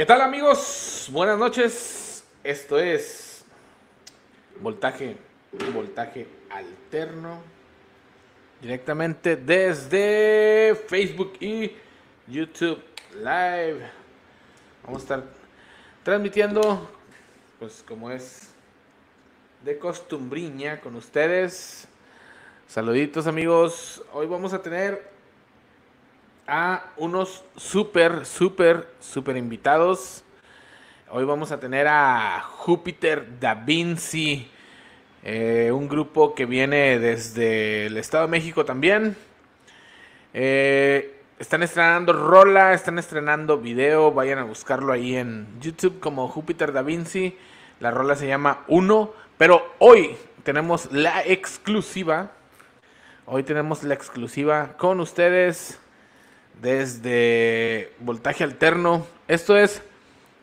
¿Qué tal amigos? Buenas noches. Esto es Voltaje, Voltaje Alterno. Directamente desde Facebook y YouTube Live. Vamos a estar transmitiendo, pues como es de costumbriña con ustedes. Saluditos amigos. Hoy vamos a tener a unos súper, súper, súper invitados. Hoy vamos a tener a Júpiter Da Vinci, eh, un grupo que viene desde el Estado de México también. Eh, están estrenando rola, están estrenando video, vayan a buscarlo ahí en YouTube como Júpiter Da Vinci. La rola se llama Uno, pero hoy tenemos la exclusiva. Hoy tenemos la exclusiva con ustedes desde voltaje alterno. Esto es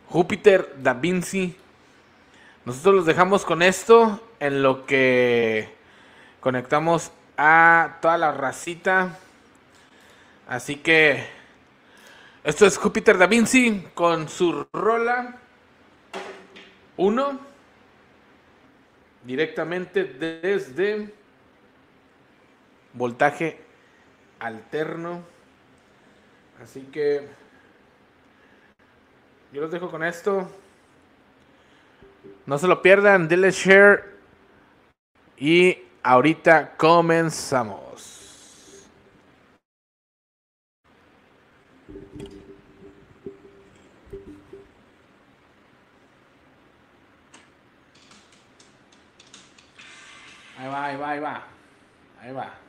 Júpiter Da Vinci. Nosotros los dejamos con esto en lo que conectamos a toda la racita. Así que esto es Júpiter Da Vinci con su rola 1 directamente desde voltaje alterno. Así que yo los dejo con esto. No se lo pierdan, denle share. Y ahorita comenzamos. Ahí va, ahí va, ahí va. Ahí va.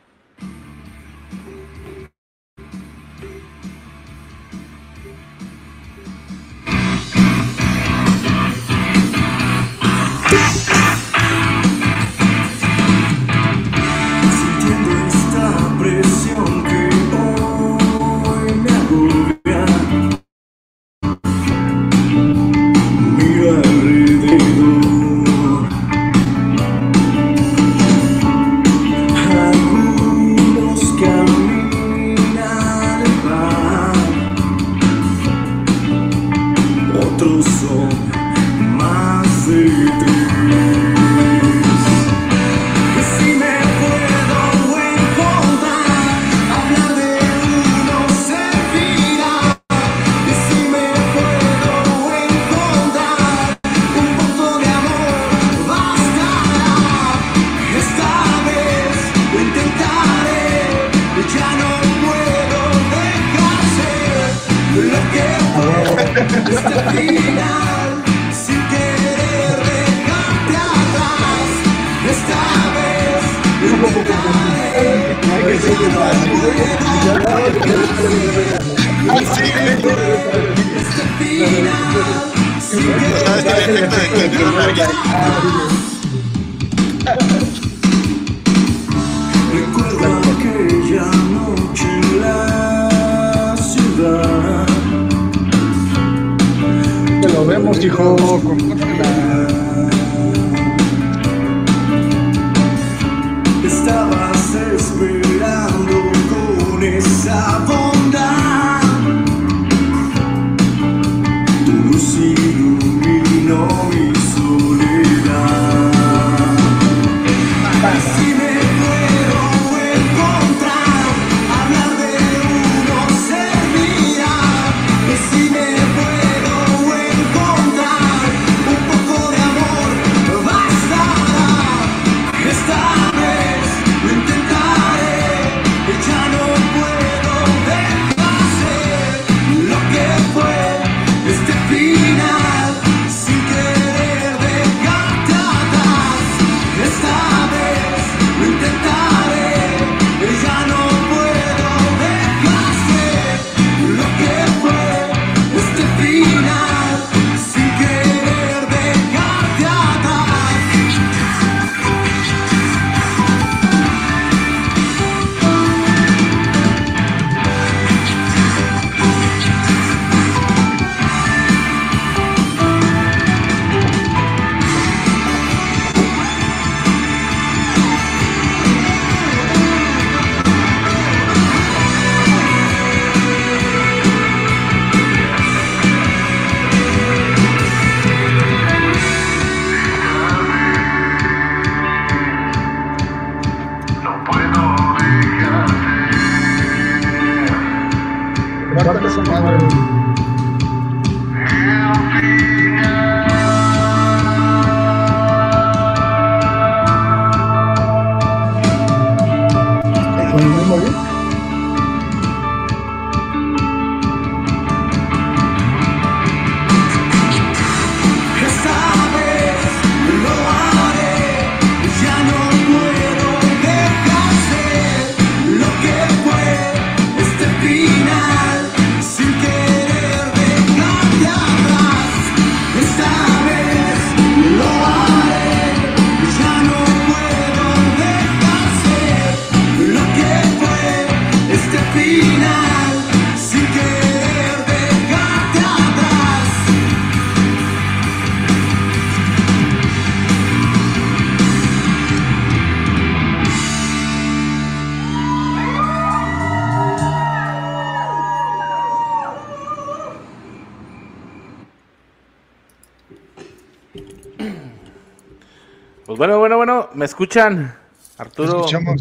¿Me escuchan? Arturo, Escuchamos.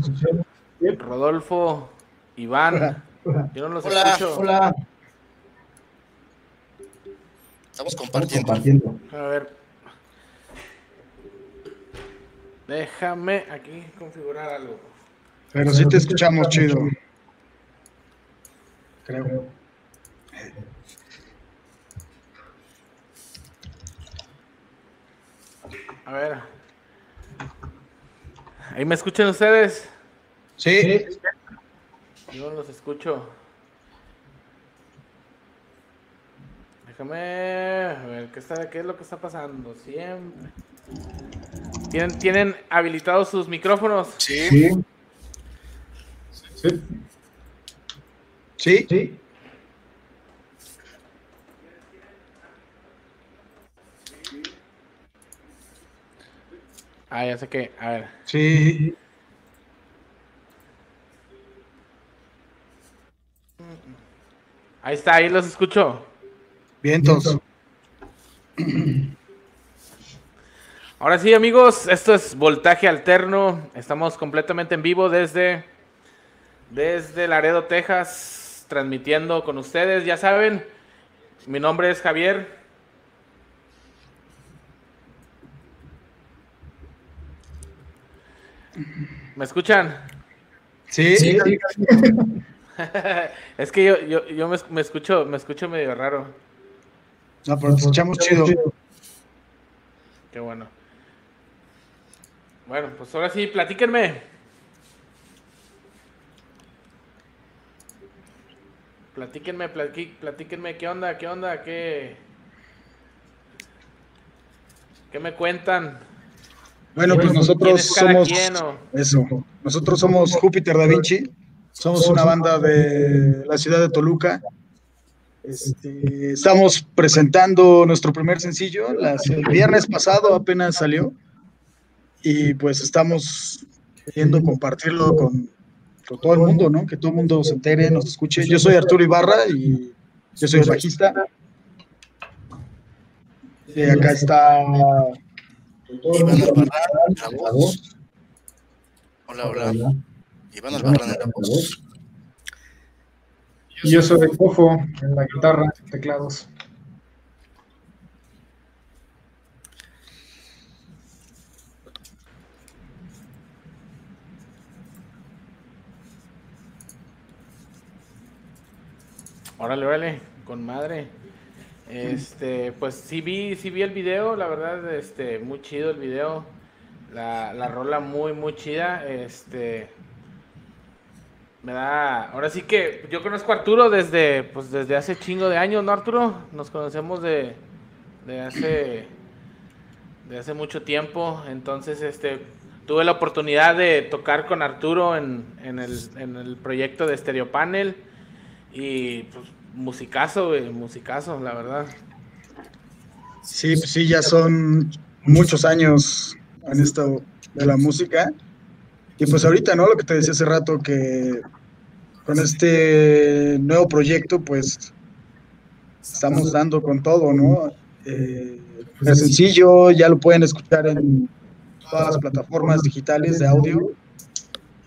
Rodolfo, Iván. Yo no los Hola. escucho. Hola. Estamos Estamos compartiendo. compartiendo. A ver. Déjame aquí configurar algo. Pero sí te escuchamos chido. Creo. A ver. ¿Ahí me escuchan ustedes? Sí. Yo no los escucho. Déjame a ver qué está, qué es lo que está pasando. Siempre. ¿Tienen, tienen habilitados sus micrófonos? Sí. Sí. Sí. Sí. Sí. Ah, ya sé que. A ver. Sí. Ahí está, ahí los escucho. Vientos. Ahora sí, amigos, esto es Voltaje Alterno. Estamos completamente en vivo desde, desde Laredo, Texas, transmitiendo con ustedes. Ya saben, mi nombre es Javier. ¿Me escuchan? Sí. Sí. es que yo, yo, yo me, me escucho, me escucho medio raro. No, pero te escuchamos chido. Qué bueno. Bueno, pues ahora sí, platíquenme. Platíquenme, platíquenme, ¿qué onda? ¿Qué onda? ¿Qué, qué me cuentan? Bueno, pues ¿Quién nosotros somos eso. Nosotros somos Júpiter Da Vinci. Somos una banda de la ciudad de Toluca. Este, estamos presentando nuestro primer sencillo. las- el viernes pasado apenas salió. Y pues estamos queriendo compartirlo con, con todo el mundo, ¿no? Que todo el mundo se entere, nos escuche. Yo soy Arturo Ibarra y yo soy el bajista. Y acá está Iván Albarrán, la voz. Hola, hola. Iván Albarrán en la voz. Y yo soy Fofo en la guitarra, teclados. Órale, órale, con madre. Este, pues sí vi, sí vi el video, la verdad, este, muy chido el video. La, la rola muy, muy chida. Este. Me da. Ahora sí que yo conozco a Arturo desde. Pues desde hace chingo de años, ¿no, Arturo? Nos conocemos de. de hace. de hace mucho tiempo. Entonces, este. Tuve la oportunidad de tocar con Arturo en, en, el, en el proyecto de Stereo Panel. Y pues, musicazo, güey, musicazo, la verdad. Sí, pues sí, ya son muchos años en esto de la música. Y pues ahorita, ¿no? Lo que te decía hace rato, que con este nuevo proyecto, pues estamos dando con todo, ¿no? Eh, sencillo, ya lo pueden escuchar en todas las plataformas digitales de audio.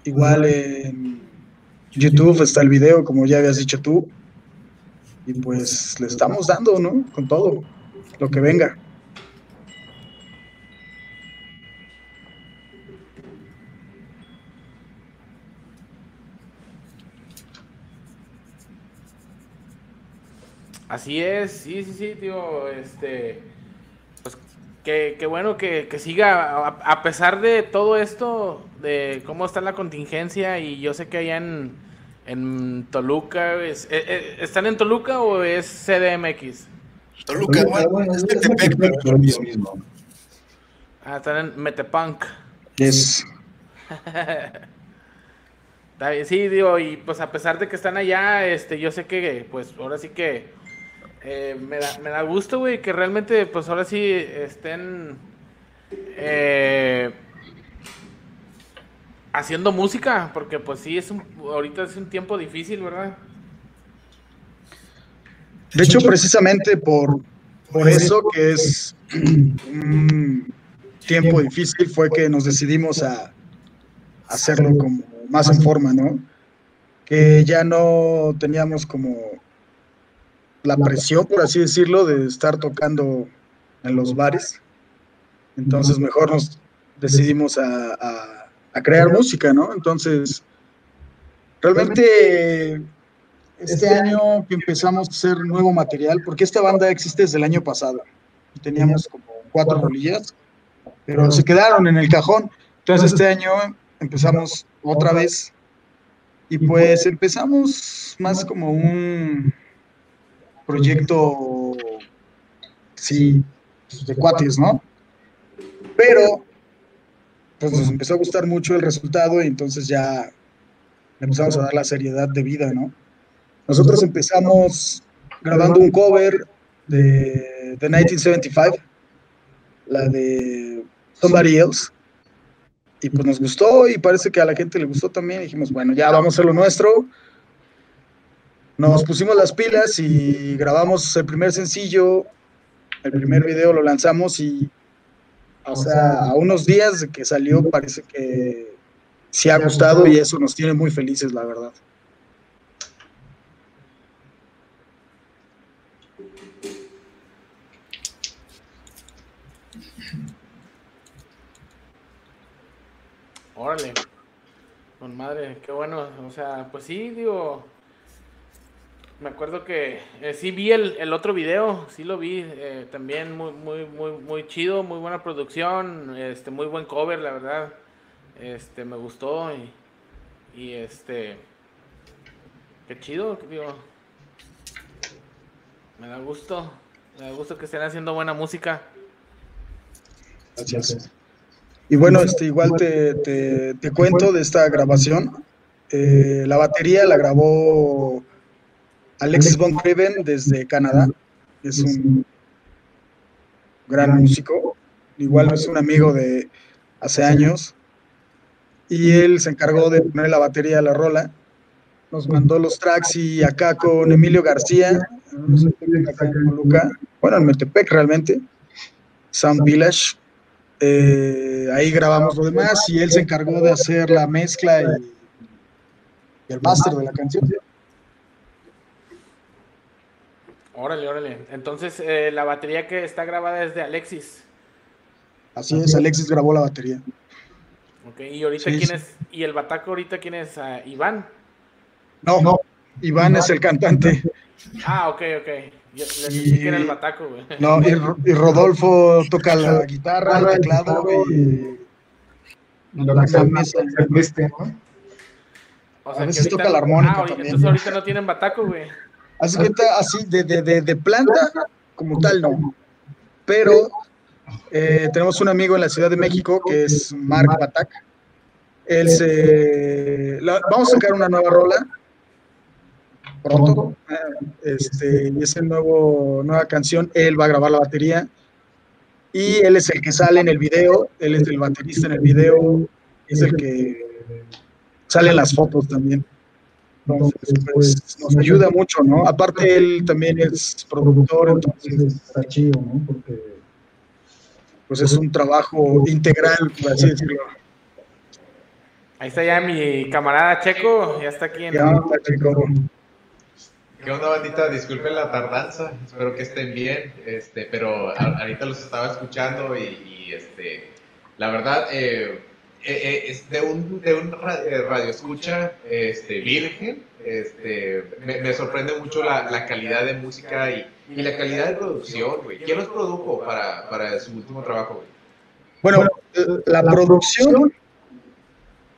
Igual en YouTube está el video, como ya habías dicho tú. Y pues le estamos dando, ¿no? Con todo, lo que venga. Así es, sí, sí, sí, tío, este, pues que, que bueno que, que siga, a, pesar de todo esto, de cómo está la contingencia, y yo sé que en, en Toluca, es- eh, eh, ¿están en Toluca o es CDMX? Toluca, bueno, es Metepec, pero es lo mismo. Ah, están en Metepunk. Es, Está bien, Sí, digo, y pues a pesar de que están allá, este, yo sé que, pues, ahora sí que eh, me, da, me da gusto, güey, que realmente, pues, ahora sí estén eh, haciendo música, porque, pues, sí, es un, ahorita es un tiempo difícil, ¿verdad? de hecho, precisamente por, por eso que es un tiempo difícil fue que nos decidimos a hacerlo como más en forma, ¿no? Que ya no teníamos como la presión, por así decirlo, de estar tocando en los bares. Entonces mejor nos decidimos a, crear música, ¿no? Entonces, realmente este año que empezamos a hacer nuevo material, porque esta banda existe desde el año pasado. Teníamos como cuatro rolillas, pero se quedaron en el cajón. Entonces este año empezamos otra vez y pues empezamos más como un proyecto, sí, de cuates, ¿no? Pero pues nos empezó a gustar mucho el resultado y entonces ya empezamos a dar la seriedad de vida, ¿no? Nosotros empezamos grabando un cover de, de 1975, la de Somebody Else, y pues nos gustó y parece que a la gente le gustó también. dijimos, bueno, ya vamos a hacer lo nuestro. Nos pusimos las pilas y grabamos el primer sencillo, el primer video lo lanzamos y, o sea, a unos días de que salió parece que sí ha gustado y eso nos tiene muy felices, la verdad. Órale. Con madre, qué bueno. O sea, pues sí, digo. Me acuerdo que eh, sí vi el, otro video, sí lo vi. Eh, también muy, muy, muy, muy chido, muy buena producción, este, muy buen cover, la verdad. Este, me gustó y, este. Qué chido. Me da gusto. Me da gusto que estén haciendo buena música. Gracias. Y bueno, este, igual te, te, cuento de esta grabación. Eh, la batería la grabó Alexis Von Craven desde Canadá. Es un gran músico. Igual es un amigo de hace años. Y él se encargó de poner la batería a la rola. Nos mandó los tracks y acá con Emilio García, bueno, en Metepec realmente, Sound Village, eh, ahí grabamos lo demás y él se encargó de hacer la mezcla y, el máster de la canción. Órale, órale. Entonces, eh, la batería que está grabada es de Alexis. Así es, Alexis grabó la batería. Ok, y ahorita quién es, y el bataco ahorita quién es, ah, Iván. No, no, Iván es el cantante. Ah, ok, ok. Yo, y, era el bataco, güey. No, y, Rodolfo toca la guitarra, el teclado, y, la mesa. Este, ¿no? O sea, a veces toca la armónica ah, también. Entonces ahorita no tienen bataco, güey. Así que está así, de, de, de, de, planta, como tal, no. Pero eh, tenemos un amigo en la Ciudad de México que es Mark Batak. Él se... vamos a sacar una nueva rola pronto. Este, y es el nuevo, nueva canción. Él va a grabar la batería. Y él es el que sale en el video. Él es el baterista en el video. Es el que sale en las fotos también. Entonces, pues, nos ayuda mucho, ¿no? Aparte, él también es productor, entonces está chido, ¿no? Porque pues es un trabajo integral, por así decirlo. Ahí está ya mi camarada Checo, ya está aquí en... Ya está Checo. ¿Qué onda, bandita? Disculpen la tardanza, espero que estén bien, este, pero ahorita los estaba escuchando y, este, la verdad, eh, eh, eh, es de un, de un radio, escucha este, virgen, este, me, sorprende mucho la, la, calidad de música y, y, la calidad de producción, güey. ¿Quién los produjo para, para su último trabajo, güey? Bueno, la producción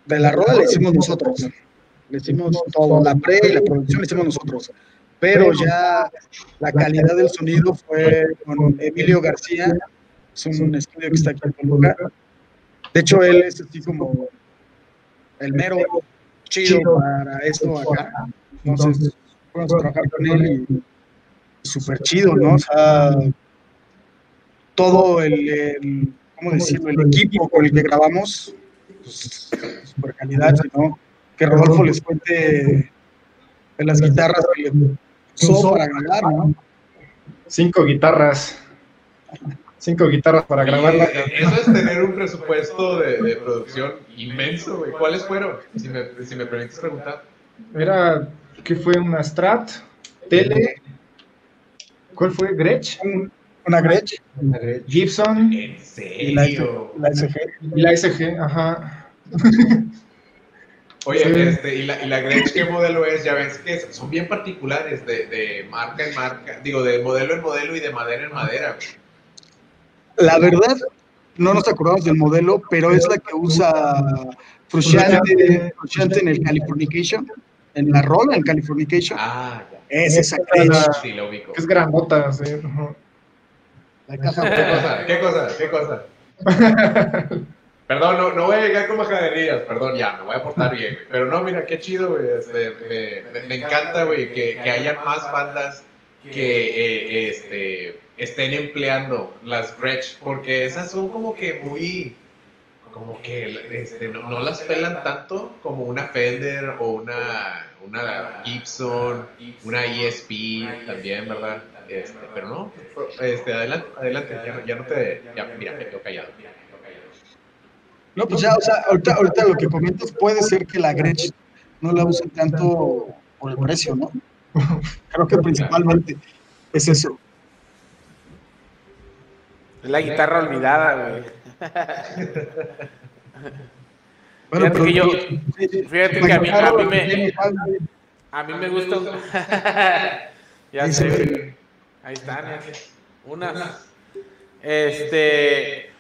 de la rueda la hicimos nosotros. Le hicimos todo, la pre y la producción la hicimos nosotros pero ya la calidad del sonido fue con Emilio García, es un estudio que está aquí en Toluca. De hecho, él es así como el mero chido para esto acá. Entonces, vamos a trabajar con él y súper chido, ¿no? O sea, todo el, el, ¿cómo decirlo? El equipo con el que grabamos, pues, super calidad, ¿no? Que Rodolfo les cuente de las guitarras que le para grabar, ¿no? Cinco guitarras. Cinco guitarras para grabar. eso es tener presupuesto de, de producción inmenso, güey. ¿Cuáles fueron? Si me, si me permites preguntar. Era, ¿qué fue? Una Strat, Tele, ¿cuál fue? Gretsch, Una Gretsch Una Gretsch. Gibson ¿En y la, serio? la SG. y la SG, ajá. Oye, Sí. este, ¿y la, y la Gretsch qué modelo es? Ya ves que son bien particulares de, de marca en marca, digo, de modelo en modelo y de madera en madera. La verdad, no nos acordamos del modelo, pero es la que usa Frusciante, Frusciante en el Californication, en la rola, en Californication. Ah, ya. Es esa Gretsch. Sí, lo ubico. Es grandota, sí. ajá. La caja ¿Qué cosa? ¿Qué cosa? ¿Qué cosa? Perdón, no, no voy a llegar con majaderías, perdón, ya, me voy a portar bien. Pero no, mira, qué chido, güey. este, me, me- me encanta, güey, que, que hayan más bandas que eh, este, estén empleando las Gretsch, porque esas son como que muy, como que este, no, las pelan tanto como una Fender o una, una Gibson, una ESP también, ¿verdad? Este, pero no, este, adelante, adelante, ya, no- te, ya, mira, me quedo callado. No, pues ya, o sea, ahorita, ahorita lo que comentas puede ser que la Gretsch no la usen tanto por el precio, ¿no? Creo que principalmente es eso. Es la guitarra olvidada, güey. Bueno, Fíjate que yo-. Fíjate que a mí, a mí me, a mí me gusta. ya sé. Ahí están, ya sé. Unas. Este.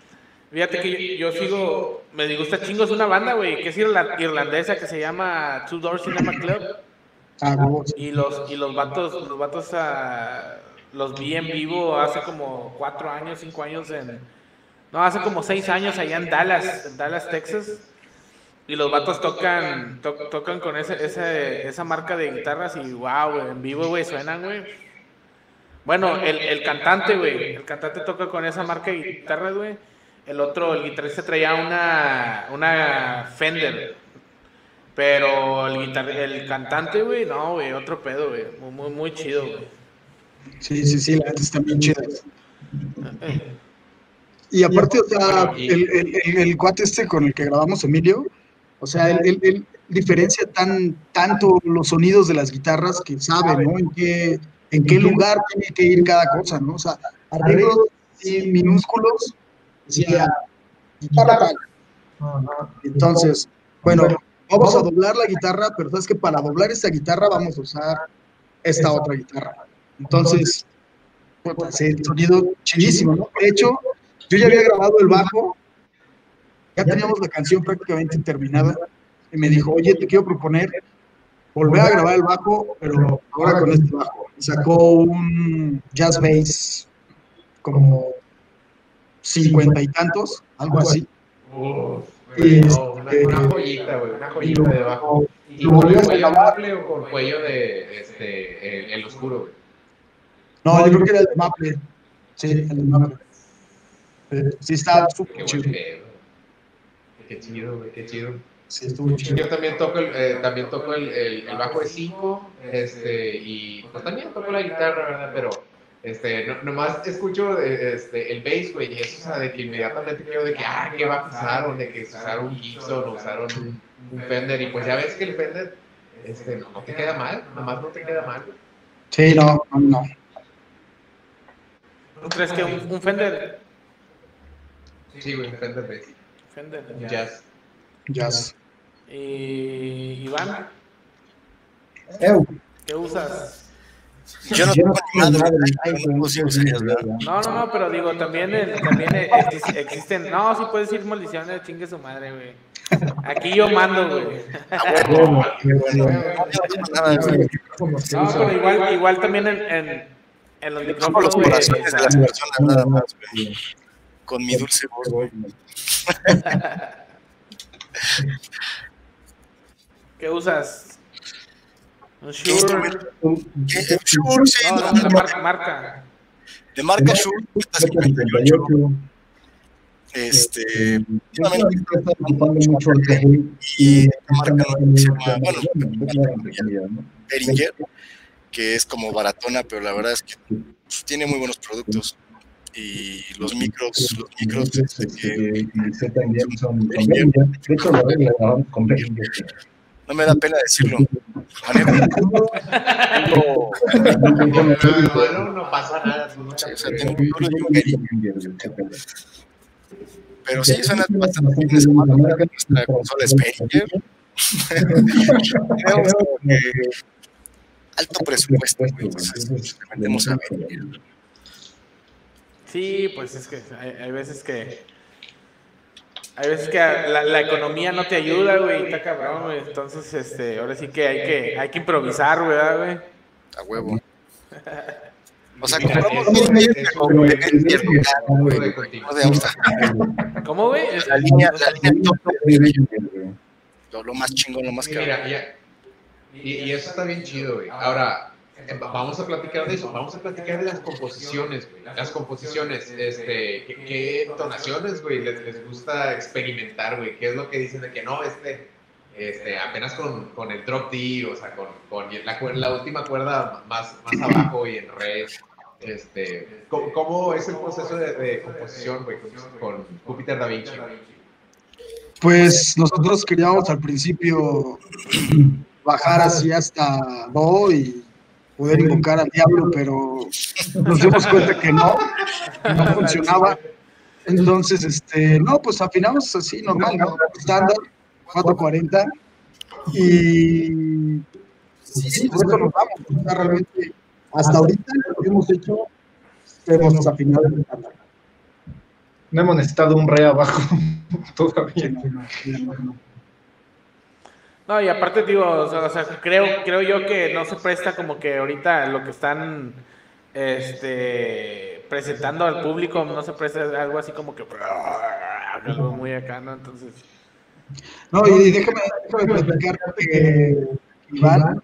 Fíjate que yo, yo sigo. Me disgusta chingos una banda, güey, que es irla- irlandesa que se llama Two Door Cinema Club. Ah. Y los, y los vatos, los vatos ah, los vi en vivo hace como cuatro años, cinco años en. No, hace como seis años allá en Dallas, en Dallas, Texas. Y los vatos tocan, to- tocan con ese, ese, esa marca de guitarras y wow, en vivo, güey, suenan, güey. Bueno, el, el cantante, güey, el cantante toca con esa marca de guitarras, güey. El otro, el guitarrista traía una, una Fender. Pero el, guitar el cantante, güey, no, güey, otro pedo, güey. Muy, muy, muy chido, güey. Sí, sí, sí, la neta están bien chidas. Y aparte, o sea, el, el, el, el cuate este con el que grabamos, Emilio, o sea, él, él- él diferencia tan, tanto los sonidos de las guitarras que sabe, ¿no? En qué, en qué lugar tiene que ir cada cosa, ¿no? O sea, arreglos minúsculos, decía, guitarra tal. Entonces, bueno, vamos a doblar la guitarra, pero sabes que para doblar esta guitarra vamos a usar esta otra guitarra. Entonces, puta, sí, el sonido chidísimo, ¿no? De hecho, yo ya había grabado el bajo, ya teníamos la canción prácticamente terminada, y me dijo, oye, te quiero proponer volver a grabar el bajo, pero ahora con este bajo. Y sacó un jazz bass como cincuenta y tantos, algo así. Y, no, una, una joyita, güey, una Y joyita de abajo. ¿Y lo con a cuello amplio o con cuello de este, el, el oscuro, güey? No, yo creo que era el de Maple. Sí, el de Maple. Eh, Sí, Qué súper chido. Qué chido, güey, qué chido. Sí, estuvo chido. Yo también toco el, eh, también toco el, el, el bajo de 5, este, y pues también toco la guitarra, ¿verdad? Pero, este, no, nomás escucho eh, este, el bass, güey, y eso, o sea, de que inmediatamente creo de que, ah, ¿qué va a pasar? O de que usaron un Gibson, o usaron un, un Fender, y pues ya ves que el Fender, este, no, no te queda mal, nomás no te queda mal, güey. Sí, no, no, no. ¿Tú crees que un, un Fender? Sí, güey, un Fender bass, Fender, ya. jazz. Jazz. Y Iván, Eu, ¿qué usas? Yo no tengo no. No, no, no, pero digo, también, el- también exis- existen. No, sí puedes decir maldiciones, chingue su madre, güey. Aquí yo mando, güey. No pero igual, igual también en, en, en los micrófonos, los corazones de las personas, nada más, güey. Con mi dulce voz, güey. ¿Qué usas? Un ¿Qué Shure. instrumento? ¿Qué? Shure, sí, No, no, marca, marca. De marca Shure, cuesta 58. Este, últimamente está ocupando mucho el cajón y esta marca no se llama, bueno, que es como baratona, pero la verdad es que pues, tiene muy buenos productos. y los micros, los micros Este, que también son. De hecho, la regla la grabamos con Behringer. No me da pena decirlo. No, pasa nada. Pero sí, suena bastante bien esa. Nuestra consola Behringer. Tenemos que alto presupuesto, entonces le metemos a Behringer. Sí, pues es que hay veces que. Hay veces que la, la economía no te ayuda, güey, está cabrón, güey. Entonces, este, ahora sí que hay que, hay que improvisar, güey, ¿verdad, güey. A huevo. O sea, compramos local, güey. ¿Cómo, güey? La línea, la línea top lo, lo más chingón, lo más caro. mira, ya. Y, y eso está bien chido, güey. Ahora, vamos a platicar de eso. Vamos a platicar de las composiciones, güey. Las composiciones, este, ¿qué, qué entonaciones, güey, les, les gusta experimentar, güey? ¿Qué es lo que dicen de que no, este, este, apenas con, con el drop D, o sea, con, con la, última cuerda más, más abajo y en re? Este, ¿cómo, cómo es el proceso de, de composición, güey, con, con Júpiter Da Vinci? Pues nosotros queríamos al principio bajar así hasta Do y poder invocar al diablo, pero nos dimos cuenta que no, no funcionaba. Entonces, este, no, pues afinamos así normal, ¿no? Estándar, 440. Y sí, por eso nos vamos. realmente, hasta ahorita lo que hemos hecho, hemos afinado el estándar. No hemos necesitado un re abajo todavía. No, y aparte, digo, o sea, creo, creo yo que no se presta como que ahorita lo que están este presentando al público, no se presta algo así como que algo muy acá, ¿no? Entonces, No, y déjame, déjame que Iván,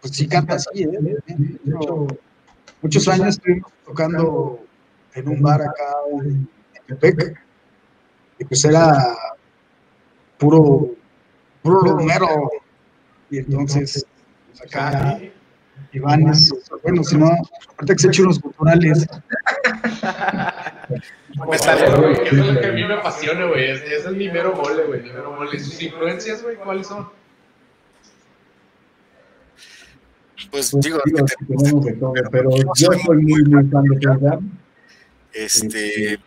pues sí canta así, ¿eh? De hecho, muchos años estuvimos tocando en un bar acá en Tepec, y pues era puro, puro romero, y entonces, pues acá Iván es, bueno, si no, ahorita que se echa unos culturales, Me sale, güey. Eso es lo que a mí me apasiona, güey. Ese, es mi mero mole, güey. Mi mero mole. ¿Sus influencias, güey? ¿Cuáles son? Pues Pues digo, digo, que te- tenemos de todo, pero yo soy muy, muy fan de Jam. este,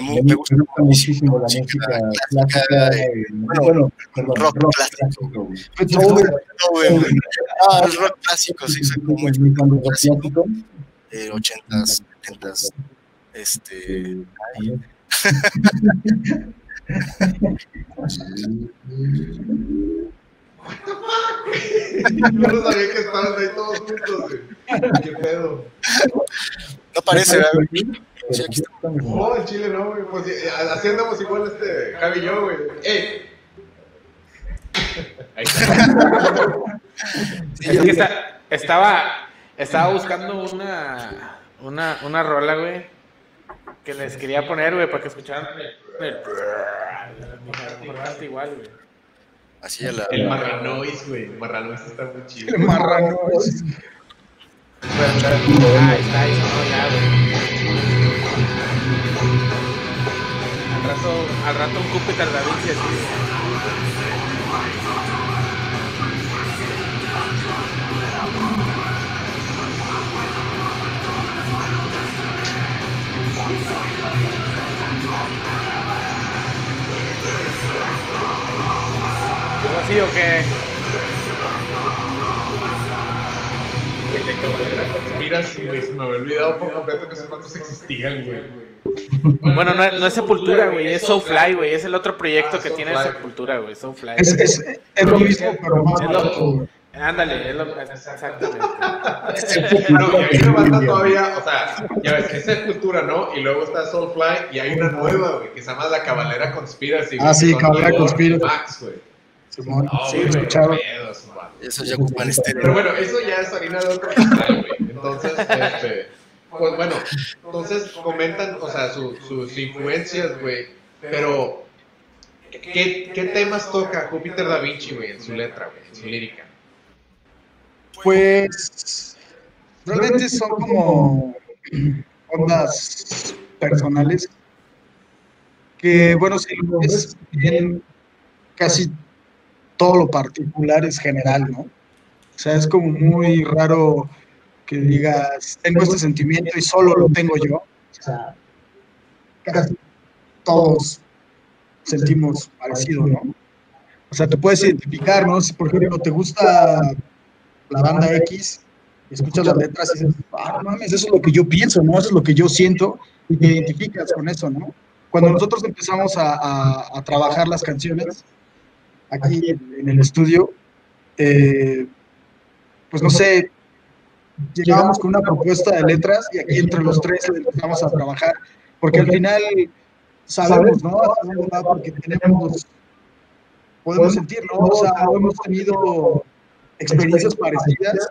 me, Me, gusta muchísimo la música clásica, eh, bueno, perdón, rock rock clásico. No. Ah, el rock clásico, sí, soy como de rock clásico. clásico. eh, 80s, 70s. Este, Yo no sabía que estaban ahí todos juntos, güey. ¿Qué pedo? no parece, ¿verdad? Sí, aquí estamos. No, en Chile no, güey. Pues eh, así andamos igual este Javi y yo, güey. ¡Ey! Ahí está. es que está- estaba, estaba buscando una, una, una rola, güey, que les quería poner, güey, para que escucharan el, el, igual, güey. Así la. El Marranois, güey. El Marranois está muy chido. el marrano, Ah, está ahí, no, ya, güey. Al rato un Júpiter Da Vinci así. ¿Algo así o qué? Mira, sí, güey. Se me había olvidado por completo que esos cuantos existían, güey. Bueno, no, no es Sepultura, güey, es Soulfly, güey, es el otro proyecto Ah, que tiene. Sepultura, güey, Soulfly. es, es, es lo mismo, pero más Es barato. lo- Ándale, es lo, exactamente. No, y hay una banda todavía, o sea, ya ves, es Sepultura, ¿no? Y luego está Soulfly y hay una nueva, güey, que se llama La Cabalera Conspiracy. güey, Ah, sí, Cabalera Conspiracy. Max, güey. Simón, No, sí, güey, pedos, man. Esos ya ocupan este. Pero bueno, eso ya es harina de otro güey. Entonces, este, pues bueno, entonces comentan, o sea, su- sus influencias, güey. Pero, ¿qué, ¿qué temas toca Júpiter Da Vinci, güey, en su letra, güey, en su lírica? Pues realmente son como ondas personales, que bueno, si lo ves casi todo lo particular es general, ¿no? O sea, es como muy raro que digas, tengo este sentimiento y solo lo tengo yo. O sea, todos sentimos parecido, ¿no? O sea, te puedes identificar, ¿no? Si por ejemplo te gusta la banda X, escuchas las letras y dices, ah, mames, eso es lo que yo pienso, ¿no? Eso es lo que yo siento y te identificas con eso, ¿no? Cuando nosotros empezamos a, a, a trabajar las canciones aquí en, en el estudio, eh, pues no sé, llegamos con una propuesta de letras y aquí entre los tres empezamos a trabajar, porque al final sabemos, ¿no? Sabemos, ¿no? Porque tenemos, podemos sentir, ¿no? O sea, hemos tenido experiencias parecidas,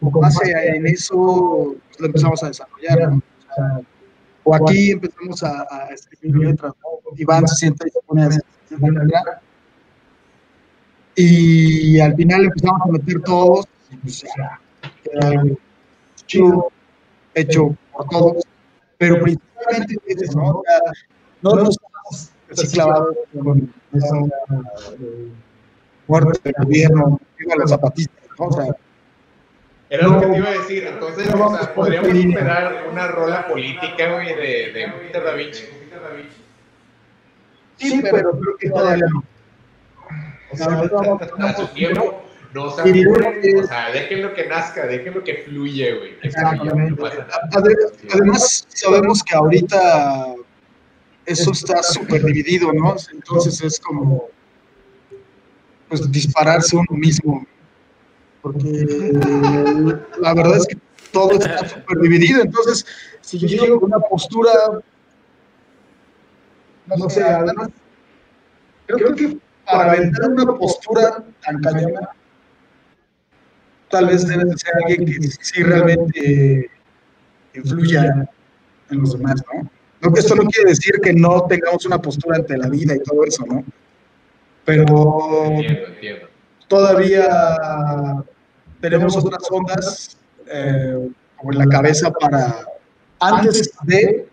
con base en eso pues, lo empezamos a desarrollar, ¿no? O, sea, o aquí empezamos a, a escribir letras, ¿no? Iván se sienta y se pone a escribir letras, y al final empezamos a meter todos, pues era algo chido, hecho por todos, pero principalmente es ¿no? No nos estamos así clavados con esa muerte del gobierno, viva los zapatistas, ¿no? O sea, Era lo que te iba a decir, entonces, o sea, podríamos esperar una rola política, güey, de, de Júpiter Da Vinci. sí, pero creo que todavía no. O sea, no A su tiempo, no se apuren, o sea, déjenlo que nazca, déjenlo que fluye, güey. Ade- Además, sabemos que ahorita eso está súper dividido, ¿no? Entonces es como pues dispararse uno mismo. Porque la verdad es que todo está súper dividido. Entonces, si yo llego con una postura, no sé, además, creo que para aventar una postura tan cañona, tal vez debe de ser alguien que sí realmente influya en los demás, ¿no? No que esto no quiere decir que no tengamos una postura ante la vida y todo eso, ¿no? Pero Entiendo, entiendo. todavía tenemos otras ondas eh, como en la cabeza para antes de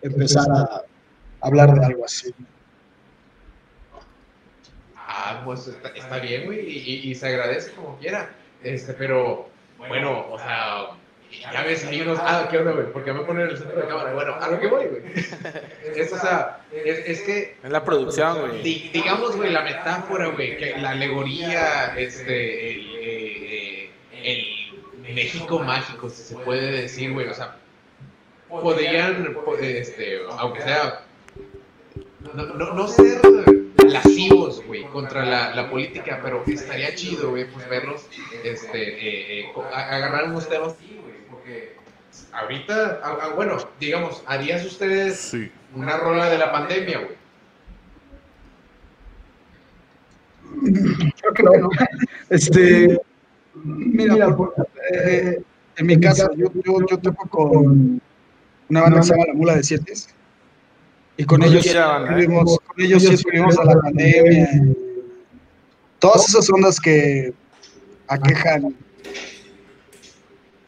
empezar a hablar de algo así. Ah, pues está, está bien, güey, y, y- y se agradece como quiera. Este, pero, bueno, o sea, ya ves, hay unos. Ah, ¿qué onda, güey? ¿Por qué me ponen en el centro de cámara? Bueno, a lo que voy, güey. Es, o sea, es, es que Es la producción, güey. Di- digamos, güey, la metáfora, güey, que la alegoría, este, el, eh, eh, el México mágico, si se puede decir, güey, o sea, podrían, po- este, aunque sea, no, no, no ser lascivos, güey, contra la, la política, pero estaría chido, güey, pues verlos, este, eh, eh, agarrar unos temas porque ahorita, ah, ah, bueno, digamos, ¿harías ustedes Sí. una rola de la pandemia, güey? Creo que no. Este, mira, por- eh, en mi casa, yo, yo, yo toco con una banda que se llama La Mula de Siete. Y con No ellos, ¿eh? escribimos, con ellos sí escribimos a la pandemia. Todas esas ondas que aquejan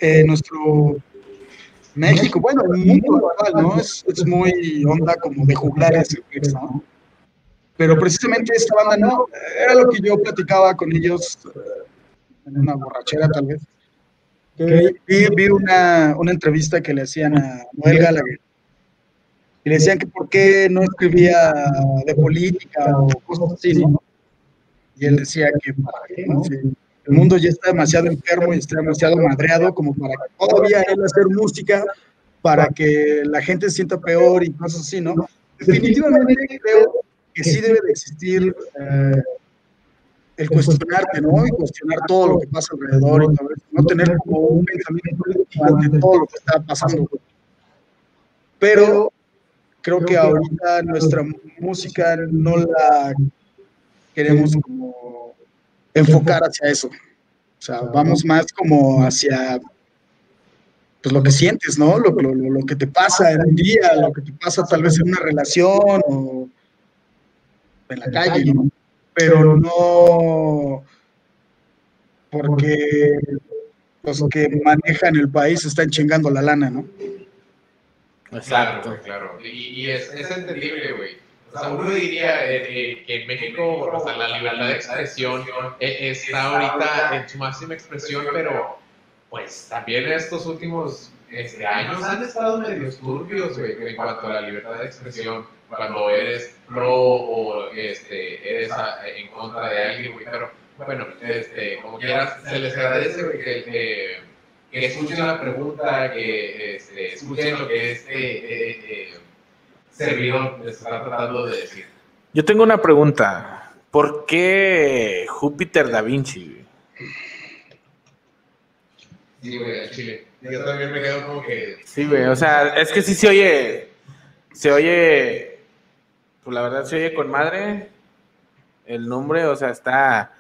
eh, nuestro México, bueno, el mundo actual, ¿no? Es, es muy onda como de juglares, ¿no? Pero precisamente esta banda no, era lo que yo platicaba con ellos eh, en una borrachera tal vez. Que vi, vi una, una entrevista que le hacían a Noel Gallagher y le decían que por qué no escribía de política o cosas así, ¿no? Y él decía que para qué, ¿no? Si el mundo ya está demasiado enfermo y está demasiado madreado como para que todavía él hacer música para que la gente se sienta peor y cosas así, ¿no? Definitivamente creo que sí debe de existir eh, el cuestionarte, ¿no? Y cuestionar todo lo que pasa alrededor y todo eso. No tener como un pensamiento ante todo lo que está pasando. Pero creo que ahorita nuestra música no la queremos como enfocar hacia eso. O sea, vamos más como hacia pues lo que sientes, ¿no? Lo, lo, lo, lo que te pasa en un día, lo que te pasa tal vez en una relación o en la calle, ¿no? Pero no porque los que manejan el país están chingando la lana, ¿no? Claro, claro. Y, y es, es, entendible, güey. O sea, uno diría eh, eh, que en México, o sea, la libertad de expresión eh, está ahorita en su máxima expresión, pero pues también estos últimos este, años han estado medio turbios, güey, en cuanto a la libertad de expresión, cuando eres pro o este, eres en contra de alguien, güey, pero bueno, este, como quieras, se les agradece, güey, que que escuchen la pregunta, que este, escuchen lo que este eh, eh, servidor les está tratando de decir. Yo tengo una pregunta. ¿Por qué Júpiter da Vinci? Sí, güey, al chile. Yo también me quedo como que... Sí, güey, o sea, es que sí se oye... Se oye... Pues la verdad se oye con madre el nombre, o sea, está...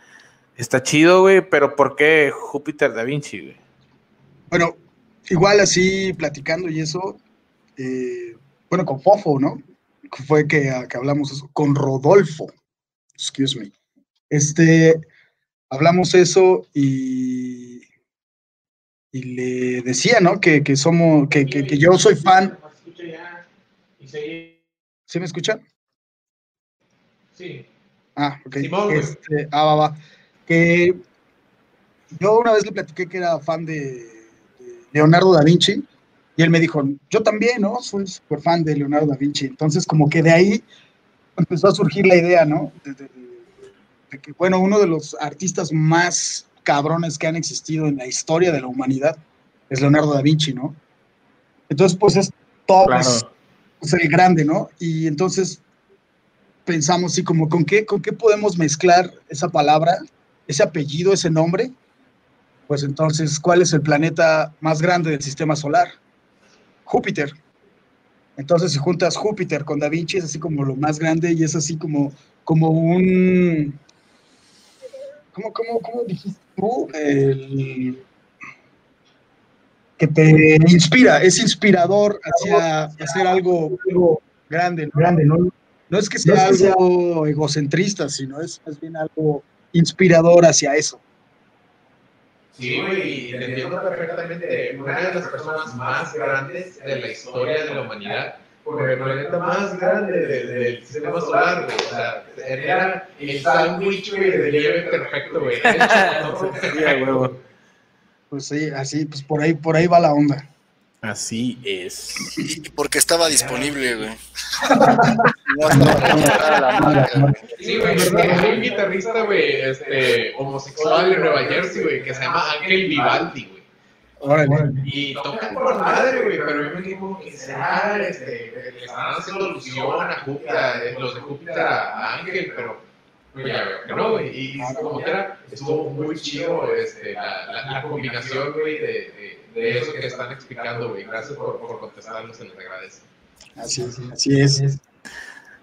Está chido, güey, pero ¿por qué Júpiter da Vinci, güey? Bueno, igual así platicando y eso, eh, bueno, con Fofo, ¿no? Fue que, que hablamos eso, con Rodolfo, excuse me. Este, hablamos eso y, y le decía, ¿no? Que, que somos, que, que, que, yo soy fan. ¿Sí me escuchan? Sí. Ah, ok. Este, ah, va, va. Que yo una vez le platiqué que era fan de, Leonardo da Vinci, y él me dijo, yo también, ¿no? Soy súper fan de Leonardo da Vinci. Entonces, como que de ahí empezó a surgir la idea, ¿no? De, que, bueno, uno de los artistas más cabrones que han existido en la historia de la humanidad es Leonardo da Vinci, ¿no? Entonces, pues es todo pues, el grande, ¿no? Y entonces pensamos así como, ¿con qué, ¿con qué podemos mezclar esa palabra, ese apellido, ese nombre? Pues entonces, ¿cuál es el planeta más grande del sistema solar? Júpiter. Entonces, si juntas Júpiter con Da Vinci, es así como lo más grande y es así como, como un... ¿Cómo, cómo, cómo dijiste tú? que te inspira, es inspirador hacia hacer algo, grande. Grande, ¿no? No es que sea algo egocentrista, sino es más bien algo inspirador hacia eso. Sí, güey, y te entiendo perfectamente. Una de las personas más grandes de la historia de la humanidad, porque el planeta más grande del, sistema solar, güey. O sea, era el sándwich, de nieve perfecto, güey. Pues sí, así, pues por ahí, por ahí va la onda. Así es. Porque estaba disponible, güey. Sí, güey, hay un guitarrista, güey, este, homosexual de Nueva Jersey, güey, que se llama Ángel Vivaldi, güey. Y tocan por madre, güey, pero yo me digo que será, este, le están haciendo alusión a Júpiter, los de Júpiter a Ángel, pero pues ya veo que no, güey. Y como que era, estuvo muy chido este, la, la, combinación, güey, de de eso que están explicando, güey. Gracias por, por contestarnos, se les agradece. Así es, así es.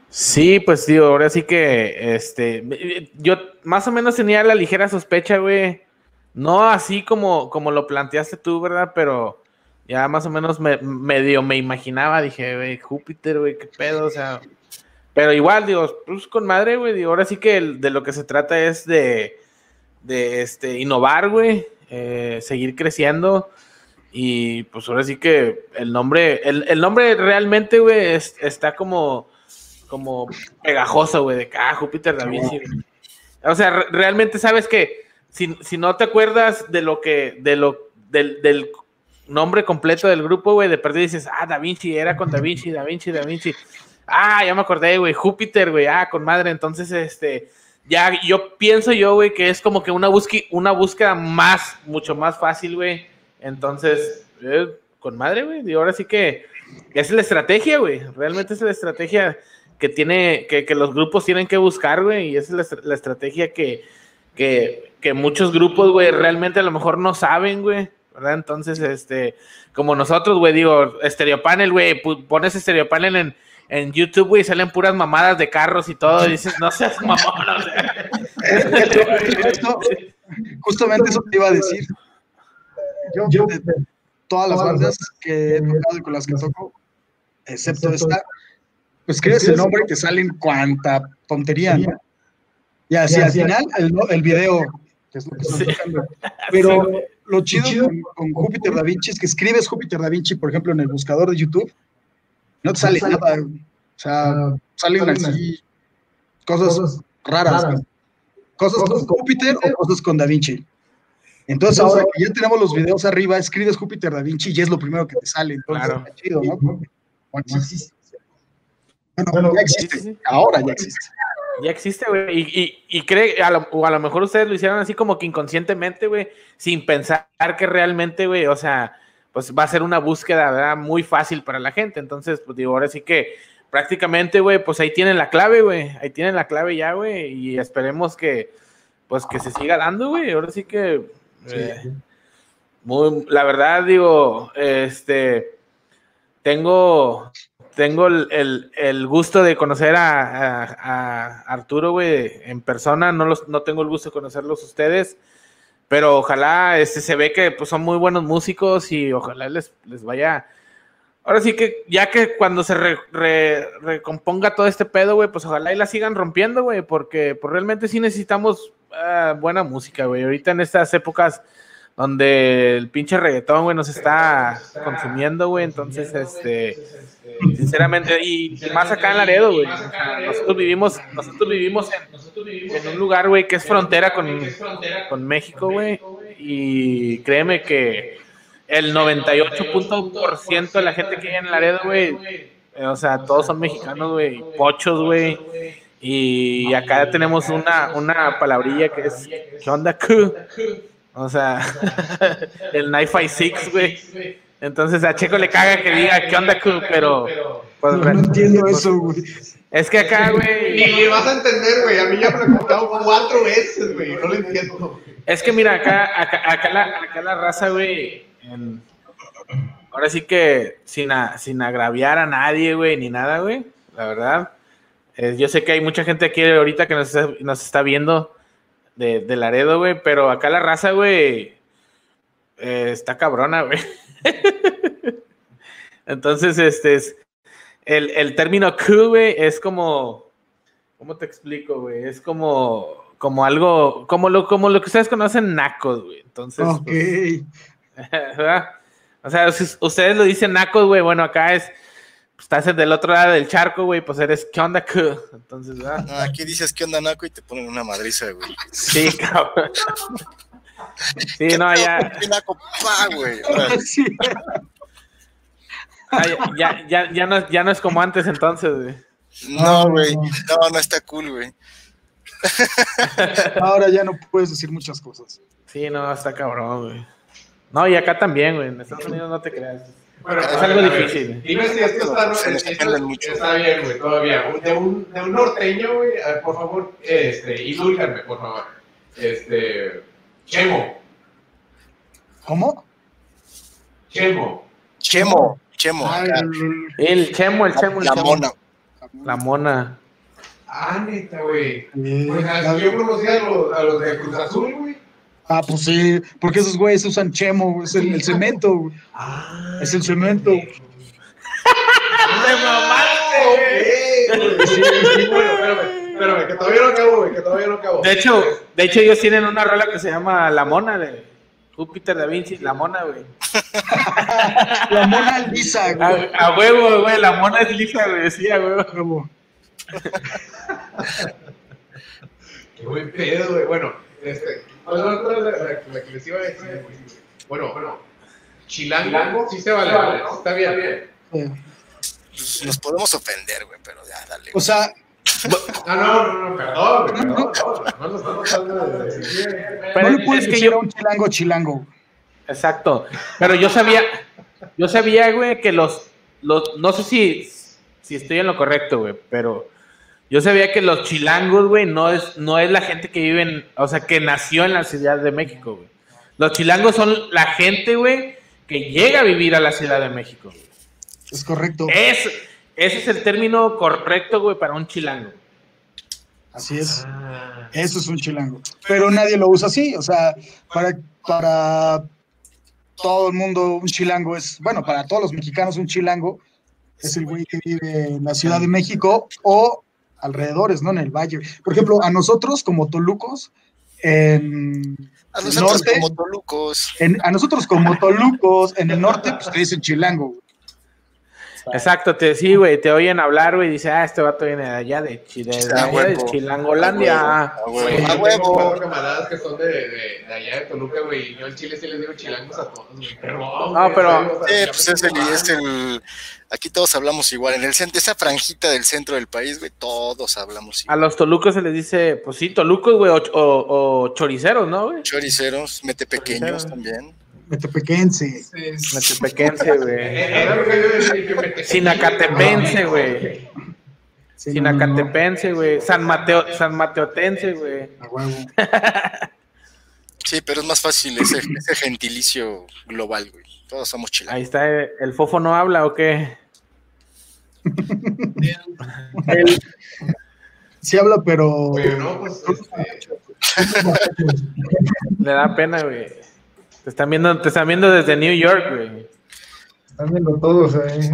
Sí, pues tío, ahora sí que, este, yo más o menos tenía la ligera sospecha, güey. No así como, como lo planteaste tú, ¿verdad? Pero ya más o menos me, medio me imaginaba, dije, güey, Júpiter, güey, qué pedo, o sea. Pero igual, digo, pues con madre, güey, digo, ahora sí que de lo que se trata es de, de este, innovar, güey, eh, seguir creciendo. Y pues ahora sí que el nombre, el, nombre realmente, güey, está como, como pegajoso, güey, de que, ah, Júpiter Da Vinci. O sea, realmente sabes que si, si, no te acuerdas de lo que, de lo, del, del nombre completo del grupo, güey, de perdido dices, ah, Da Vinci, era con Da Vinci, Da Vinci, Da Vinci. Ah, ya me acordé, güey, Júpiter, güey, ah, con madre. Entonces, este, ya yo pienso yo, güey, que es como que una, una búsqueda más, mucho más fácil, güey entonces, eh, con madre, güey. Y ahora sí que es la estrategia, güey. Realmente es la estrategia que tiene, que, los grupos tienen que buscar, güey. Y es la, estrategia que, que, muchos grupos, güey, realmente a lo mejor no saben, güey. ¿Verdad? Entonces, este, como nosotros, güey, digo, Panel, güey, pones Panel en, en YouTube, güey, salen puras mamadas de carros y todo, y dices, no seas mamón, Justamente eso te iba a decir yo, de todas las bandas que he tocado y con las que toco, excepto esta, pues escribes el nombre y te salen cuanta tontería, ¿no? Y así al final el, el video, que es lo que estoy tocando. Pero lo chido, con, Júpiter Da Vinci es que escribes Júpiter Da Vinci, por ejemplo, en el buscador de YouTube, no te sale nada. O sea, salen así cosas raras. Cosas con Júpiter o cosas con Da Vinci. Entonces, ahora que ya tenemos los videos arriba, escribes Júpiter Da Vinci y es lo primero que te sale. Entonces, Claro. está chido, ¿no? Porque, bueno, No existe. bueno, Bueno, ya sí, existe. sí. Ahora ya existe. Ya existe, güey. Y, y, y cree, a lo, o a lo mejor ustedes lo hicieron así como que inconscientemente, güey, sin pensar que realmente, güey, o sea, pues va a ser una búsqueda, ¿verdad? Muy fácil para la gente. Entonces, pues digo, ahora sí que prácticamente, güey, pues ahí tienen la clave, güey. Ahí tienen la clave ya, güey. Y esperemos que, pues que se siga dando, güey. Ahora sí que, eh, la verdad, digo, este, tengo, tengo el, el- gusto de conocer a, a- a Arturo, güey, en persona. No, los, no tengo el gusto de conocerlos ustedes, pero ojalá este, se ve que pues, son muy buenos músicos y ojalá les, les vaya. Ahora sí que ya que cuando se re- re- recomponga todo este pedo, güey, pues ojalá y la sigan rompiendo, güey, porque pues, realmente sí necesitamos ah, buena música, güey. Ahorita en estas épocas donde el pinche reggaetón, güey, nos está consumiendo, güey. Entonces, este, sinceramente, y, y más acá en Laredo, güey. nosotros vivimos, nosotros vivimos en, en un lugar, güey, que es frontera con, con México, güey. Y créeme que el 98% de la gente que vive en Laredo, güey, o sea, todos son mexicanos, güey, pochos, güey. Y acá tenemos una, una palabrilla que es, ¿qué onda, Q? O sea, el Knife 6, güey. Entonces a Checo le caga que diga, ¿qué onda, Q? Pero, pues, No, no entiendo eso, güey. es que acá, Ni güey, le vas a entender, güey. A mí ya me lo he contado cuatro veces, güey. No lo entiendo. es que mira, acá, acá, acá la, acá la raza, güey, en- ahora sí que sin, a- sin agraviar a nadie, güey, ni nada, güey, la verdad. Eh, yo sé que hay mucha gente aquí ahorita que nos está, nos está viendo de, de Laredo, güey, pero acá la raza, güey, eh, está cabrona, güey. Entonces, este es. El, el término cool, güey, es como. ¿Cómo te explico, güey? Es como. Como algo. Como lo, como lo que ustedes conocen, nacos, güey. Entonces. Ok. pues. O sea, si ustedes lo dicen nacos, güey, bueno, acá es. Estás del otro lado del charco, güey, pues eres. ¿Qué onda, cool? Entonces, ¿verdad? No, aquí dices que onda naco y te ponen una madriza, güey. Sí, cabrón. Sí, ¿Qué no, ya. qué naco? Pa, güey. Sí. Ah, ya, ya, ya, no, ya no es como antes entonces, güey. No, güey. No, no está cool, güey. Ahora ya no puedes decir muchas cosas. Sí, no, está cabrón, güey. No, y acá también, güey. En Estados Unidos no te creas. Bueno, Es algo difícil. Dime si esto está, Se nos esto ofenden mucho. está bien, güey, todavía. De un, de un norteño, güey, por favor, este, indúlgame, por favor. Este, Chemo, ¿Cómo? Chemo. Chemo, Chemo. El- chemo, el chemo, el La chemo. mona. La mona. Ah, neta, güey. Pues yo conocía a los, a los de Cruz Azul, güey. Ah, pues sí, porque esos güeyes usan chemo, güey, es el, el cemento. güey. Ah, Es el cemento. ¡Te mamaste, güey! Sí, sí, bueno, espérame, espérame, que todavía no acabo, güey, que todavía no acabo. De hecho, de hecho, ellos tienen una rola que se llama La Mona de Júpiter Da Vinci, La Mona, güey. La mona lisa, güey. A, a huevo, güey, la mona es lisa, güey, sí, a huevo. Como- Qué buen pedo, güey. Bueno, este, ¿cuál era la, la- la- la que les iba a decir? Bueno, bueno, Chilango, sí se vale, vale, está bien. Pues nos podemos ofender, güey, pero ya, dale. O sea, Ah, no, no, no, perdón, güey, perdón, no, no lo estamos tratando de decir. Pero no le puedes es que decir yo- un chilango chilango. Exacto. Pero yo sabía, yo sabía, güey, que los, los, no sé si, si estoy en lo correcto, güey, pero yo sabía que los chilangos, güey, no es, no es la gente que vive en, o sea, que nació en la Ciudad de México, güey. Los chilangos son la gente, güey, que llega a vivir a la Ciudad de México. Es correcto. Es, ese es el término correcto, güey, para un chilango. Así es. Ah, Eso es un chilango. Pero nadie lo usa así. O sea, para, para todo el mundo un chilango es, bueno, para todos los mexicanos un chilango es el güey que vive en la Ciudad de México o alrededores, ¿no? En el valle. Por ejemplo, a nosotros como tolucos, en A el nosotros norte, como tolucos. en- a nosotros como tolucos, en el norte, pues te dicen chilango. güey. Exacto, te, sí, güey, te oyen hablar, güey, y dice, ah, este vato viene de allá, de, Chile, de, Ah, allá de. Chilangolandia. A Güey, huevo. A tengo huevo. cuatro camaradas que son de, de, de allá de Toluca, güey. y Yo en Chile sí les digo chilangos a todos, güey. No, pero- Sí, ya pues es el, es el. Aquí todos hablamos igual. En el centro, esa franjita del centro del país, güey, todos hablamos A igual. los tolucos se les dice, pues sí, tolucos, güey, o, o, o choriceros, ¿no, güey? Choriceros, mete pequeños Choriceros. también. Metepequense. Metepequense, güey. Eh, me- Sinacatepense, güey. Sinacatepense, güey. San Mateo, San Mateotense, güey. A huevo. Sí, pero es más fácil ese, ese gentilicio global, güey. Todos somos Ahí chilangos. está, eh, ¿el fofo no habla o qué? Sí habla, pero... Oye, no, pues, este, Le da pena, güey. Te están viendo, te están viendo desde New York, güey. Están viendo todos ahí.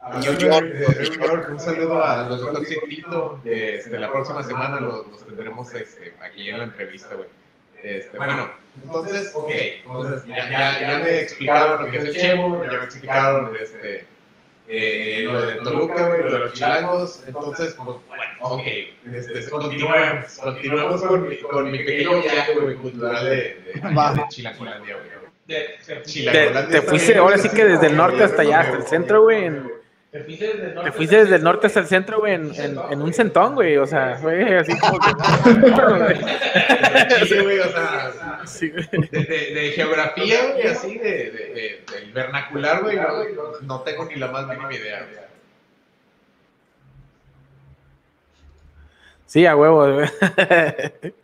hablando de- de New York, un saludo a los dos Tito. Este, la próxima semana los, los tendremos este, aquí en la entrevista, güey. Este, bueno, entonces, ok, entonces ya, ya, ya me explicaron lo que es el Chevo, ya me explicaron este, eh, lo de Toluca, güey, lo de los chilangos, entonces, pues, bueno, ok, este, continuemos, continuemos con, mi- con mi pequeño viaje, güey, cultural de, de, de Chilangolandia, güey. Te, Chilangolandia te está fuiste, ahora sí que desde el norte hasta allá, hasta el centro, güey. en- Te fuiste desde el norte hasta el centro, güey, en, en, en un centón, güey. O sea, fue así como que. Sí, güey, o sea, Sí, güey. de, de, de geografía, güey, así, de, de, de- del vernacular, güey, no, no tengo ni la más mínima idea, güey. Sí, a huevo, güey.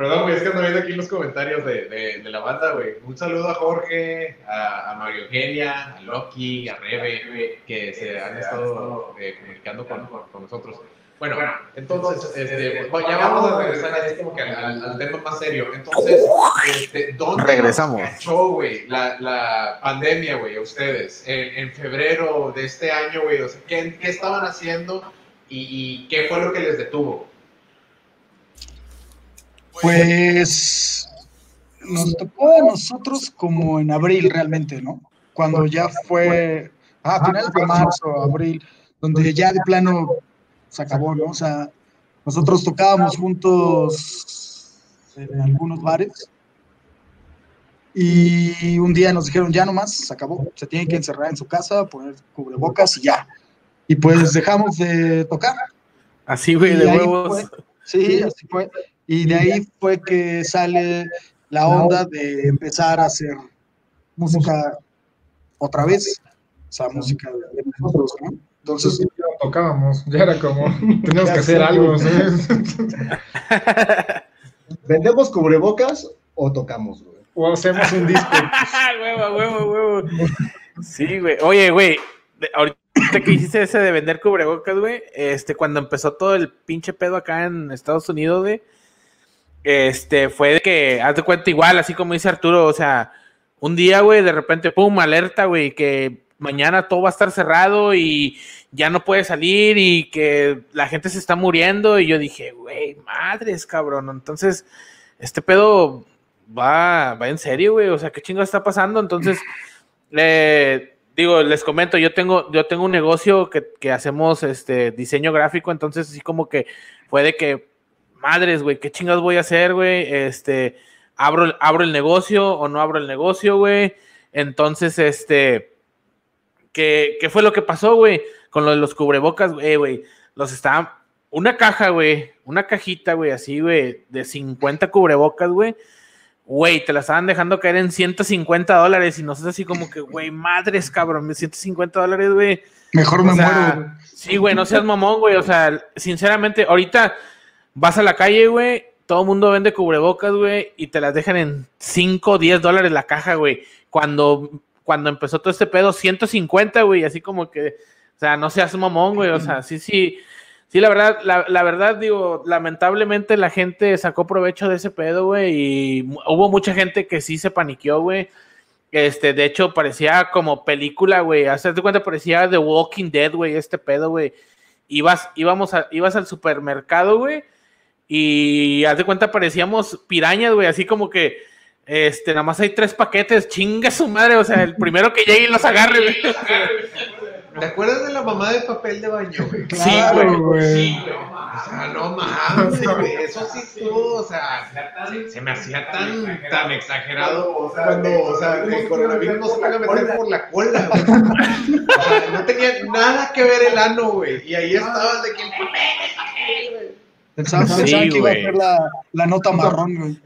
Perdón, güey, es que ando viendo aquí los comentarios de, de, de la banda, güey. Un saludo a Jorge, a, a Mario Eugenia, a Loki, a Rebe, güey, que se han estado eh, comunicando con, con, nosotros. Bueno, entonces, este, bueno, ya vamos a regresar así como que al, al tema más serio. Entonces, este, ¿dónde Regresamos. cachó, güey, la, la pandemia, güey, a ustedes? En, en febrero de este año, güey, o sea, ¿qué, qué estaban haciendo y, y qué fue lo que les detuvo? Pues nos tocó a nosotros como en abril realmente, ¿no? Cuando ya fue a finales de marzo, abril, donde ya de plano se acabó, ¿no? O sea, nosotros tocábamos juntos en algunos bares y un día nos dijeron, ya nomás, se acabó, se tienen que encerrar en su casa, poner cubrebocas y ya. Y pues dejamos de tocar. Así, güey, de huevos. fue- Sí, así fue. Y de ahí fue que sale la onda de empezar a hacer música otra vez. O sea, música de nosotros, ¿no? Entonces, Ya no tocábamos, ya era como, teníamos que hacer algo, ¿sabes? ¿Vendemos cubrebocas o tocamos, güey? O hacemos un disco. huevo, huevo, huevo. Sí, güey. Oye, güey, ahorita que hiciste ese de vender cubrebocas, güey, este, cuando empezó todo el pinche pedo acá en Estados Unidos, güey, este, fue de que, haz de cuenta igual, así como dice Arturo, o sea, un día, güey, de repente, pum, alerta, güey, que mañana todo va a estar cerrado y ya no puede salir y que la gente se está muriendo. Y yo dije, güey, madres, cabrón, entonces, este pedo va, va en serio, güey, o sea, ¿qué chingo está pasando? Entonces, eh, digo, les comento, yo tengo, yo tengo un negocio que, que hacemos este diseño gráfico, entonces así como que fue de que, madres, güey, ¿qué chingas voy a hacer, güey? Este, abro, abro el negocio o no abro el negocio, güey. Entonces, este, ¿qué, qué fue lo que pasó, güey? Con lo de los cubrebocas, güey, güey. Los estaban, una caja, güey, una cajita, güey, así, güey, de 50 cubrebocas, güey. Güey, te la estaban dejando caer en 150 dólares y nosotros así como que, güey, madres, cabrón, 150 dólares, güey. mejor O me sea, muero. Sí, güey, no seas mamón, güey. O sea, sinceramente, ahorita vas a la calle, güey. Todo el mundo vende cubrebocas, güey, y te las dejan en 5 o 10 dólares la caja, güey. Cuando, cuando empezó todo este pedo, 150, güey, así como que, o sea, no seas mamón, güey. O sea, sí, sí. Sí, la verdad, la, la verdad, digo, lamentablemente la gente sacó provecho de ese pedo, güey, y hubo mucha gente que sí se paniqueó, güey. Este, de hecho, parecía como película, güey. Hacerte cuenta, parecía The Walking Dead, güey, este pedo, güey. Ibas, íbamos ibas al supermercado, güey, y haz de cuenta, parecíamos pirañas, güey, así como que Este, nada más hay tres paquetes, chinga su madre, o sea, el primero que llegue y los agarre, güey. ¿Te acuerdas de la mamá de papel de baño, güey? Sí, Claro, güey. güey. Sí, güey. O sea, no mames, güey. Eso sí estuvo, o sea, se me hacía tan, tan exagerado cuando, o sea, el coronavirus no se van a meter por la cola, güey. O sea, no tenía nada que ver el ano, güey. Y ahí estaban de que el papel, güey. Pensaban, Sí, pensaban que iba a ser la, la nota marrón, güey.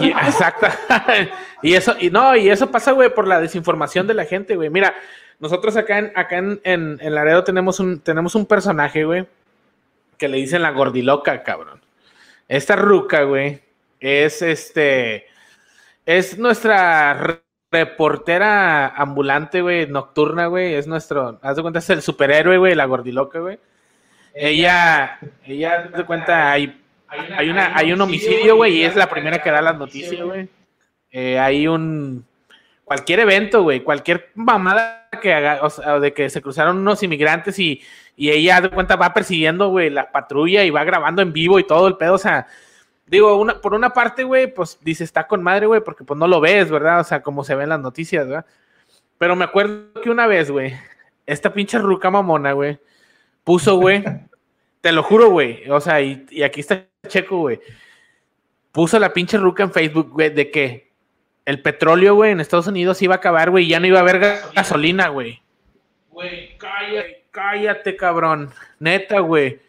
Y- exacto. y eso, y no, y eso pasa, güey, por la desinformación de la gente, güey. Mira, nosotros acá en, acá en, en, en Laredo tenemos un, tenemos un personaje, güey, que le dicen la gordiloca, cabrón. Esta ruca, güey, es este, es nuestra re- reportera ambulante, güey, nocturna, güey, es nuestro, haz de cuenta, es el superhéroe, güey, la gordiloca, güey. Ella, ella, de cuenta, hay hay, una, hay un homicidio, güey, y es la primera que da las noticias, güey. Eh, hay un. Cualquier evento, güey, cualquier mamada que haga, o de que se cruzaron unos inmigrantes y, y ella de cuenta va persiguiendo, güey, la patrulla y va grabando en vivo y todo el pedo, o sea, digo, una, por una parte, güey, pues dice, está con madre, güey, porque pues no lo ves, ¿verdad? O sea, como se ven las noticias, ¿verdad? Pero me acuerdo que una vez, güey, esta pinche ruca mamona, güey, puso, güey, te lo juro, güey, o sea, y, aquí está Checo, güey, puso la pinche ruca en Facebook, güey, de que el petróleo, güey, en Estados Unidos iba a acabar, güey, y ya no iba a haber ga- gasolina, güey. Güey, cállate, cállate, cabrón. Neta, güey.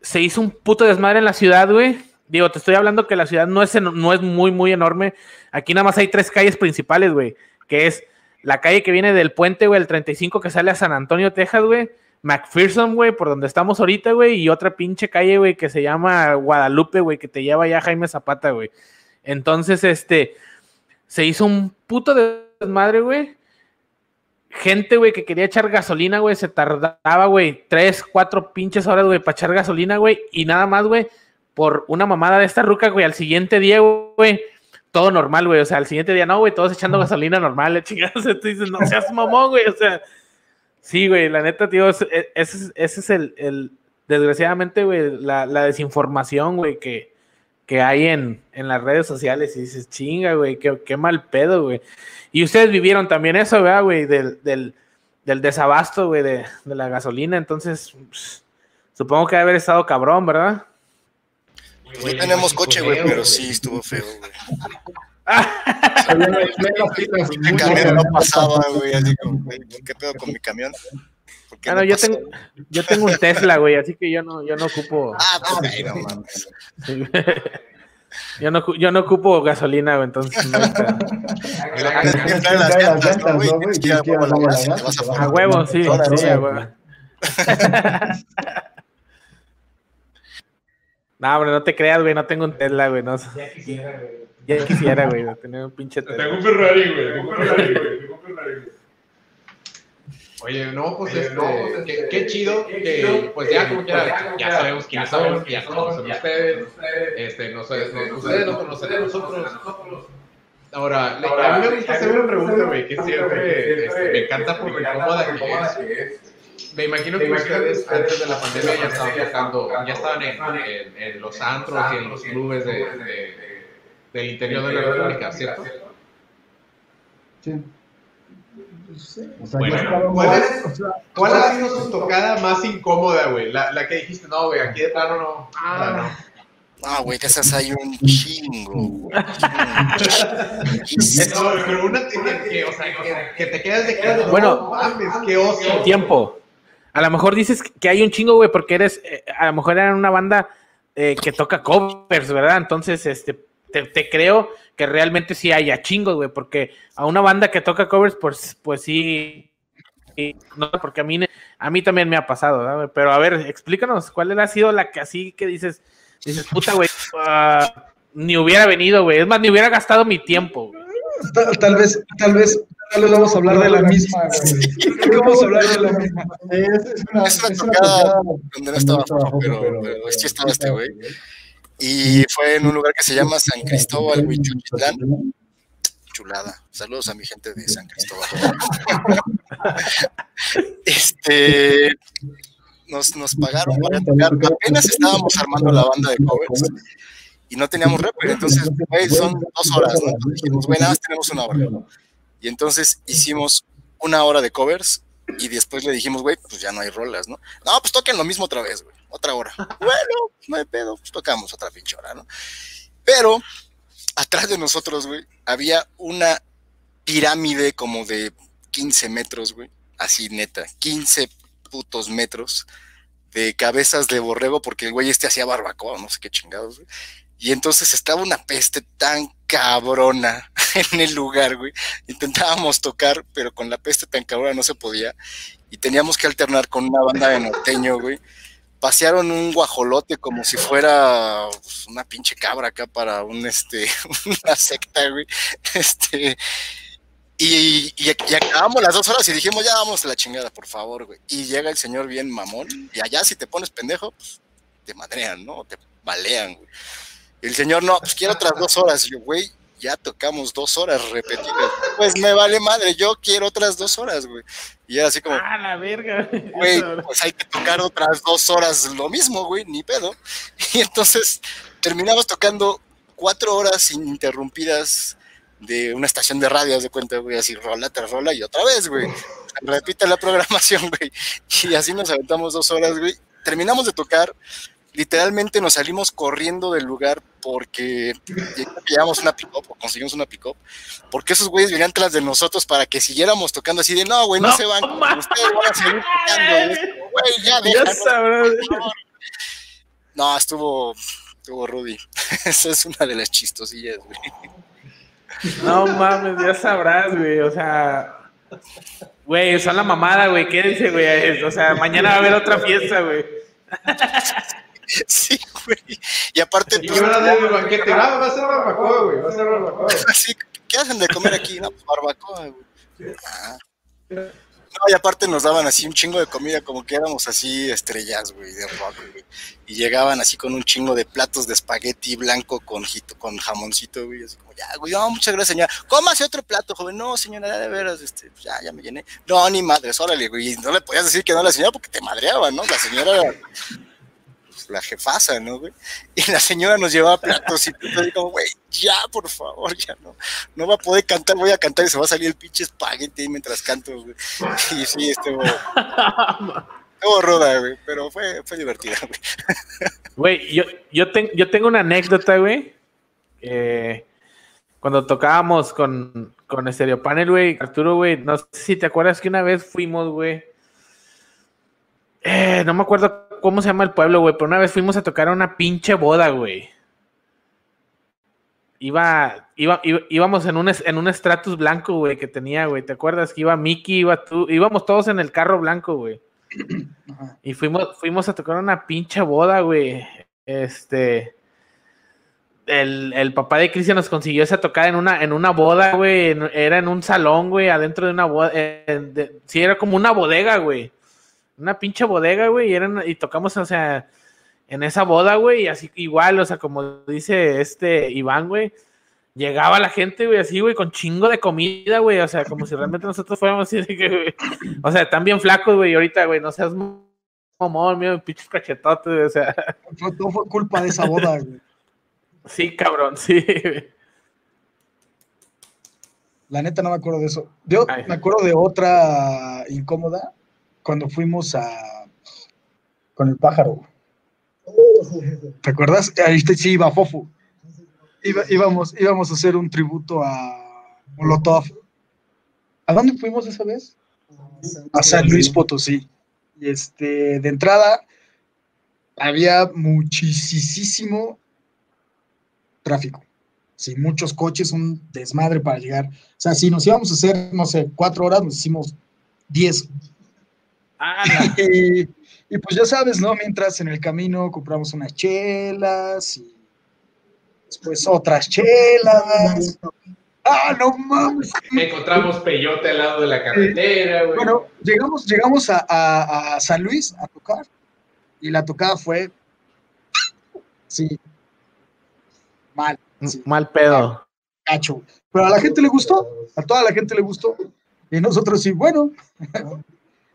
Se hizo un puto desmadre en la ciudad, güey. Digo, te estoy hablando que la ciudad no es, no es muy, muy enorme. Aquí nada más hay tres calles principales, güey. Que es la calle que viene del puente, güey, el 35 que sale a San Antonio, Texas, güey. McPherson, güey, por donde estamos ahorita, güey. Y otra pinche calle, güey, que se llama Guadalupe, güey, que te lleva ya Jaime Zapata, güey. Entonces, este, se hizo un puto desmadre, güey. Gente, güey, que quería echar gasolina, güey, se tardaba, güey, tres, cuatro pinches horas, güey, para echar gasolina, güey, y nada más, güey, por una mamada de esta ruca, güey, al siguiente día, güey, todo normal, güey, o sea, al siguiente día, no, güey, todos echando gasolina normal, chingados, tú dices, no seas mamón, güey, o sea, sí, güey, la neta, tío, ese, ese es, ese es el, el- desgraciadamente, güey, la, la desinformación, güey, que, que hay en, en las redes sociales y dices, chinga, güey, qué, qué mal pedo, güey. Y ustedes vivieron también eso, ¿verdad, güey? Del, del, del desabasto, güey, de, de la gasolina. Entonces, pues, supongo que debe haber estado cabrón, ¿verdad? No tenemos coche, güey, pero sí estuvo feo, güey. Camión no pasaba, güey, así como, güey, ¿qué pedo con mi camión? ¿Por qué Ah, no, no yo tengo, yo tengo un Tesla, güey, así que yo no, yo no ocupo. Ah, pues, güey, no mames. Yo no, yo no ocupo gasolina, güey, entonces. a huevo sí, sí, a horas. huevo. No, hombre, no te creas, güey, no tengo un Tesla, güey. No. Ya quisiera, güey. Ya quisiera, güey, tener un pinche. Tengo un Ferrari, güey. Tengo un Ferrari, güey. Tengo un Ferrari, güey. Oye, no, pues este, qué, qué chido que, pues ya como quiera, ya sabemos quiénes son, ya conocen ustedes, este, no sé, no- ustedes nos conocen a nosotros. Ahora, le- a mí me gusta hacer una pregunta, güey, que siempre este, me encanta por lo incómoda que es. Me imagino que ustedes antes de la pandemia ya estaban tocando, ya estaban en, en- en los antros y en los clubes de, de- del interior de la República, ¿cierto? Sí. O sea, Bueno, ya estábamos- ¿cuál es- ¿Cuál ha sido su tocada más incómoda, güey? La, la que dijiste, no, güey, aquí de plano no. Ah, Ah, güey, de esas hay un chingo. güey. no. No, pero una que, que- que, o sea, que, que te quedas de que, Bueno. no mames, qué oso. Tiempo. A lo mejor dices que hay un chingo, güey, porque eres, eh, a lo mejor eran una banda eh, que toca covers, ¿verdad? Entonces, este, te, te creo que realmente sí haya chingos, güey, porque a una banda que toca covers, pues, pues sí, sí, no, porque a mí, a mí también me ha pasado, ¿verdad, güey? Pero a ver, explícanos, ¿cuál ha sido la que así que dices, dices, puta, güey, ah, ni hubiera venido, güey, es más, ni hubiera gastado mi tiempo, güey. Tal, tal vez, tal vez, tal vez vamos a hablar de la misma, güey. Vamos a hablar de la misma. Es, es una, Es una es una tocada tocada donde no estaba pero, pero sí estaba este güey. Y fue en un lugar que se llama San Cristóbal, Huichuchitlán. Chulada. Saludos a mi gente de San Cristóbal. Este. Nos, nos pagaron para tocar. Apenas estábamos armando la banda de covers. y no teníamos rapper. Entonces, güey, son dos horas, ¿no? Entonces dijimos, güey, nada más tenemos una hora. Y entonces hicimos una hora de covers y después le dijimos, güey, pues ya no hay rolas, ¿no? No, pues toquen lo mismo otra vez, güey, otra hora. Bueno, no hay pedo, pues tocamos otra pinche hora, ¿no? Pero atrás de nosotros, güey, había una pirámide como de 15 metros, güey, así neta, 15 putos metros de cabezas de borrego porque el güey este hacía barbacoa, no sé qué chingados, güey. Y entonces estaba una peste tan cabrona en el lugar, güey. Intentábamos tocar, pero con la peste tan cabrona no se podía. Y teníamos que alternar con una banda de norteño, güey. Pasearon un guajolote como si fuera pues, una pinche cabra acá para un, este, una secta, güey. Este, y, y, acabamos las dos horas y dijimos, ya vamos a la chingada, por favor, güey. Y llega el señor bien mamón, y allá si te pones pendejo, pues te madrean, ¿no? Te balean, güey. Y el señor, no, pues quiero otras dos horas. Yo, güey, ya tocamos dos horas repetidas. Pues me vale madre, yo quiero otras dos horas, güey. Y era así como. Ah, la verga. Güey, pues hay que tocar otras dos horas lo mismo, güey, ni pedo. Y entonces terminamos tocando cuatro horas ininterrumpidas de una estación de radio, de cuenta, güey, así rola tras rola y otra vez, güey. Repite la programación, güey. Y así nos aventamos dos horas, güey. Terminamos de tocar, literalmente nos salimos corriendo del lugar porque llevamos una pick-up o conseguimos una pick-up, porque esos güeyes venían tras de nosotros para que siguiéramos tocando así de, no, güey, no, se van, ustedes van a seguir tocando, güey, ya déjanos, No, estuvo, estuvo Rudy. Esa es una de las chistosillas, güey. No mames, ya sabrás, güey. O sea, güey, son la mamada, güey. Quédense, güey. O sea, mañana va a haber otra fiesta, güey. Sí, güey. Y aparte. ¿Y pues, van a hacer el banquete? No, va a ser barbacoa, güey. Va a ser barbacoa. Así, ¿qué hacen de comer aquí? No, pues barbacoa, güey. Ah. No, y aparte nos daban así un chingo de comida, como que éramos así estrellas, güey, de rock, güey. Y llegaban así con un chingo de platos de espagueti blanco con, con jamoncito, güey. Así como, ya, güey, no, muchas gracias, señora. Cómase otro plato, joven. No, señora, de veras, este, pues ya, ya me llené. No, ni madres, órale, güey. No le podías decir que no a la señora porque te madreaba, ¿no? La señora la jefasa, ¿no, güey? Y la señora nos llevaba platos y así como, güey, ya, por favor, ya no, no va a poder cantar, voy a cantar y se va a salir el pinche espagueti mientras canto, güey. Y sí, estuvo, estuvo ruda, güey, pero fue, fue divertida, güey. Güey, yo, yo, yo tengo una anécdota, güey. cuando tocábamos con, con Stereo Panel, güey, Arturo, güey, no sé si te acuerdas que una vez fuimos, güey. Eh, no me acuerdo cómo se llama el pueblo, güey, pero una vez fuimos a tocar a una pinche boda, güey. Iba, iba, íbamos en un, en un Stratus blanco, güey, que tenía, güey. ¿Te acuerdas? Que iba Mickey, iba tú, íbamos todos en el carro blanco, güey. Y fuimos, fuimos a tocar una pinche boda, güey. Este. El, papá de Cristian nos consiguió esa tocada en una, en una boda, güey. Era en un salón, güey, adentro de una boda. sí, era como una bodega, güey una pinche bodega, güey, y, eran, y tocamos, o sea, en esa boda, güey, y así igual, o sea, como dice este Iván, güey, llegaba la gente, güey, así, güey, con chingo de comida, güey, o sea, como si realmente nosotros fuéramos así, de que, güey, o sea, están bien flacos, güey, ahorita, güey, no seas mamón, mío, pinches cachetotes, güey, o sea. Todo fue culpa de esa boda, güey. Sí, cabrón, sí, La neta no me acuerdo de eso. Yo me acuerdo de otra incómoda cuando fuimos a con el pájaro. ¿Te acuerdas? Ahí sí iba Fofo. íbamos, íbamos a hacer un tributo a Molotov. ¿A dónde fuimos esa vez? A San Luis Potosí. Y este, de entrada, había muchísimo tráfico. Sí, muchos coches, un desmadre para llegar. O sea, si nos íbamos a hacer, no sé, cuatro horas, nos hicimos diez y, pues ya sabes, ¿no? Mientras en el camino compramos unas chelas y después otras chelas. ¡Ah, no mames! Encontramos peyote al lado de la carretera, güey. Bueno, llegamos, llegamos a, San Luis a tocar y la tocada fue. Sí. Mal. Mal pedo. Cacho. Pero a la gente le gustó, a toda la gente le gustó. Y nosotros sí, bueno.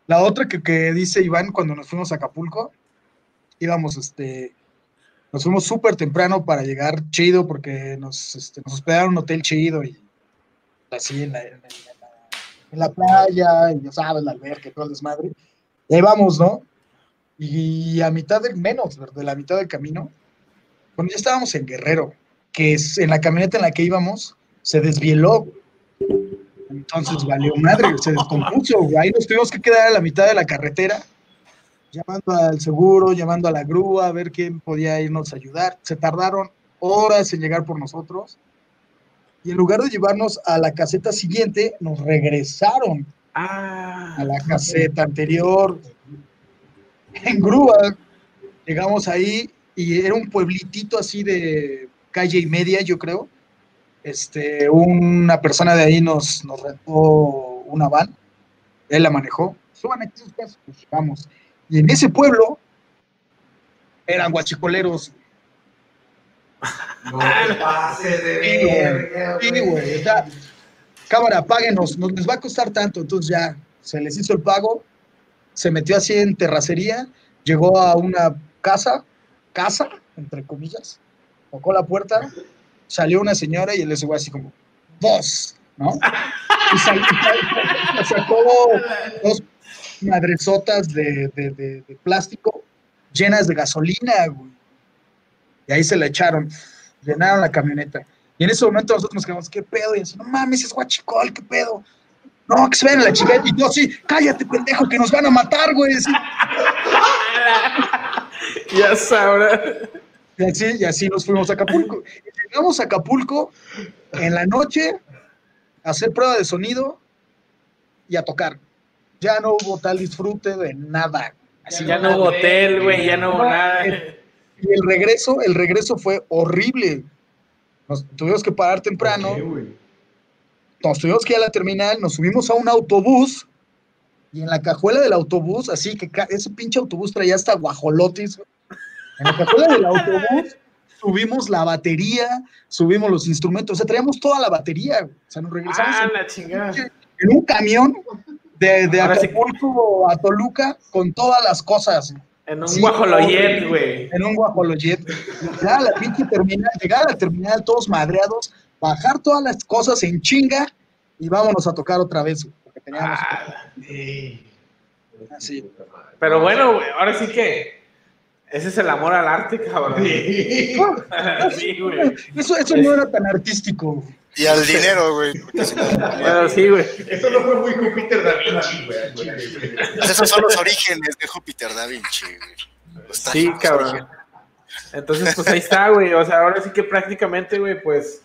La otra que, dice Iván cuando nos fuimos a Acapulco, íbamos, este, Nos fuimos súper temprano para llegar chido porque nos, este, nos hospedaron un hotel chido y así en la, en la- en la playa, y ya sabes, la alberca todo el desmadre. Y ahí vamos, ¿no? Y a mitad del, menos, de la mitad del camino, cuando ya estábamos en Guerrero, que es en la camioneta en la que íbamos, se desvieló. Entonces valió madre, se descompuso. güey. Ahí nos tuvimos que quedar a la mitad de la carretera, llamando al seguro, llamando a la grúa, a ver quién podía irnos a ayudar. Se tardaron horas en llegar por nosotros. Y en lugar de llevarnos a la caseta siguiente, nos regresaron Ah, a la caseta anterior. En grúa. Llegamos ahí y era un pueblitito así de calle y media, yo creo. Este, una persona de ahí nos, nos rentó una van. Él la manejó. Suban aquí sus casas, pues llegamos. Y en ese pueblo eran guachicoleros. No de Sí, güey. cámara, páguenos, nos les va a costar tanto. Entonces ya se les hizo el pago, se metió así en terracería, llegó a una casa, casa, entre comillas, tocó la puerta, salió una señora y él le güey así como, vos, ¿no? Y sal- y sal- sacó dos madresotas de, de- de- plástico llenas de gasolina, güey. Y ahí se la echaron, llenaron la camioneta. Y en ese momento nosotros nos quedamos, ¿qué pedo? Y así, no mames, es guachicol, ¿qué pedo? No, que se vayan a la chingada. Y yo, sí, cállate, pendejo, que nos van a matar, güey. Ya sabrá. Y así, y así nos fuimos a Acapulco. Y llegamos a Acapulco en la noche a hacer prueba de sonido y a tocar. Ya no hubo tal disfrute de nada. Así, Ya no hubo hotel, güey, ya no hubo nada. Y el regreso, el regreso fue horrible. Nos tuvimos que parar temprano. Nos tuvimos que ir a la terminal, nos subimos a un autobús y en la cajuela del autobús, así que ese pinche autobús traía hasta guajolotes. güey. En la cajuela del autobús subimos la batería, subimos los instrumentos, o sea, traíamos toda la batería. güey. O sea, nos regresamos Ah, en, la chingada. en un camión de, de sí. Acapulco a Toluca con todas las cosas. En un Sí, guajoloyet, güey. En un guajoloyet. Llegar a la pinche terminal, llegar a la terminal todos madreados, bajar todas las cosas en chinga y vámonos a tocar otra vez. Porque teníamos Ah, Sí. así. pero bueno, güey, ahora sí que ese es el amor al arte, cabrón. Sí. Sí, güey. Eso, eso no era tan artístico. Y al dinero, güey. Bueno, sí, güey. Eso no fue muy Júpiter Da Vinci, güey. Pues esos son los orígenes de Júpiter Da Vinci, güey. Los Sí, cabrón. orígenes. Entonces, pues ahí está, güey. O sea, ahora sí que prácticamente, güey, pues.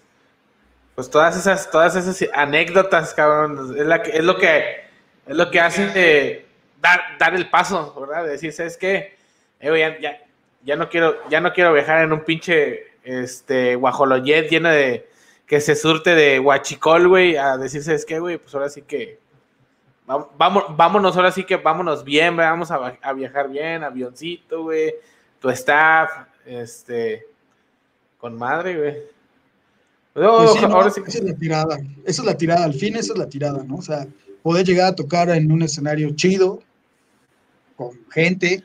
Pues todas esas, todas esas anécdotas, cabrón. Es, la que, es lo que es lo que hace eh, dar, dar el paso, ¿verdad? De decir, ¿sabes qué? Eh, ya, ya, ya no quiero, ya no quiero viajar en un pinche este guajoloyet lleno de que se surte de guachicol, güey, a decir, ¿sabes qué, güey? Pues ahora sí que va- vamos, vámonos, ahora sí que vámonos bien, vamos a, viajar bien, avioncito, güey, tu staff, este, con madre, güey. No, Pues sí, no, ahora sí que- Esa es la tirada. Esa es la tirada. Al fin, esa es la tirada, ¿no? O sea, poder llegar a tocar en un escenario chido, con gente,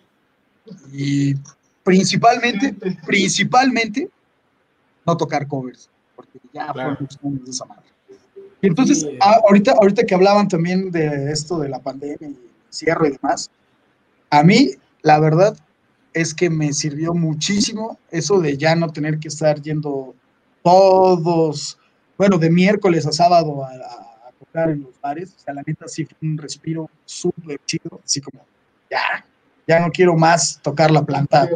y principalmente, principalmente, no tocar covers, porque ya Claro. fueron de esa madre. Y entonces, Sí. a- ahorita, ahorita que hablaban también de esto de la pandemia y cierre y demás, a mí, la verdad, es que me sirvió muchísimo eso de ya no tener que estar yendo todos, bueno, de miércoles a sábado a, a- a tocar en los bares. O sea, la neta sí fue un respiro súper chido, así como, ya, ya no quiero más tocar la planta.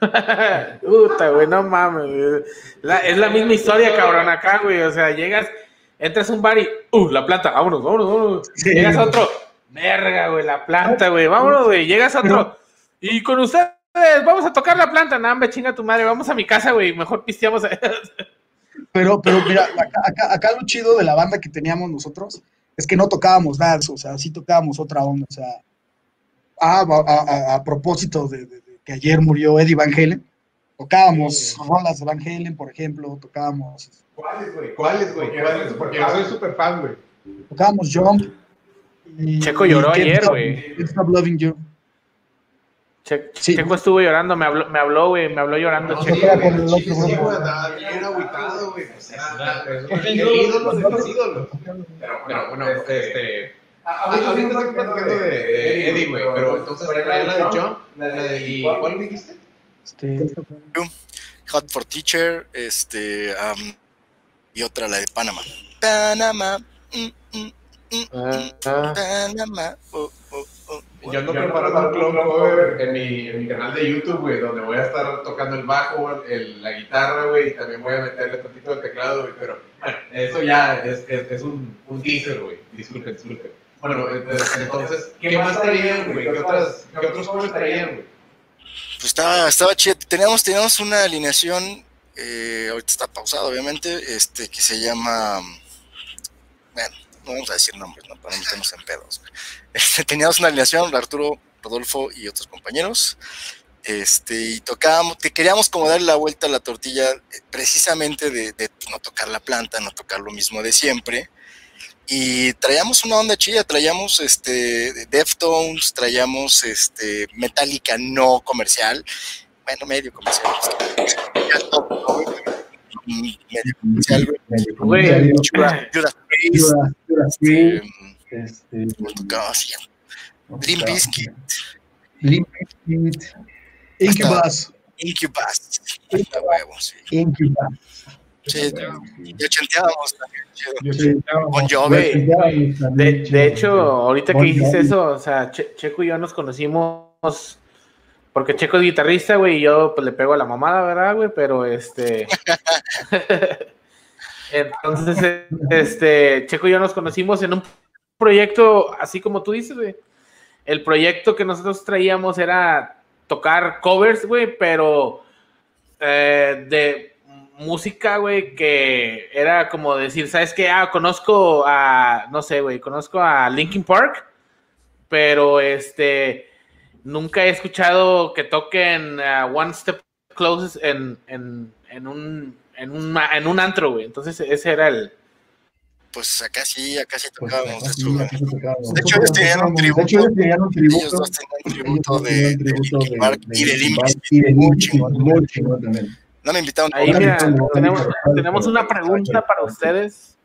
Puta, güey, no mames. güey. La- es la misma historia, cabrón, acá, güey. O sea, llegas, entras a un bar y, uh, la planta, vámonos, vámonos, vámonos. Sí. Llegas a otro, verga, güey, la planta, güey, vámonos, güey. Llegas a otro, y con ustedes, vamos a tocar la planta, no, hombre, chinga tu madre, vamos a mi casa, güey, mejor pisteamos. Pero, pero mira, acá, acá- acá lo chido de la banda que teníamos nosotros es que no tocábamos dance, o sea, sí tocábamos otra onda, o sea, a, a- propósito de, de- de que ayer murió Eddie Van Halen, tocábamos rolas de Van Halen, por ejemplo, tocábamos, ¿Cuáles, güey? ¿Cuáles, güey? ¿Cuáles? Porque yo soy súper fan, güey. tocábamos Jump. y- Checo lloró y ayer, güey. Stop Loving You. Che- Sí. Checo estuvo llorando, me habló, me habló, güey, me habló llorando, No, Checo. queda con el sí, otro sí, grupo. güey, andaba bien agüitado, güey. Era- es el ídolo de los ídolos. Pero, pero bueno, este. Ahorita estás platicando de, de Eddie, güey. Pero entonces la de John. La de, ¿Y cuál dijiste? Este, Hot for Teacher, este, am, y otra, la de Panamá. Panamá, mm, mm, mm, Ah, ah. Panamá, oh, oh, oh, oh. Yo ando preparando un clone cover en mi, en mi canal de YouTube, güey, donde voy a estar tocando el bajo, el, la guitarra, güey, y también voy a meterle tantito de teclado, güey, pero bueno, eso ya es, es, es un, un teaser, güey, disculpen, disculpen. Bueno, entonces, ¿qué más traían, güey? ¿Qué, otras, ¿Qué otros covers traían, güey? Pues estaba, estaba chido. Teníamos, teníamos una alineación, eh, ahorita está pausado, obviamente, este, que se llama. Bueno, no vamos a decir nombres, ¿no? Para no meternos en pedos. Este, teníamos una alineación, Arturo, Rodolfo y otros compañeros. Este, y tocábamos, que queríamos como darle la vuelta a la tortilla, eh, precisamente de, de no tocar la planta, no tocar lo mismo de siempre. Y traíamos una onda chida, traíamos este Deftones, traíamos este Metallica no comercial, bueno, medio comercial, medio comercial, güey. Güey, Judas, Priest, este, este. Limp Bizkit, Limp Bizkit, Incubus. Incubus. Incubus. Sí, y ochenteábamos también, Bon Jovi. De, de hecho, ahorita que Jovi. eso, o sea, Che- Checo y yo nos conocimos porque Checo es guitarrista, güey, y yo pues le pego a la mamada, ¿verdad, güey? Pero este... Entonces, este, Checo y yo nos conocimos en un proyecto, así como tú dices, güey. El proyecto que nosotros traíamos era tocar covers, güey, pero eh, de música, güey, que era como decir, ¿sabes qué? Ah, conozco a, no sé, güey, conozco a Linkin Park, pero este, nunca he escuchado que toquen ah, One Step Close en, en, en un, en, un, en un antro, güey. Entonces, ese era el... Pues acá sí, acá sí Pues, tocábamos de sí, tocábamos. Hecho, ellos tenían un De hecho, ellos tributo. tenían un Ellos tributo. dos tenían un ellos tributo dos tenían un tributo Linkin Park de- y de de Limp Park y de Limp. Bizkit, muy chingón también. No me invitaron Ahí, a mira, tenemos, tenemos una pregunta para ustedes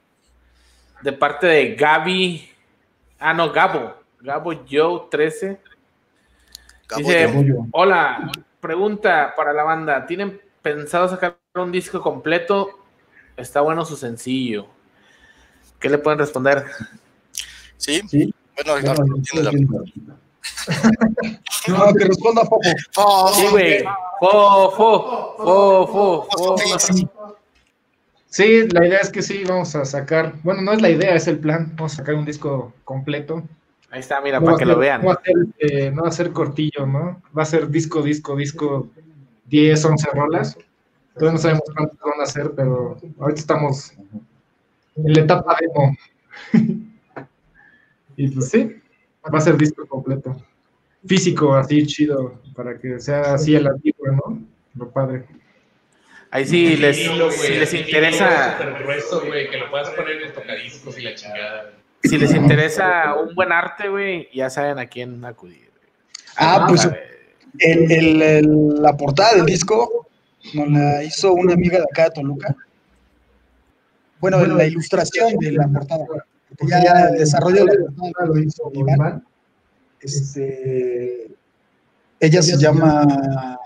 de parte de Gaby. Ah, no, Gabo. Gabo Joe 13. Dice, Orgullo. hola, pregunta para la banda. ¿Tienen pensado sacar un disco completo? Está bueno su sencillo. ¿Qué le pueden responder? Sí, Sí. bueno, Bueno, yo tiene la estoy haciendo- No, que responda Popo. Oh, Sí, güey. Fo, fo, fo, fo, fo. Sí, la idea es que sí, vamos a sacar, bueno, no es la idea, es el plan, vamos a sacar un disco completo. Ahí está, mira, No para que lo vean. No va, a ser, eh, no va a ser cortillo, ¿no? Va a ser disco, disco, disco, 10, 11 rolas. Todavía no sabemos cuántas van a ser, pero ahorita estamos en la etapa demo. y pues sí, va a ser disco completo. Físico, así chido, para que sea así el antiguo, ¿no? Lo padre. Ahí sí les, si les interesa, vinilo súper grueso, güey, que lo puedas poner en el tocadiscos y la chingada. si les interesa un buen arte, güey, ya saben a quién acudir. Ah, pues el, el- el- la portada del disco nos la hizo una amiga de acá de Toluca. Bueno, la ilustración de la portada. Porque Ya el desarrollo de la portada lo hizo Iván. Este, ella se llama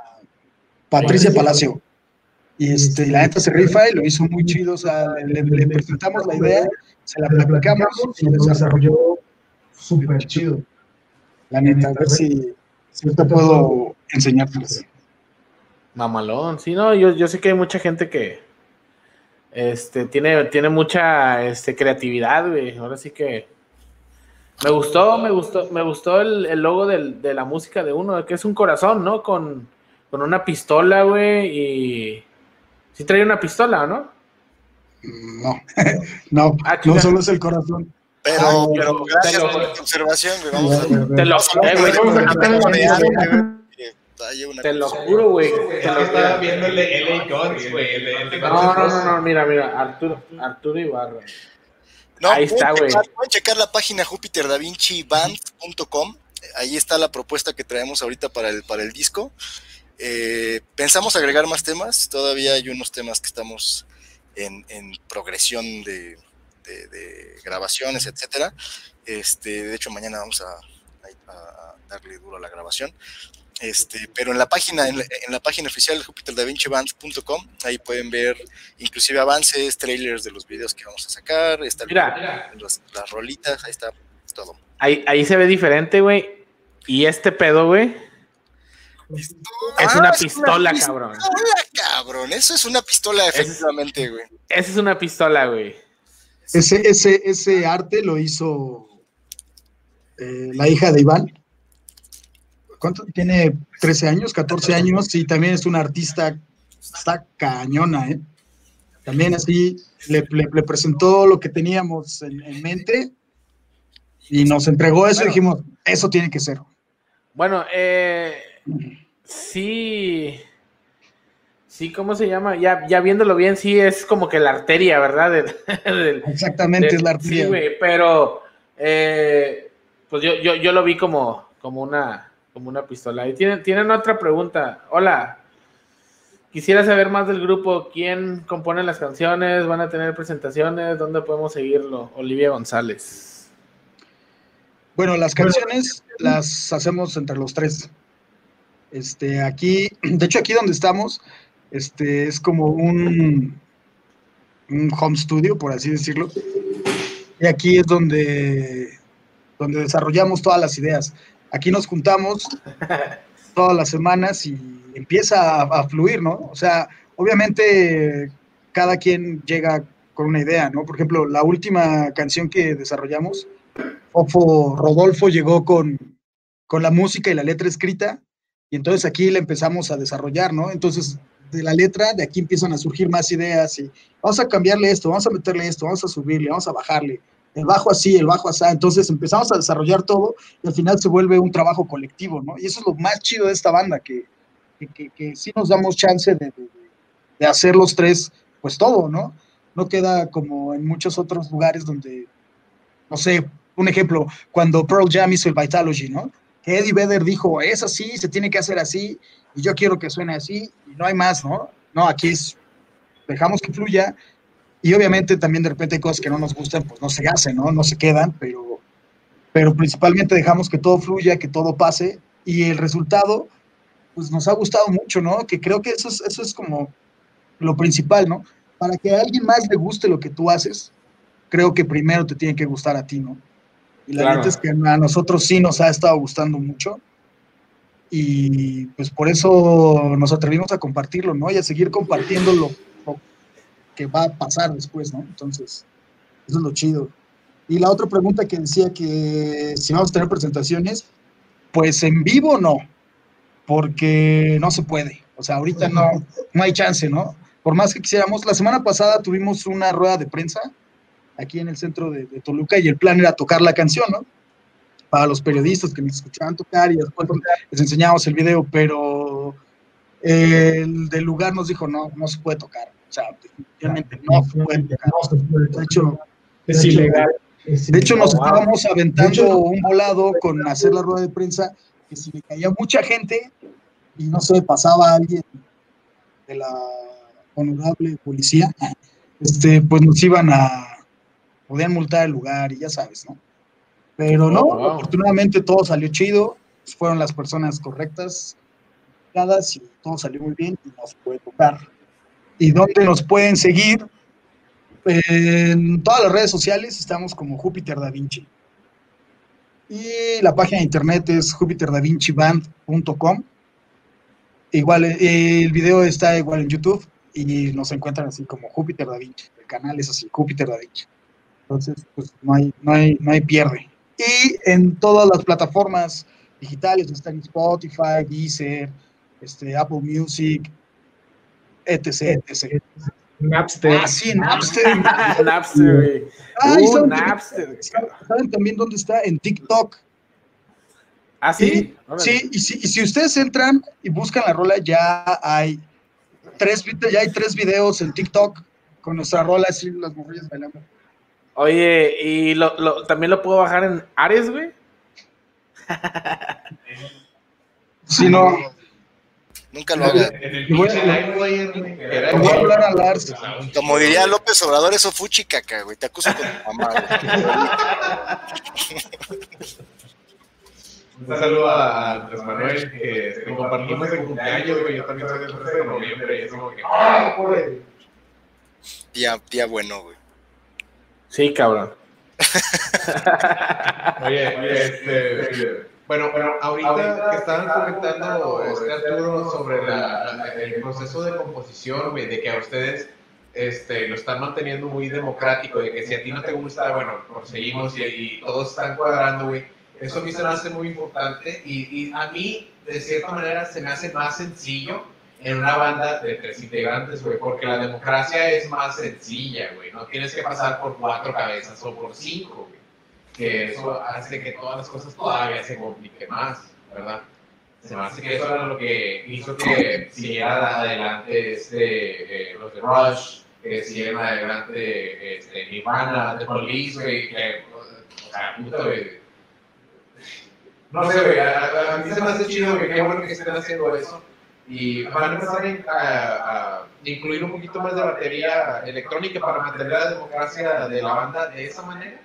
Patricia Palacio. Y este, la neta se rifa y lo hizo muy chido. O sea, le, le presentamos la idea, se la platicamos y lo desarrolló Súper chido. La neta, a ver si, si te puedo enseñarles. Mamalón, sí, no, yo, yo sé que hay mucha gente que este, tiene, tiene mucha este, creatividad, güey. Ahora sí que me gustó, me gustó, me gustó el, el logo del- de la música de uno, que es un corazón, ¿no? Con, con una pistola, güey, y sí trae una pistola, ¿no? No, no, Ah, no solo es el corazón. Pero, pero gracias te lo- por tu observación, güey. Vamos a Te lo, eh, güey, Vamos a una te lo juro, güey. Te lo- estaba viendo el de LA Guns, güey. No, no, no, no, mira, mira, Arturo, Arturo Ibarra. No, Ahí pueden está, güey. checar- Pueden checar la página jupiterdavinciband.com. ahí está la propuesta que traemos ahorita para el, para el disco. Eh, pensamos agregar más temas, todavía hay unos temas que estamos en, en progresión de, de- de grabaciones, etcétera. Este, de hecho, mañana vamos a, a- a darle duro a la grabación. Este, pero en la página, en la, en la página oficial de JupiterDaVinciBand.com, ahí pueden ver inclusive avances, trailers de los videos que vamos a sacar, está el- Mira. las, las rolitas, ahí está todo. Ahí, ahí se ve diferente, güey. Y este pedo, güey, es Ah, una es pistola, pis- cabrón. Pistola, cabrón, eso es una pistola, efectivamente, güey. Esa es una pistola, güey. Ese, ese, ese arte lo hizo eh, la hija de Iván. ¿Cuánto? Tiene 13 años, 14 años y también es una artista, está cañona, ¿eh? También así le, le- le presentó lo que teníamos en, en mente y nos entregó eso y dijimos, eso tiene que ser. Bueno, eh, sí, sí, ¿cómo se llama? Ya, ya viéndolo bien, sí es como que la arteria, ¿verdad? Del- del- Exactamente, del- es la arteria. Sí, pero eh, pues yo, yo, yo lo vi como, como una, como una pistola. Y tienen, tienen otra pregunta. Hola. Quisiera saber más del grupo. ¿Quién compone las canciones? ¿Van a tener presentaciones? ¿Dónde podemos seguirlo? Olivia González. Bueno, las canciones las hacemos entre los tres. Este, aquí, de hecho, aquí donde estamos, este, es como un, un home studio, por así decirlo. Y aquí es donde, donde desarrollamos todas las ideas. Aquí nos juntamos todas las semanas y empieza a, a fluir, ¿no? O sea, obviamente cada quien llega con una idea, ¿no? Por ejemplo, la última canción que desarrollamos, Rodolfo llegó con, con la música y la letra escrita, y entonces aquí la empezamos a desarrollar, ¿no? Entonces, de la letra, de aquí empiezan a surgir más ideas y vamos a cambiarle esto, vamos a meterle esto, vamos a subirle, vamos a bajarle, el bajo así, el bajo así. Entonces empezamos a desarrollar todo y al final se vuelve un trabajo colectivo, ¿no? Y eso es lo más chido de esta banda, que, que, que, sí nos damos chance de, de, de hacer los tres, pues todo, ¿no? No queda como en muchos otros lugares donde, no sé, un ejemplo, cuando Pearl Jam hizo el Vitalogy, ¿no? Que Eddie Vedder dijo, es así, se tiene que hacer así, y yo quiero que suene así, y no hay más, ¿no? No, aquí es, dejamos que fluya, y obviamente también de repente hay cosas que no nos gustan, pues no se hacen, ¿no? No se quedan, pero, pero principalmente dejamos que todo fluya, que todo pase, y el resultado, pues nos ha gustado mucho, ¿no? Que creo que eso es, eso es como lo principal, ¿no? Para que a alguien más le guste lo que tú haces, creo que primero te tiene que gustar a ti, ¿no? Y la Claro. neta es que a nosotros sí nos ha estado gustando mucho. Y pues por eso nos atrevimos a compartirlo, ¿no? Y a seguir compartiendo lo, lo que va a pasar después, ¿no? Entonces, eso es lo chido. Y la otra pregunta que decía que si vamos a tener presentaciones, pues en vivo no, porque no se puede. O sea, ahorita no, no hay chance, ¿no? Por más que quisiéramos. La semana pasada tuvimos una rueda de prensa aquí en el centro de, de Toluca y el plan era tocar la canción, ¿no? Para los periodistas que nos escuchaban tocar y después les enseñábamos el video, pero el del lugar nos dijo, no, no se puede tocar. O sea, definitivamente no se puede tocar. No se puede De hecho, Es ilegal. Es de hecho, nos estábamos aventando hecho- un volado con hacer la rueda de prensa, que si le caía mucha gente y no sé, pasaba alguien de la honorable policía, este, pues nos iban a, podían multar el lugar y ya sabes, ¿no? Pero no, Oh, wow. afortunadamente todo salió chido, fueron las personas correctas, indicadas, y todo salió muy bien y nos puede tocar. ¿Y dónde nos pueden seguir? En todas las redes sociales estamos como Júpiter Da Vinci. Y la página de internet es jupiterdavinciband.com. Igual eh, el video está igual en YouTube y nos encuentran así como Júpiter Da Vinci. El canal es así, Júpiter Da Vinci. Entonces, pues no hay, no hay, no hay pierde. Y en todas las plataformas digitales, están Spotify, Deezer, este, Apple Music, etc, etc. Napster. Ah, sí, Napster. Napster, güey. Ah, ¿y Uh, saben, Napster. ¿Saben también dónde está? En TikTok. ¿Ah, sí? Órale. Sí, y si, y si ustedes entran y buscan la rola, ya hay tres, ya hay tres videos en TikTok con nuestra rola así, las morrillas bailando. Oye, ¿y lo, lo- también lo puedo bajar en Ares, güey? Sí, no. Nunca lo Y voy a- hablar a Lars. Como diría López Obrador, eso fue chicaca, güey. Te acuso con tu mamá, güey. Un saludo a Andrés Manuel, que compartimos el cumpleaños, güey. Yo también soy del 13 de noviembre. Y es como que. ¡Ah, joder! Día, día bueno, güey. Sí, cabrón. Oye, este. Bueno, bueno, ahorita que estaban comentando este Arturo sobre la- la- el proceso de composición, güey, de que a ustedes este, lo están manteniendo muy democrático, de que si a ti no te gusta, bueno, proseguimos y, y todos están cuadrando, güey. Eso a mí se me hace muy importante y, y a mí, de cierta manera, se me hace más sencillo en una banda de tres integrantes, güey, porque la democracia es más sencilla, güey. No tienes que pasar por cuatro cabezas o por cinco, güey. Que eso hace que todas las cosas todavía se compliquen más, ¿verdad? Se me hace que eso era lo que hizo que siguiera adelante este, eh, los de Rush, que siguieran adelante este, Nirvana, The Police, güey, que, o sea, puta, güey. No sé, güey, a, a- mí se me hace chido, güey, qué bueno que estén haciendo eso. Y van a empezar a- a incluir un poquito más de batería electrónica para mantener la democracia de la banda de esa manera.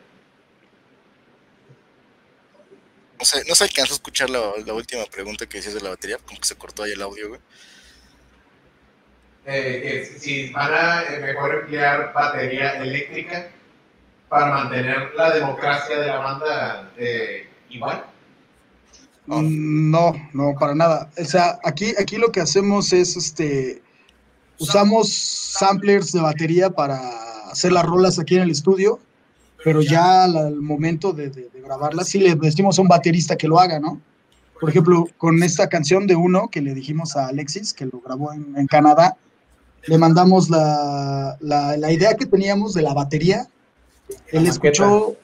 No sé, no se alcanzó a escuchar la, la última pregunta que decías de la batería, como que se cortó ahí el audio, güey. Eh, que si- van a eh, mejor emplear batería eléctrica para mantener la democracia de la banda eh, igual. Mm, No, no, para nada. O sea, aquí, aquí lo que hacemos es, este, usamos samplers de batería para hacer las rolas aquí en el estudio, pero ya al, al momento de, de- de grabarlas, sí le decimos a un baterista que lo haga, ¿no? Por ejemplo, con esta canción de uno que le dijimos a Alexis, que lo grabó en, en Canadá, le mandamos la, la, la idea que teníamos de la batería. Él La escuchó,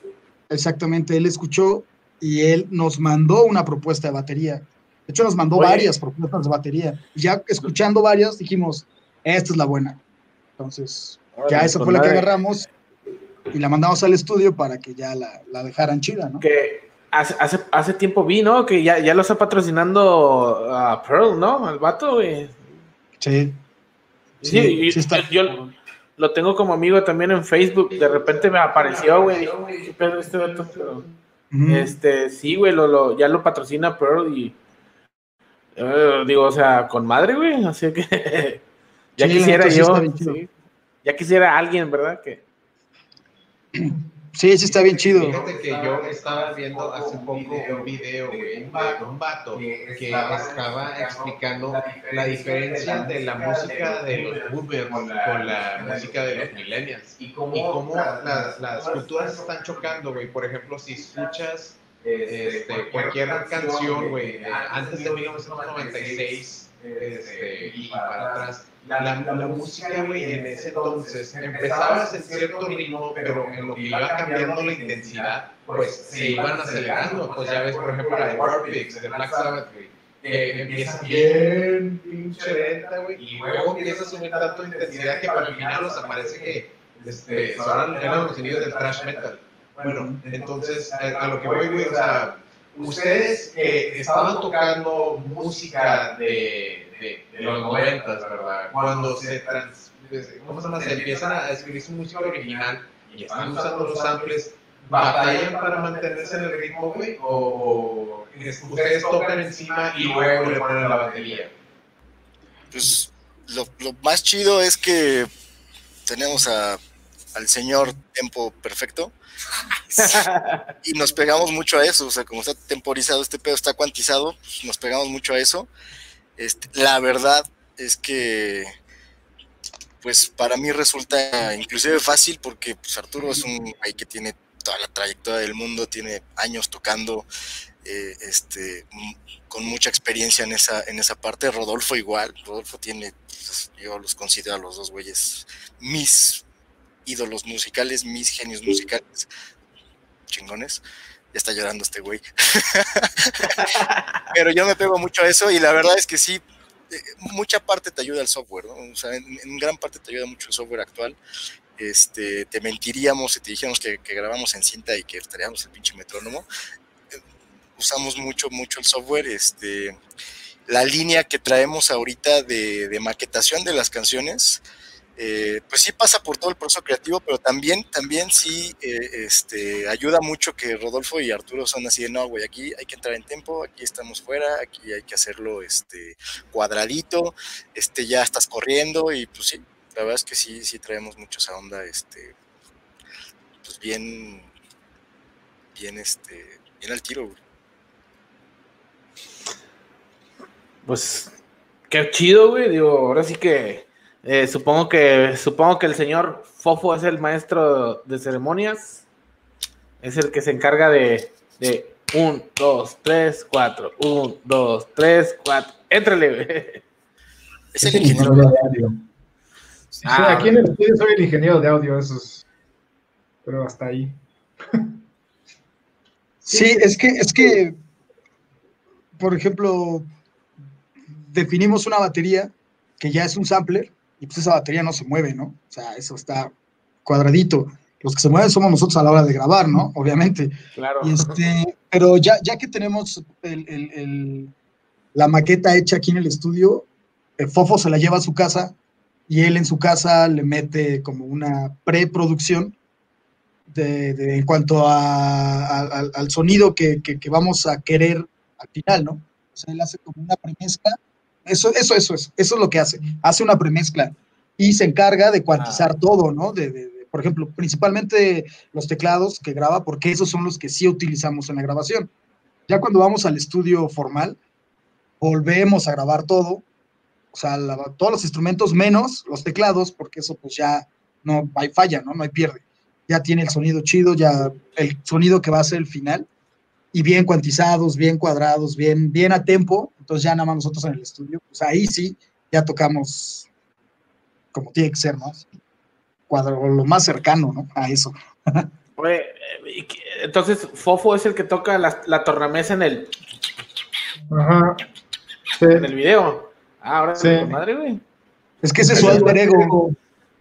exactamente, él escuchó y él nos mandó una propuesta de batería. De hecho, nos mandó Oye. varias propuestas de batería. Y ya escuchando varias, dijimos, esta es la buena. Entonces, ya esa fue la que agarramos y la mandamos al estudio para que ya la, la dejaran chida, ¿no? Que hace, hace, hace tiempo vi, ¿no? Que ya, ya lo está patrocinando a Pearl, ¿no? Al vato, güey. Sí. Sí, Sí, y- sí está. yo lo tengo como amigo también en Facebook. De repente me apareció, güey. Dije, "Güey, qué pedo este vato", pero. Este, sí, güey, lo, lo- ya lo patrocina Pearl y. eh, digo, o sea, con madre, güey. Así que. ya Sí, quisiera yo. sí. ya quisiera alguien, ¿verdad? Que. Sí, sí está bien chido. Fíjate que yo estaba viendo hace poco un video, de un vato que estaba explicando la diferencia de la música de los boomers con la música de los millennials y cómo las, las culturas están chocando, güey. Por ejemplo, si escuchas este, cualquier canción, güey, antes de 1996 este, y para atrás, la, la música, güey, en ese entonces empezabas en cierto ritmo, pero en lo que iba cambiando la intensidad, pues se iban acelerando. Pues ya ves, por ejemplo, la de Warpix, de Black Sabbath, güey, que empieza bien pinche lenta, güey, y luego empieza a subir tanto de intensidad que para el final nos aparece que este, son eran los sonidos del thrash metal. Bueno, entonces, a, a lo que voy, güey, o sea, ustedes que estaban tocando música de, de, de los noventas, ¿verdad? Cuando se trans, ¿cómo se llama? Se empiezan a escribir su música original y están usando los samples, ¿batallan para mantenerse en el ritmo, güey? ¿O, o es- ustedes tocan encima y luego le ponen la batería? Pues lo, lo más chido es que tenemos a, al señor Tempo Perfecto y nos pegamos mucho a eso, o sea, como está temporizado este pedo, está cuantizado, pues nos pegamos mucho a eso. Este, la verdad es que, pues para mí resulta inclusive fácil porque pues, Arturo es un güey que tiene toda la trayectoria del mundo, tiene años tocando, eh, este, m- con mucha experiencia en esa, en esa parte. Rodolfo igual, Rodolfo tiene, pues, yo los considero a los dos güeyes mis ídolos musicales, mis genios musicales, chingones. Ya está llorando este güey. Pero yo me pego mucho a eso y la verdad es que sí, eh, mucha parte te ayuda el software, ¿no? O sea, en, gran parte te ayuda mucho el software actual. Este, te mentiríamos si te dijéramos que, que grabamos en cinta y que estaríamos el pinche metrónomo. Eh, Usamos mucho, mucho el software, este, la línea que traemos ahorita de, de maquetación de las canciones, eh, pues sí pasa por todo el proceso creativo, pero también, también sí eh, este, ayuda mucho que Rodolfo y Arturo son así de, no, güey, aquí hay que entrar en tiempo, aquí estamos fuera, aquí hay que hacerlo este, cuadradito, este, ya estás corriendo y pues sí, la verdad es que sí, sí traemos mucho esa onda, este, pues bien, bien, este, bien al tiro, güey. Pues qué chido, güey. Digo, ahora sí que eh, supongo que supongo que el señor Fofo es el maestro de ceremonias. Es el que se encarga de, de un, dos, tres, cuatro. Un, dos, tres, cuatro. Éntrale, güey. Es el ingeniero de audio. Sí, Ah, aquí en el estudio soy el ingeniero de audio, eso es. Pero hasta ahí. Sí, es que, es que, por ejemplo, definimos una batería que ya es un sampler y pues esa batería no se mueve, ¿no? O sea, eso está cuadradito. Los que se mueven somos nosotros a la hora de grabar, ¿no? Obviamente. Claro. Y este, pero ya, ya que tenemos el- el- el- la maqueta hecha aquí en el estudio, el Fofo se la lleva a su casa y él en su casa le mete como una preproducción de, de- en cuanto a- a- al, al sonido que, que- que vamos a querer al final, ¿no? O sea, él hace como una premezcla. Eso, eso, eso, eso, eso es lo que hace. Hace una premezcla y se encarga de cuantizar todo, ¿no? De, de- de- por ejemplo, principalmente los teclados que graba, porque esos son los que sí utilizamos en la grabación. Ya cuando vamos al estudio formal, volvemos a grabar todo, o sea, la- todos los instrumentos menos los teclados, porque eso pues ya no hay falla, ¿no? No hay pierde. Ya tiene el sonido chido, ya el sonido que va a ser el final, y bien cuantizados, bien cuadrados, bien, bien a tempo, entonces ya nada más nosotros en el estudio, pues ahí sí, ya tocamos como tiene que ser, ¿no? Cuadro, lo más cercano, ¿no? A eso. Eh, entonces, Fofo es el que toca la, la tornamesa en el, Ajá. Sí. en el video. Ah, ahora Sí. sí. madre, güey. Es que ese es su alter ego,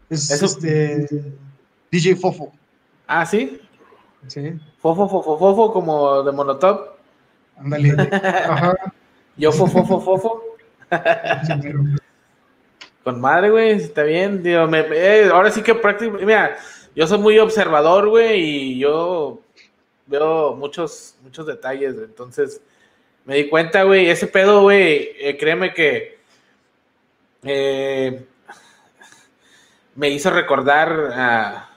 es Eso- este DJ Fofo. Ah, sí. Sí, Fofo, fofo, fofo, como de Monotop. ándale. Ajá. Yo, fofo, fofo, fofo. Con madre, güey, está bien. Digo, me- eh, ahora sí que prácticamente, mira, yo soy muy observador, güey, y yo veo muchos, muchos detalles. Entonces, me di cuenta, güey, ese pedo, güey, eh, créeme que eh, me hizo recordar a,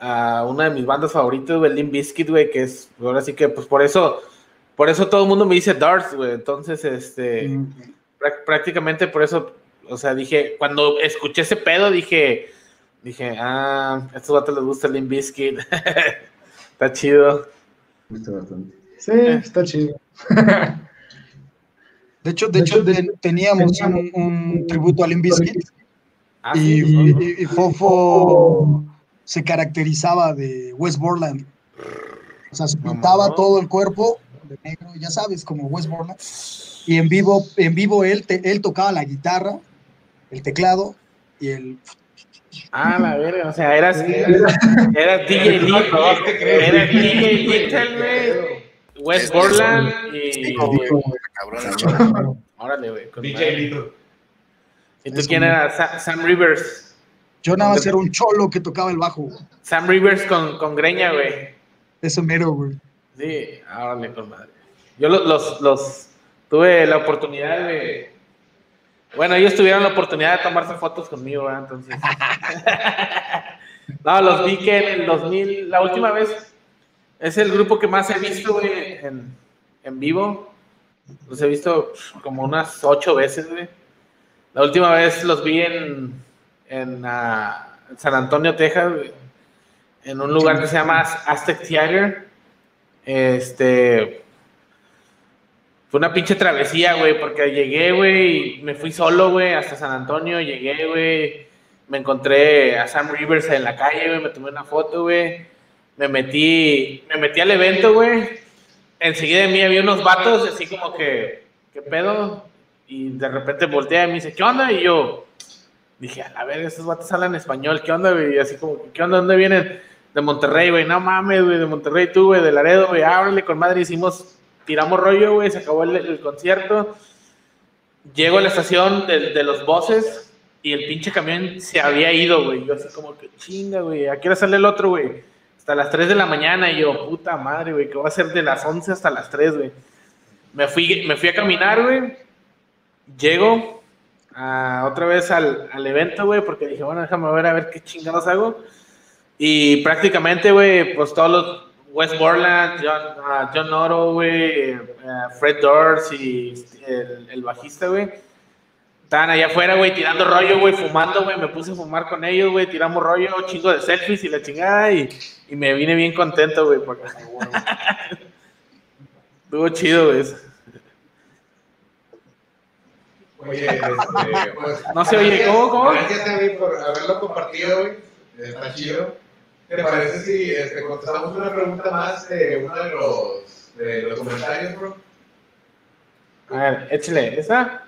a una de mis bandas favoritas, güey, Bizkit, güey, que es, ahora sí que, pues por eso, por eso todo el mundo me dice Darth, güey. Entonces, este prá- prácticamente por eso, o sea, dije, cuando escuché ese pedo, dije, dije, ah, a estos vatos les gusta el Limp Bizkit. Está chido. Sí, está chido. De hecho, de hecho ten- teníamos un, un tributo a Limp Bizkit Ah, y, sí. y- y Fofo se caracterizaba de West Borland. O sea, se pintaba todo el cuerpo de negro, ya sabes, como West Borland. Y en vivo, en vivo él, te- él tocaba la guitarra, el teclado y el... Ah, la verga, o sea, eras, era DJ Little, ¿Qué crees? era DJ Little, güey, West Borland y... Cabrón. Órale, güey. DJ. Lito. ¿Y tú quién era? Sa- Sam Rivers. Yo nada más era un cholo que tocaba el bajo. Sam Rivers con, con greña, güey. Ese mero, güey. Sí, órale, con madre. Yo los, los, los tuve la oportunidad de. Bueno, ellos tuvieron la oportunidad de tomarse fotos conmigo, ¿verdad? Entonces. no, los vi que en el 2000, la última vez, es el grupo que más he visto, güey, en, en vivo. Los he visto como unas ocho veces, güey. La última vez los vi en, en ah, San Antonio, Texas, güey, en un lugar que se llama Aztec Theater. Este. Fue una pinche travesía, güey, porque llegué, güey, y me fui solo, güey, hasta San Antonio. Llegué, güey, me encontré a Sam Rivers en la calle, güey, me tomé una foto, güey. Me metí, me metí al evento, güey. Enseguida de mí había unos vatos, así como que, ¿qué pedo? Y de repente voltea y me dice, ¿qué onda? Y yo dije, a ver, estos vatos hablan español, ¿qué onda? Y así como, ¿qué onda? ¿Dónde vienen? De Monterrey, güey, no mames, güey, de Monterrey tú, güey, de Laredo, güey, ábrele con madre, hicimos tiramos rollo, güey, se acabó el, el concierto. Llego a la estación de, de los bosses y el pinche camión se había ido, güey. Yo así como que chinga, güey. ¿A qué hora sale el otro, güey? Hasta las 3 de la mañana. Y yo, puta madre, güey, ¿qué va a ser de las 11 hasta las 3, güey? Me fui, me fui a caminar, güey. Llego a- otra vez al, al evento, güey, porque dije, bueno, déjame ver a ver qué chingados hago. Y prácticamente, güey, pues todos los West Borland, John, ah, John Noro, güey, eh, Fred Durst y el, el bajista, güey. Estaban allá afuera, güey, tirando rollo, güey, fumando, güey. Me puse a fumar con ellos, güey, tiramos rollo, chingo de selfies y la chingada. Y, y me vine bien contento, güey. porque- Estuvo chido, güey. Oye, este, pues, No se oye, ¿cómo, cómo? Gracias, Evi, por haberlo compartido, güey. Está chido. ¿Te parece si este, contestamos una pregunta más de uno de los, de los comentarios, bro? A ver, échale, ¿esa?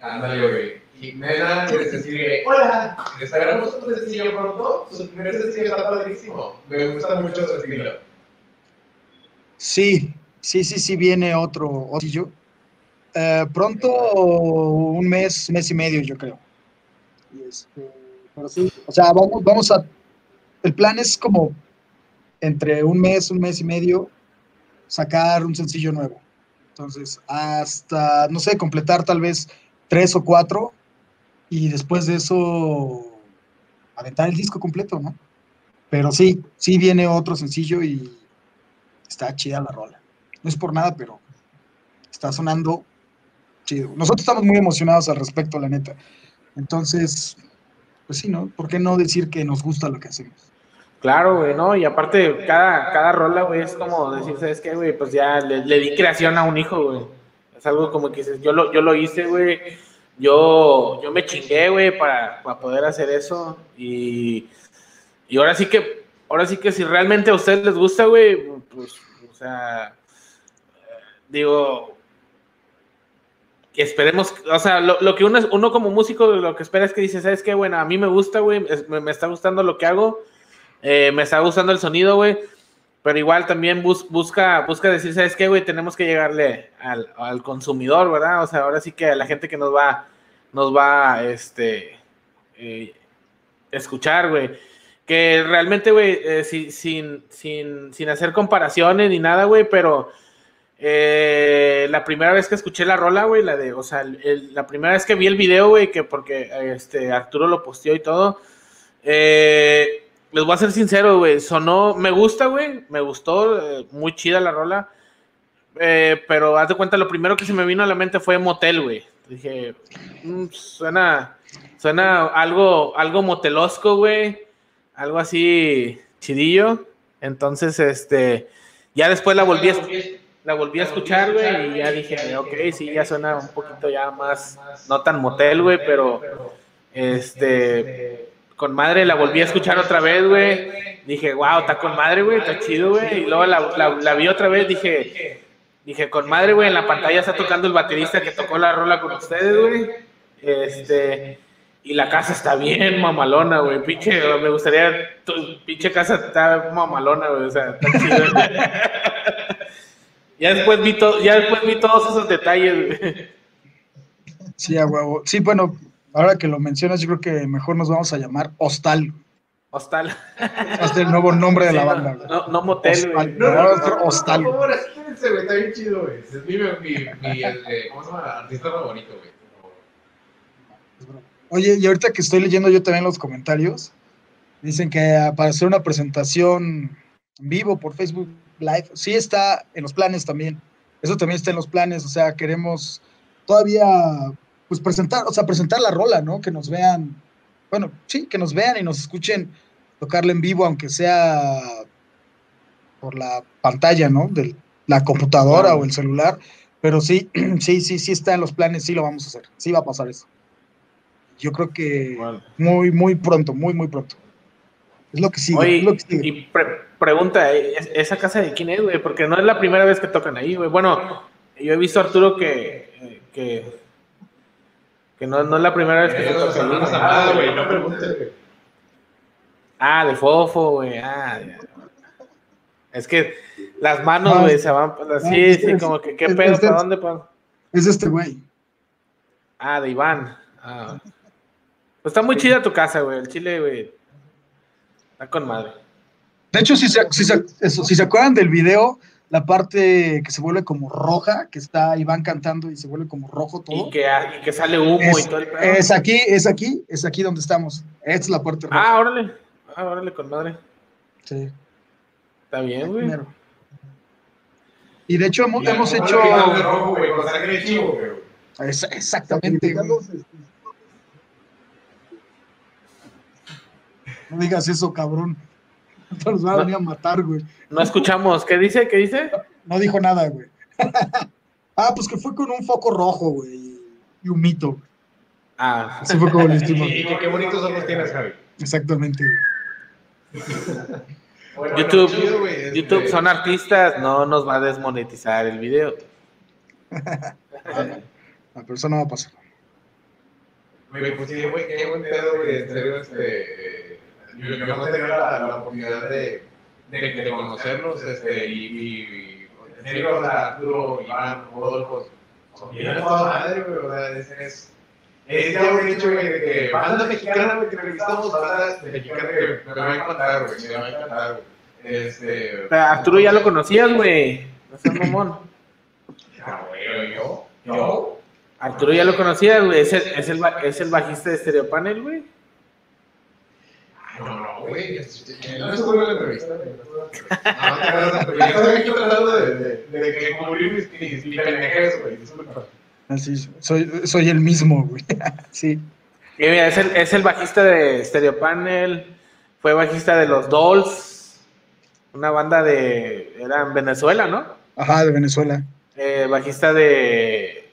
Ándale, güey. Jimena les escribe, hola, esperamos un sencillo pronto. Su primer sencillo está padrísimo. Me gusta mucho su estilo. Sí, sí, sí, sí viene otro. Eh, pronto, un mes, mes y medio, yo creo. Y este, pero sí, o sea, vamos, vamos a. El plan es como entre un mes, un mes y medio, sacar un sencillo nuevo. Entonces, hasta, no sé, completar tal vez tres o cuatro y después de eso aventar el disco completo, ¿no? Pero sí, sí viene otro sencillo y está chida la rola. No es por nada, pero está sonando chido. Nosotros estamos muy emocionados al respecto, la neta. Entonces, pues sí, ¿no? ¿Por qué no decir que nos gusta lo que hacemos? Claro, güey, ¿no? Y aparte, cada, cada rola, güey, es como decir, ¿sabes qué, güey? Pues ya le, di creación a un hijo, güey. Es algo como que dices, yo lo, yo lo hice, güey. Yo, yo me chingué, güey, para, para poder hacer eso. Y, y ahora sí que, ahora sí que si realmente a ustedes les gusta, güey, pues, o sea, digo, que esperemos, o sea, lo, lo que uno, uno como músico, lo que espera es que dice, ¿sabes qué? Bueno, a mí me gusta, güey, es- me, me está gustando lo que hago, eh, me está gustando el sonido, güey, pero igual también bus- busca, busca decir, ¿sabes qué, güey? Tenemos que llegarle al, al consumidor, ¿verdad? O sea, ahora sí que a la gente que nos va, nos va, este, eh, escuchar, güey. Que realmente, güey, eh, si- sin, sin, sin hacer comparaciones ni nada, güey, pero la primera vez que escuché la rola, güey, la de, o sea, la primera vez que vi el video, güey, que porque este, Arturo lo posteó y todo, eh, les voy a ser sincero, güey, sonó, me gusta, güey, me gustó, eh, muy chida la rola, eh, pero haz de cuenta, lo primero que se me vino a la mente fue motel, güey. Dije, "Mm, suena, suena algo, algo motelosco, güey, algo así chidillo. Entonces, este, ya después la volví a, la volví a escuchar, güey, y ya dije, ok, sí, ya suena un poquito ya más, no tan motel, güey, pero, este, con madre la volví a escuchar otra vez, güey. Dije, wow, está con madre, güey, está chido, güey. Y luego la, la- vi otra vez, dije, dije, con madre, güey, en la pantalla está tocando el baterista que tocó la rola con ustedes, güey. Este, y la casa está bien mamalona, güey. Pinche, me gustaría, tu pinche casa está mamalona, güey, o sea, está chido. ya después vi todo, ya después vi todos esos detalles, güey. Sí, a. Sí, bueno, ahora que lo mencionas, yo creo que mejor nos vamos a llamar Hostal. Hostal. Es el nuevo nombre de la banda. no, no, no motel, Hostal. güey. No, no, no, Hostal. Por favor, espérense, güey, está bien chido, güey. Es mi, mi, mi, este, ¿cómo se llama? Artista favorito, güey. Oye, y ahorita que estoy leyendo yo también los comentarios, dicen que ah, para hacer una presentación en vivo por Facebook Live, sí está en los planes también. Eso también está en los planes, o sea, queremos todavía, pues presentar, o sea, presentar la rola, ¿no? Que nos vean, bueno, sí, que nos vean y nos escuchen tocarla en vivo, aunque sea por la pantalla, ¿no? De la computadora o el celular, pero sí, sí, sí, sí está en los planes, sí lo vamos a hacer, sí va a pasar eso. Yo creo que Bueno. muy, muy pronto, muy, muy pronto. Es lo que sigue. Oye, es lo que sigue. y pre- pregunta, ¿es- ¿esa casa de quién es, güey? Porque no es la primera vez que tocan ahí, güey. Bueno, yo he visto a Arturo que, que, que no, no es la primera vez que se toca amadas, güey, no preguntes, güey. Ah, de Fofo, güey. Ah, ya. Es que las manos, No, güey, se van. Sí, es- sí, como que, ¿qué es- pedo? es- ¿Para dónde? pa? Es este güey. Ah, de Iván. Ah. Pues está muy chida tu casa, güey. El chile, güey. Está con madre. De hecho, si se, si, se, eso, si se acuerdan del video, la parte que se vuelve como roja, que está Iván cantando y se vuelve como rojo todo. Y que, y que sale humo Es, y todo el pedo. es aquí, es aquí, es aquí donde estamos. Esta es la parte roja. Ah, órale. Ah, órale, con madre. Sí. Está bien, güey. Primero. Y de hecho hemos, hemos hecho... rojo, güey, con sangre chivo, güey. Es- exactamente. güey. No digas eso, cabrón. Nos van a venir a matar, güey. No escuchamos. ¿Qué dice? ¿Qué dice? No dijo nada, güey. ah, pues que fue con un foco rojo, güey. Y un mito. Ah, Así fue como lo hicimos. Y, qué bonitos ojos tienes, Javi. Exactamente, güey. Bueno, YouTube, bueno, chido, güey, este, YouTube son artistas, no nos va a desmonetizar el video. La persona va a pasar. Güey, pues sí, güey, qué buen pedo, güey. En serio, este. Eh, Yo, yo no la, la oportunidad de, de, de conocerlos, este, y, y, en serio, o sea, Arturo, Iván, Rodolfo, son bien toda madre, güey, o sea, es. es es ya un hecho, güey, de que banda mexicana, güey, que entrevistamos banda mexicana que me va a encantar, güey, me va a encantar, güey. Este. Pero Arturo ya lo conocías, güey. No seas mamón. Ah, güey, yo, yo. Arturo ya lo conocías, güey. Es el, es el, es el bajista de Stereo Panel, güey. No, no, güey. No se vuelve la entrevista. No. Yo estoy aquí tratando de, de, de que cubrir mis, pendejes, güey. Así, soy, soy el mismo, güey. sí. Y mira, es el, es el bajista de Stereo Panel. Fue bajista de los Dolls. Una banda de. Era en Venezuela, ¿no? Ajá, de Venezuela. Eh, bajista de.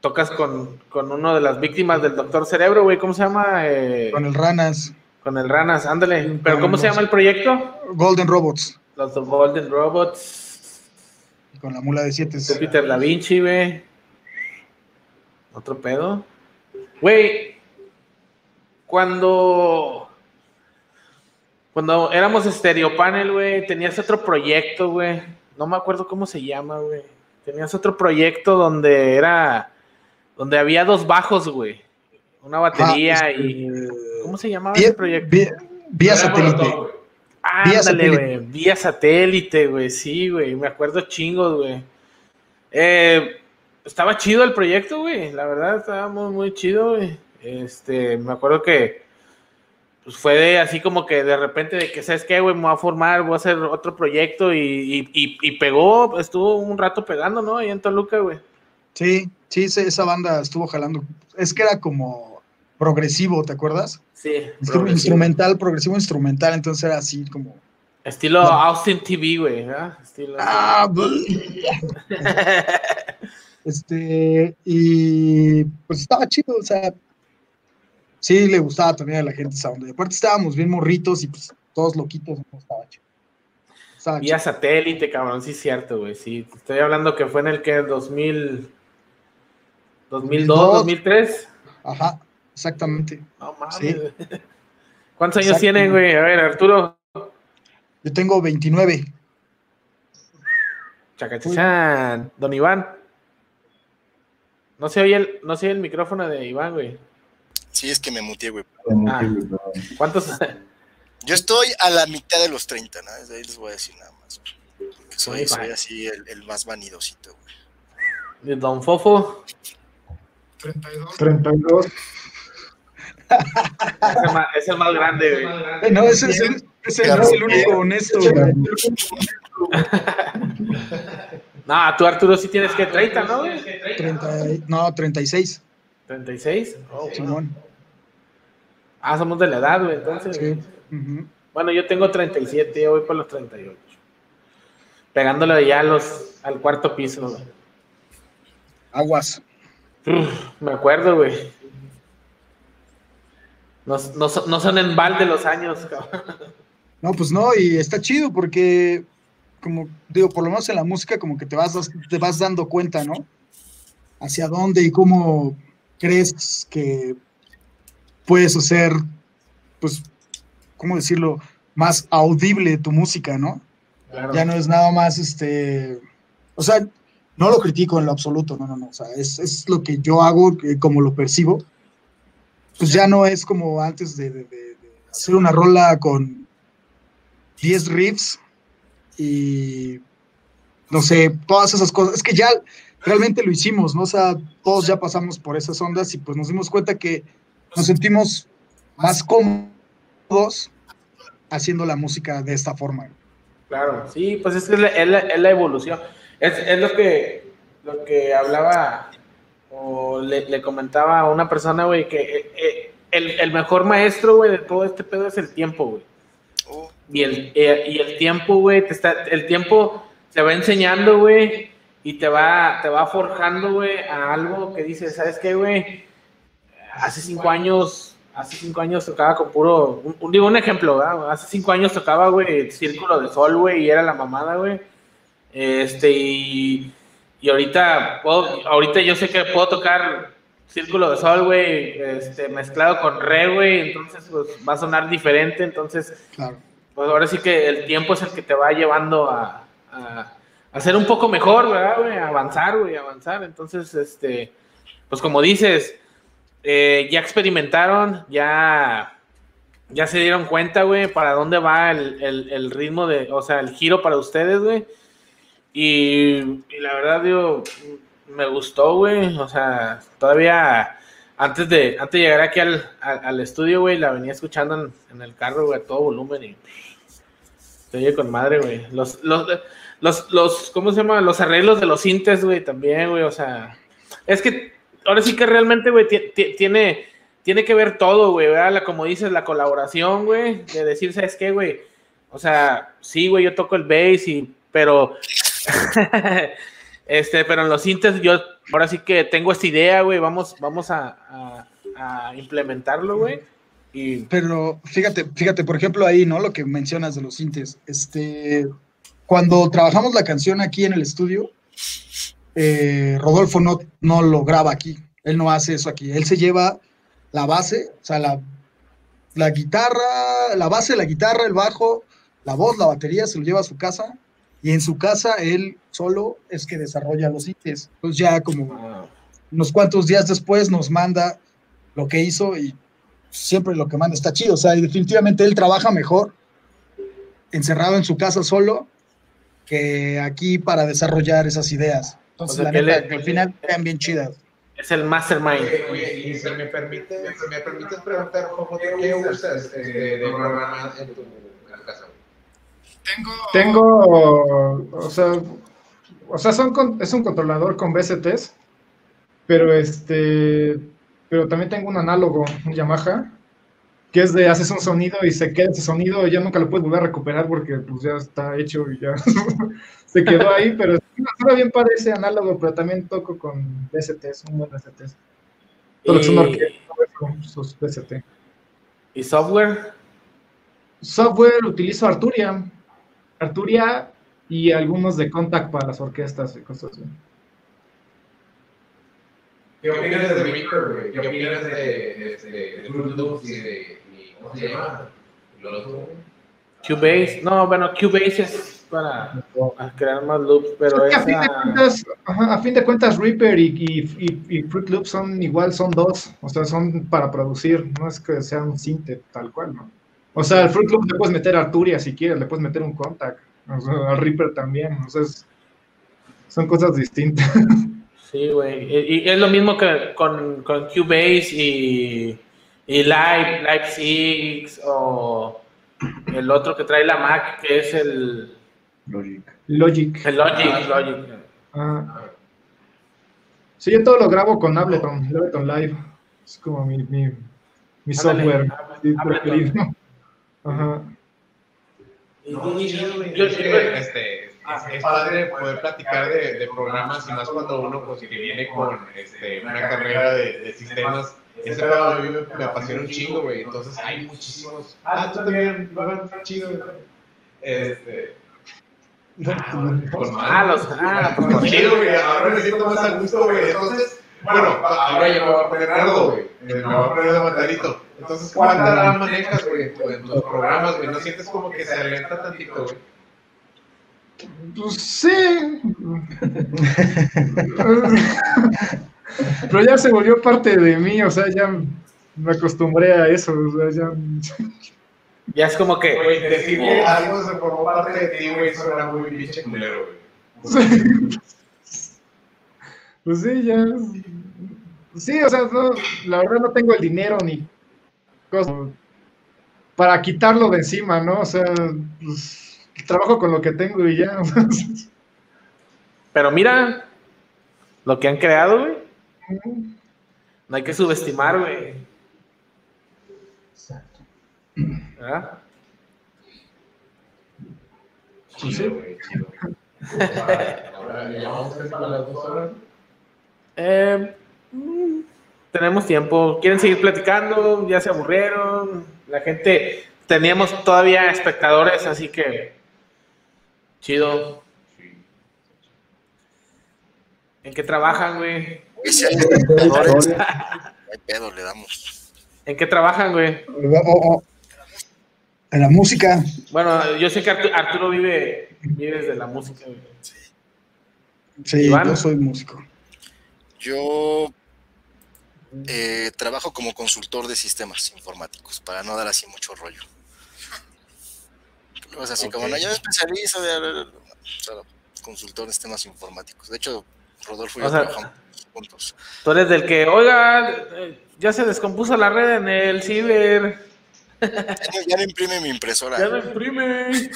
Tocas con, con uno de las víctimas del Doctor Cerebro, güey. ¿Cómo se llama? Eh, Con el Ranas. Con el Ranas, ándale. ¿Pero cómo se llama el proyecto? Golden Robots. Los Golden Robots. Con la mula de siete. De Peter Da Vinci, güey. Otro pedo. Güey, cuando. Cuando éramos Stereo Panel, güey, tenías otro proyecto, güey. No me acuerdo cómo se llama, güey. Tenías otro proyecto donde era. Donde había dos bajos, güey. Una batería Ah, y. ¿Cómo se llamaba Vía, ese proyecto? vía- vía satélite. Ándale, satélite. güey. Vía satélite, güey. Sí, güey. Me acuerdo chingos, güey. Eh, estaba chido el proyecto, güey. La verdad, estaba muy, muy chido, güey. Este, me acuerdo que pues fue de así como que de repente de que, ¿sabes qué, güey? Me voy a formar, voy a hacer otro proyecto y, y, y- y pegó, estuvo un rato pegando, ¿no? Ahí en Toluca, güey. Sí, sí, sí, esa banda estuvo jalando. Es que era como progresivo, ¿te acuerdas? Sí. Progresivo. instrumental, progresivo instrumental, entonces era así como. Estilo Austin TV, güey. Estilo... Ah, este, y pues estaba chido, o sea, sí le gustaba también a la gente esa onda. Y aparte estábamos bien morritos y pues todos loquitos, no estaba chido. Estaba Vía chido. satélite, cabrón, sí es cierto, güey. Sí, te estoy hablando que fue en el que 2000, 2002, 2003. Ajá, exactamente. No mames. Sí. ¿Cuántos años tienen, güey? A ver, Arturo. Yo tengo 29. Chacachachan. Don Iván. No se oye el, no se oye el micrófono de Iván, güey. Sí, es que me muteé, güey. Ah. ¿Cuántos? Yo estoy a la mitad de los 30, ¿no? Desde ahí les voy a decir nada más. Soy, así el, el más vanidosito, güey. Don Fofo. 32. Es el más, es el más grande, güey. No, ese es el, ese es el único honesto. güey. No, tú, Arturo, sí tienes que 30, ¿no? güey? 30 y- no, 36. 36. Oh. Simón. Ah, somos de la edad, güey, entonces. Sí. Bueno, yo tengo 37, ya voy por los 38. Pegándole ya a los, al cuarto piso, güey. Aguas. Uf, me acuerdo, güey. No, no son- no son en balde los años, cabrón. No, pues no, y está chido porque, como digo, por lo menos en la música, como que te vas, te vas dando cuenta, ¿no? Hacia dónde y cómo crees que puedes hacer, pues, ¿cómo decirlo? Más audible tu música, ¿no? Ya no es nada más este. O sea, no lo critico en lo absoluto, no, no, no. O sea, es, es lo que yo hago, que como lo percibo. Pues ya no es como antes de, hacer una rola con 10 riffs y no sé, todas esas cosas. Es que ya realmente lo hicimos, ¿no? O sea, todos ya pasamos por esas ondas y pues nos dimos cuenta que nos sentimos más cómodos haciendo la música de esta forma. Claro, sí, pues es la- es la evolución. Es, es lo que lo que hablaba o le, le comentaba a una persona, güey, que eh, eh, el, el mejor maestro, güey, de todo este pedo es el tiempo, güey. Oh, Y el, eh, y el tiempo, güey, te está, el tiempo te va enseñando, güey, y te va, te va forjando, güey, a algo que dices, ¿sabes qué, güey? Hace cinco años, hace cinco años tocaba con puro, un, un- digo un ejemplo, ¿verdad? Hace cinco años tocaba, güey, Círculo de Sol, güey, y era la mamada, güey. Este, y, y ahorita, puedo, ahorita yo sé que puedo tocar Círculo de Sol, güey, este, mezclado con re, güey, entonces pues, va a sonar diferente, entonces Claro. pues ahora sí que el tiempo es el que te va llevando a, a, a ser un poco mejor, ¿verdad, güey? A avanzar, güey, avanzar. Entonces, este, pues como dices, eh, ya experimentaron, ya, ya se dieron cuenta, güey, para dónde va el, el- el ritmo de, o sea, el giro para ustedes, güey. Y, la verdad, digo, me gustó, güey. O sea, todavía antes de, antes de llegar aquí al, al, estudio, güey, la venía escuchando en, el carro, güey, a todo volumen y se oye con madre, güey. Los, los, los, los, ¿cómo se llama? Los arreglos de los sintes, güey, también, güey, o sea, es que ahora sí que realmente, güey, ti- ti- tiene, tiene que ver todo, güey, ¿verdad? Como dices, la colaboración, güey, de decir, ¿sabes qué, güey? O sea, sí, güey, yo toco el bass y, pero, este, pero en los sintes yo ahora sí que tengo esta idea, güey, vamos, vamos a, implementarlo, güey. Pero fíjate, fíjate, por ejemplo, ahí, ¿no? Lo que mencionas de los sintes. Este, cuando trabajamos la canción aquí en el estudio, eh, Rodolfo no, no lo graba aquí. Él no hace eso aquí. Él se lleva la base, o sea, la, la guitarra, la base, la guitarra, el bajo, la voz, la batería, se lo lleva a su casa. Y en su casa, él solo es que desarrolla los sintes. Entonces ya como unos cuantos días después nos manda lo que hizo y siempre lo que manda está chido. O sea, definitivamente él trabaja mejor encerrado en su casa solo que aquí para desarrollar esas ideas. Entonces, O sea, la que neta, le- que al final quedan bien chidas. es el mastermind. Oye, oye, y si me permites, me permites preguntar, ¿qué usas este, de programa en tu? Tengo, o sea, o sea, son con- es un controlador con VSTs, pero este, pero también tengo un análogo, un Yamaha, que es de haces un sonido y se queda ese sonido y ya nunca lo puedes volver a recuperar porque pues ya está hecho y ya se quedó ahí, pero suena bien para ese análogo, pero también toco con VSTs, un buen VSTs. Todo lo que son Y- orquestas, sus VST. ¿Y software? Software utilizo Arturia. Arturia y algunos de Contact para las orquestas y cosas así. ¿Qué opinas de Reaper, güey? ¿Qué opinas de, de, de, de Fruit Loops y de, y, ¿cómo se llama? Cubase. No, bueno, Cubase es para crear más loops, pero Es que a, fin de esa... cuentas, ajá, a fin de cuentas, Reaper y, y, y- y Fruit Loops son igual, son dos. O sea, son para producir, no es que sea un sinte tal cual, ¿no? O sea, al Fruit Loops le puedes meter Arturia si quieres, le puedes meter un Contact. O sea, al Reaper también. O sea, es- son cosas distintas. Sí, güey. Y, y es lo mismo que con, con Cubase y, y Live, Live 6 o el otro que trae la Mac, que es el, Logic. Logic. el Logic. Logic. Ah. Sí, yo todo lo grabo con Ableton, Ableton Live. Es como mi, mi, mi software Ableton. preferido. Ajá. Yo yo- creo que este, es, es padre poder platicar de, de programas y más cuando uno pues, que viene con este, una carrera de, de sistemas. Ese pedo a mí me, me apasiona un chingo, güey. Entonces hay muchísimos. Ah, tú también, va chido, güey. Este. Con Ah, los... Ah, Pues chido, güey. Ahora me siento más a gusto, güey. Entonces, bueno, ahora ya me voy a poner nardo, güey. Me voy a poner de matarito. Entonces, ¿cuánta RAM manejas, güey, en tu- en tus programas, güey? ¿No sientes como que se alenta tantito, güey? Pues sí. Pero ya se volvió parte de mí, o sea, ya me acostumbré a eso, o sea, ya... Ya es como que. Güey, decir que algo se formó parte de ti, güey, suena muy pinche culero, güey. Pues sí, ya. Sí, o sea, no, la verdad no tengo el dinero ni cosas para quitarlo de encima, ¿no? O sea, pues, trabajo con lo que tengo y ya. Pero mira lo que han creado, güey. No hay que subestimar, güey. ¿Verdad? Chido, güey, chido. Ahora ya vamos a para las dos horas. Eh, mm, tenemos tiempo. ¿Quieren seguir platicando? ¿Ya se aburrieron? La gente, teníamos todavía espectadores, así que chido. ¿En qué trabajan, güey? Pedo, le damos. ¿En qué trabajan, güey? En la música. Bueno, yo sé que Artu- Arturo vive, vive de la música, güey. Sí, Iván. yo soy músico. Yo eh, trabajo como consultor de sistemas informáticos, para no dar así mucho rollo. Luego es así como, no, yo me especializo de o sea, consultor de sistemas informáticos. De hecho, Rodolfo y O yo sea- trabajamos juntos. Tú eres del que, oiga, eh, ya se descompuso la red en el ciber. Ya no, ya no imprime mi impresora, Ya no imprime.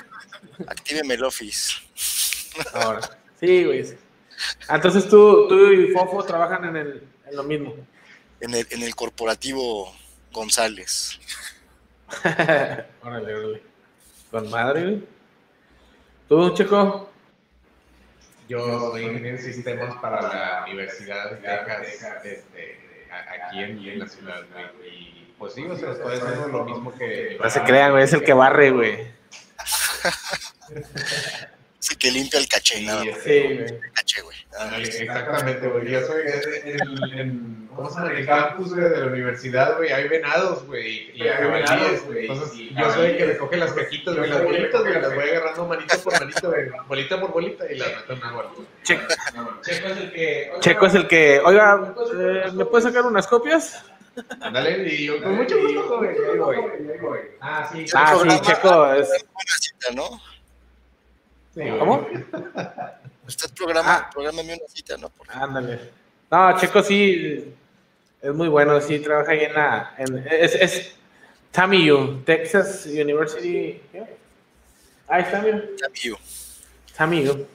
actíveme el Office. Ahora. Sí, güey. Entonces tú, tú y Fofo trabajan en, el, en lo mismo. En el, en el corporativo González. órale, órale. Con madre, güey. ¿Tú, chico? Yo soy ingeniero de sistemas para la Universidad de Texas, este, aquí en, en la ciudad, güey. Y pues sí, o sea, estoy haciendo lo mismo que. No se crean, güey. Es el que barre, güey. El que limpia el caché, nada más. Sí, güey. El caché, güey. nada. Ándale, Exactamente, güey. Yo soy en, en- en- ¿cómo se llama? En el campus güey, de la universidad, güey. Hay venados, güey. Y Hay venados, güey. güey, Entonces, y yo soy el que jabalíes. recoge las cajitas, güey. Las bolitas, güey. Las voy agarrando manito por manito, güey. Bolita por bolita y las meto en una bolita. Che- Checo es el que. Checo es el que, oiga, eh, ¿me puedes sacar unas copias? Ándale, y yo con mucho gusto, joven. Ahí voy. Ah, sí. Ah, sí, Checo es. Buena cita, ¿no? ¿Cómo? Usted programa, Ah. una cita, ¿no? Por. Ándale. No, Checo sí es muy bueno, sí trabaja ahí en la. en- es, es TAMIU, Texas University. ¿qué? Ahí está, mira. Amigo. TAMIU.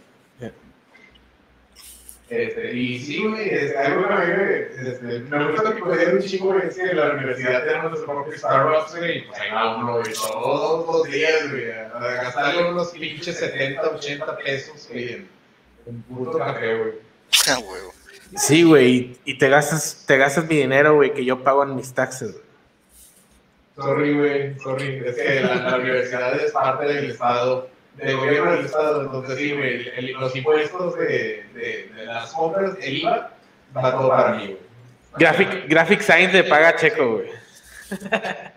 Este, y sí, güey, este, algo que me, este, me gusta que puede un chingo, güey, es que en la universidad tenemos nuestro propio Starbucks, güey, y pues ahí va uno, güey, todos los días, güey, a a gastarle unos pinches 70, 80 pesos, güey, en un puto café, güey. Ah, huevo. Sí, güey, y, y te gastas, te gastas mi dinero, güey, que yo pago en mis taxes. güey. Sorry, güey, sorry, es que la, la universidad es parte del Estado, del gobierno del Estado, entonces sí, güey, el- los impuestos de, de, de las compras, el IVA, va todo para mí, güey. Graphic, Graphic Science le paga Checo, güey.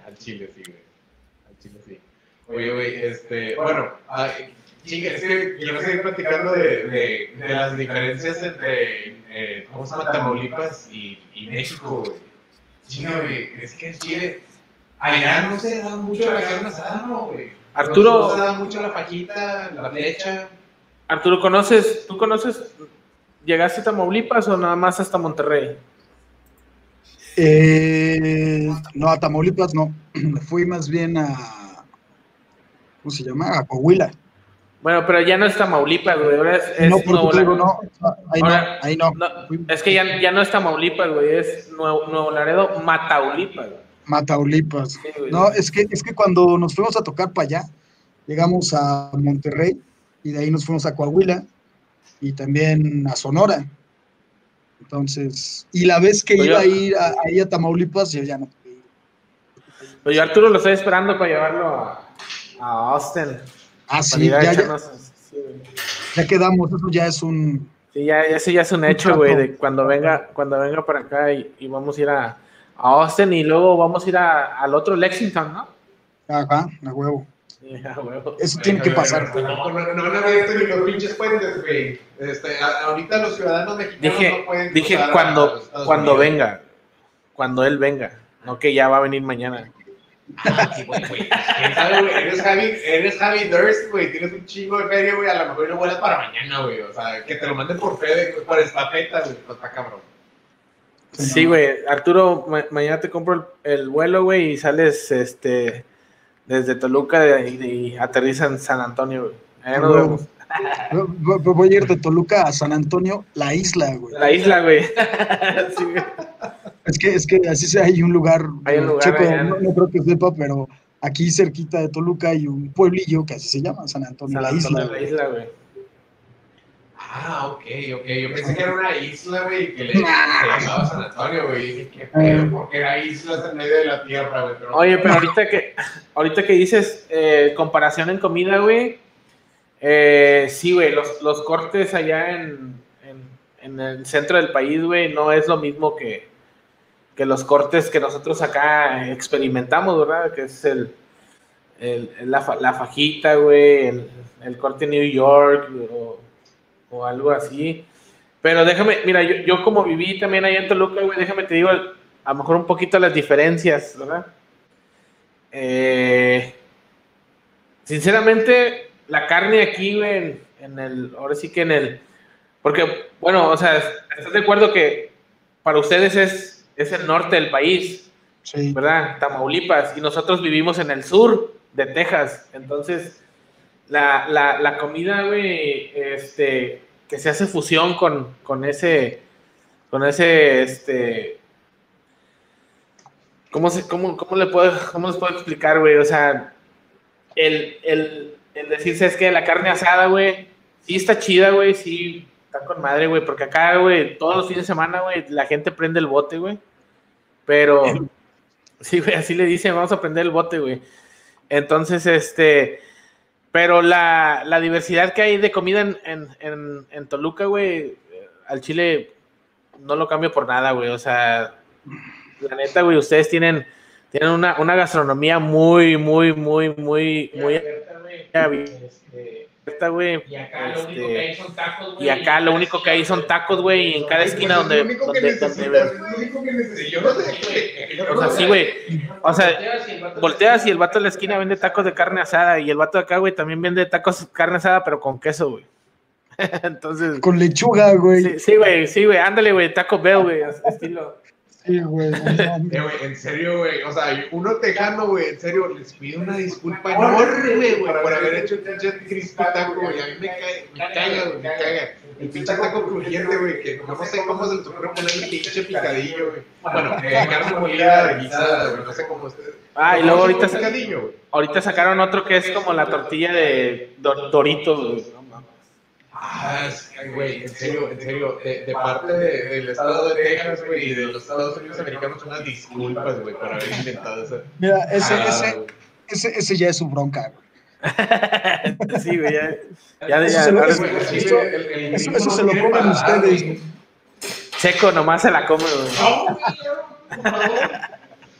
Al chile, sí, güey. Al chile, sí. Oye, güey, este, bueno, ah, chinga, es que quiero seguir platicando de, de, de las diferencias entre, eh, ¿cómo se llama? Tamaulipas y, y México, güey. Chinga, güey, es que en Chile, allá no se da mucho la carne asada, ¿no, güey? Arturo- mucho la fajita, la flecha. Arturo, ¿conoces, tú conoces, llegaste a Tamaulipas o nada más hasta Monterrey? Eh, no, a Tamaulipas no. Fui más bien a. ¿Cómo se llama? A Coahuila. Bueno, pero ya no es Tamaulipas, güey, ahora es, es no, Nuevo Laredo. no. Ahí Ahora, no, ahí no. No, es que ya, ya no es Tamaulipas, güey, es Nuevo, Nuevo Laredo, Mataulipas. güey. Mataulipas. Sí. No, es que, es que cuando nos fuimos a tocar para allá, llegamos a Monterrey y de ahí nos fuimos a Coahuila y también a Sonora. Entonces, y la vez que Oye, iba a ir a, ahí a Tamaulipas, yo ya no ir. Pero yo Arturo lo estoy esperando para llevarlo a, a Austin. Ah, sí, ir ya, ya, sí, ya quedamos, eso ya es un... Sí, ya, ese ya es un hecho, güey, de cuando venga, cuando venga para acá y, y vamos a ir a, a Austin y luego vamos a ir a- al otro Lexington, ¿no? Ajá, a huevo. Ya, huevo. Eso tiene que pasar. No, no, no, no, abierto ni los pinches puentes, güey. Este, ahorita los ciudadanos mexicanos Dije, no pueden dije a cuando, cuando Unidos. venga. Cuando él venga. No que ya va a venir mañana. Ah, sí, güey, güey. ¿Quién sabe, güey? Eres Javi, eres Javi Durst, güey. Tienes un chingo de feria, güey. A lo mejor lo vuelas para mañana, güey. O sea, que te lo manden por FedEx, güey, por estafeta, güey. Pues está cabrón. Sí, güey. Arturo, ma- mañana te compro el, el vuelo, güey, y sales este desde Toluca y, y aterriza en San Antonio, güey. Nos vemos. Voy- a ir de Toluca a San Antonio, la isla, güey. La isla, güey. Sí, güey. Es que, es que así sea, hay un lugar, Hay un lugar Checo, allá. no, no creo que sepa, pero aquí cerquita de Toluca hay un pueblillo que así se llama, San Antonio, San la Antonio, isla. la isla, güey. Ah, ok, ok. Yo pensé que era una isla, güey, que le se llamaba San Antonio, güey. Y dije, qué pedo, porque era islas en medio de la tierra, güey. Pero Oye, pero ahorita que, ahorita que dices eh, comparación en comida, güey. eh, sí, güey, los, los cortes allá en, en, en el centro del país, güey, no es lo mismo que, que los cortes que nosotros acá experimentamos, ¿verdad? Que es el, el- la, la fajita, güey, el, el corte New York o, o algo así. Pero déjame, mira, yo, yo como viví también allá en Toluca, güey, déjame te digo a lo mejor un poquito las diferencias, ¿verdad? Eh, sinceramente, la carne aquí, güey, en, en el, ahora sí que en el, porque, bueno, o sea, ¿estás de acuerdo que para ustedes es, es el norte del país, Sí. ¿verdad? Tamaulipas, y nosotros vivimos en el sur de Texas, entonces, la, la, la comida, güey, este, que se hace fusión con, con ese, con ese, este, ¿cómo, se, cómo, cómo le puedo, cómo les puedo explicar, güey? O sea, el, el, el decirse es que la carne asada, güey, sí está chida, güey, sí está con madre, güey, porque acá, güey, todos los fines de semana, güey, la gente prende el bote, güey, pero, sí, güey, así le dicen, vamos a prender el bote, güey. Entonces, este, pero la, la diversidad que hay de comida en, en, en, en Toluca, güey, eh, al chile no lo cambio por nada, güey. O sea, la neta, güey, ustedes tienen, tienen una, una gastronomía muy, muy, muy, muy, muy abierta, güey. Y acá lo único que hay Este, son tacos, güey. y acá lo único que hay son tacos, güey, y en cada esquina donde, Es lo único que. Yo no sé. o sea, sí, güey. O sea, Volteas y el vato- de la esquina vende tacos de carne asada y el vato de acá, güey, también vende tacos de carne asada, pero con queso, güey. Entonces, Con lechuga, güey. sí, sí, güey, sí, güey, ándale, güey, Taco Bell, güey, estilo. Sí, güey. no mames. Eh, güey, en serio, güey. O sea, uno tejano, güey, en serio, les pido una disculpa enorme, güey, por haber hecho el pinche crispy taco, güey. A mí me cae, me caga, güey, me caga. El pinche taco crujiente, güey, que no sé cómo se le ocurre ponerle pinche picadillo, güey. Bueno, eh, carne molida, guisada, güey, no sé cómo ustedes. Ah, y luego ahorita, ahorita sacaron otro que es como la tortilla de Dor- Doritos, güey. Ah, güey, en serio, en serio, de, de parte de- del estado de Texas, güey, y de los Estados Unidos americanos, unas disculpas, güey, por haber inventado eso. Mira, ese, Ah, ese, ese, ese ya es su bronca, güey. Sí, güey, ya. Ya, Eso ya, se lo- eso- se lo comen ustedes. Checo nomás se la come, güey. No, güey, por favor.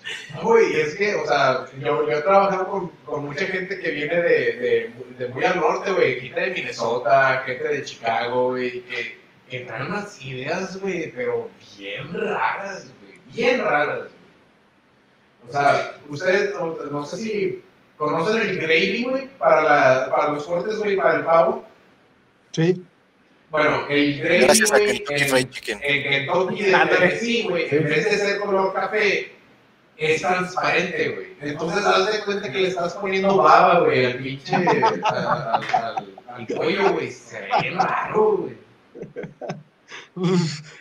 No, güey, es que, o sea, yo, yo he trabajado con, con mucha gente que viene de, de, de muy al norte, güey, gente de Minnesota, gente de Chicago, güey, que, que traen unas ideas, güey, pero bien raras, güey, bien raras, güey. O sea, ustedes, no, no sé si conocen el gravy, güey, para, la, para los cortes, güey, para el pavo. Sí. Bueno, el gravy, Gracias a güey, Kentucky en- Fried Chicken. en Kentucky de güey, en vez de ser color café, es transparente, güey. Entonces, haz de cuenta que le estás poniendo baba, güey, al pinche, al, al, al- al pollo, güey. Se ve raro, güey.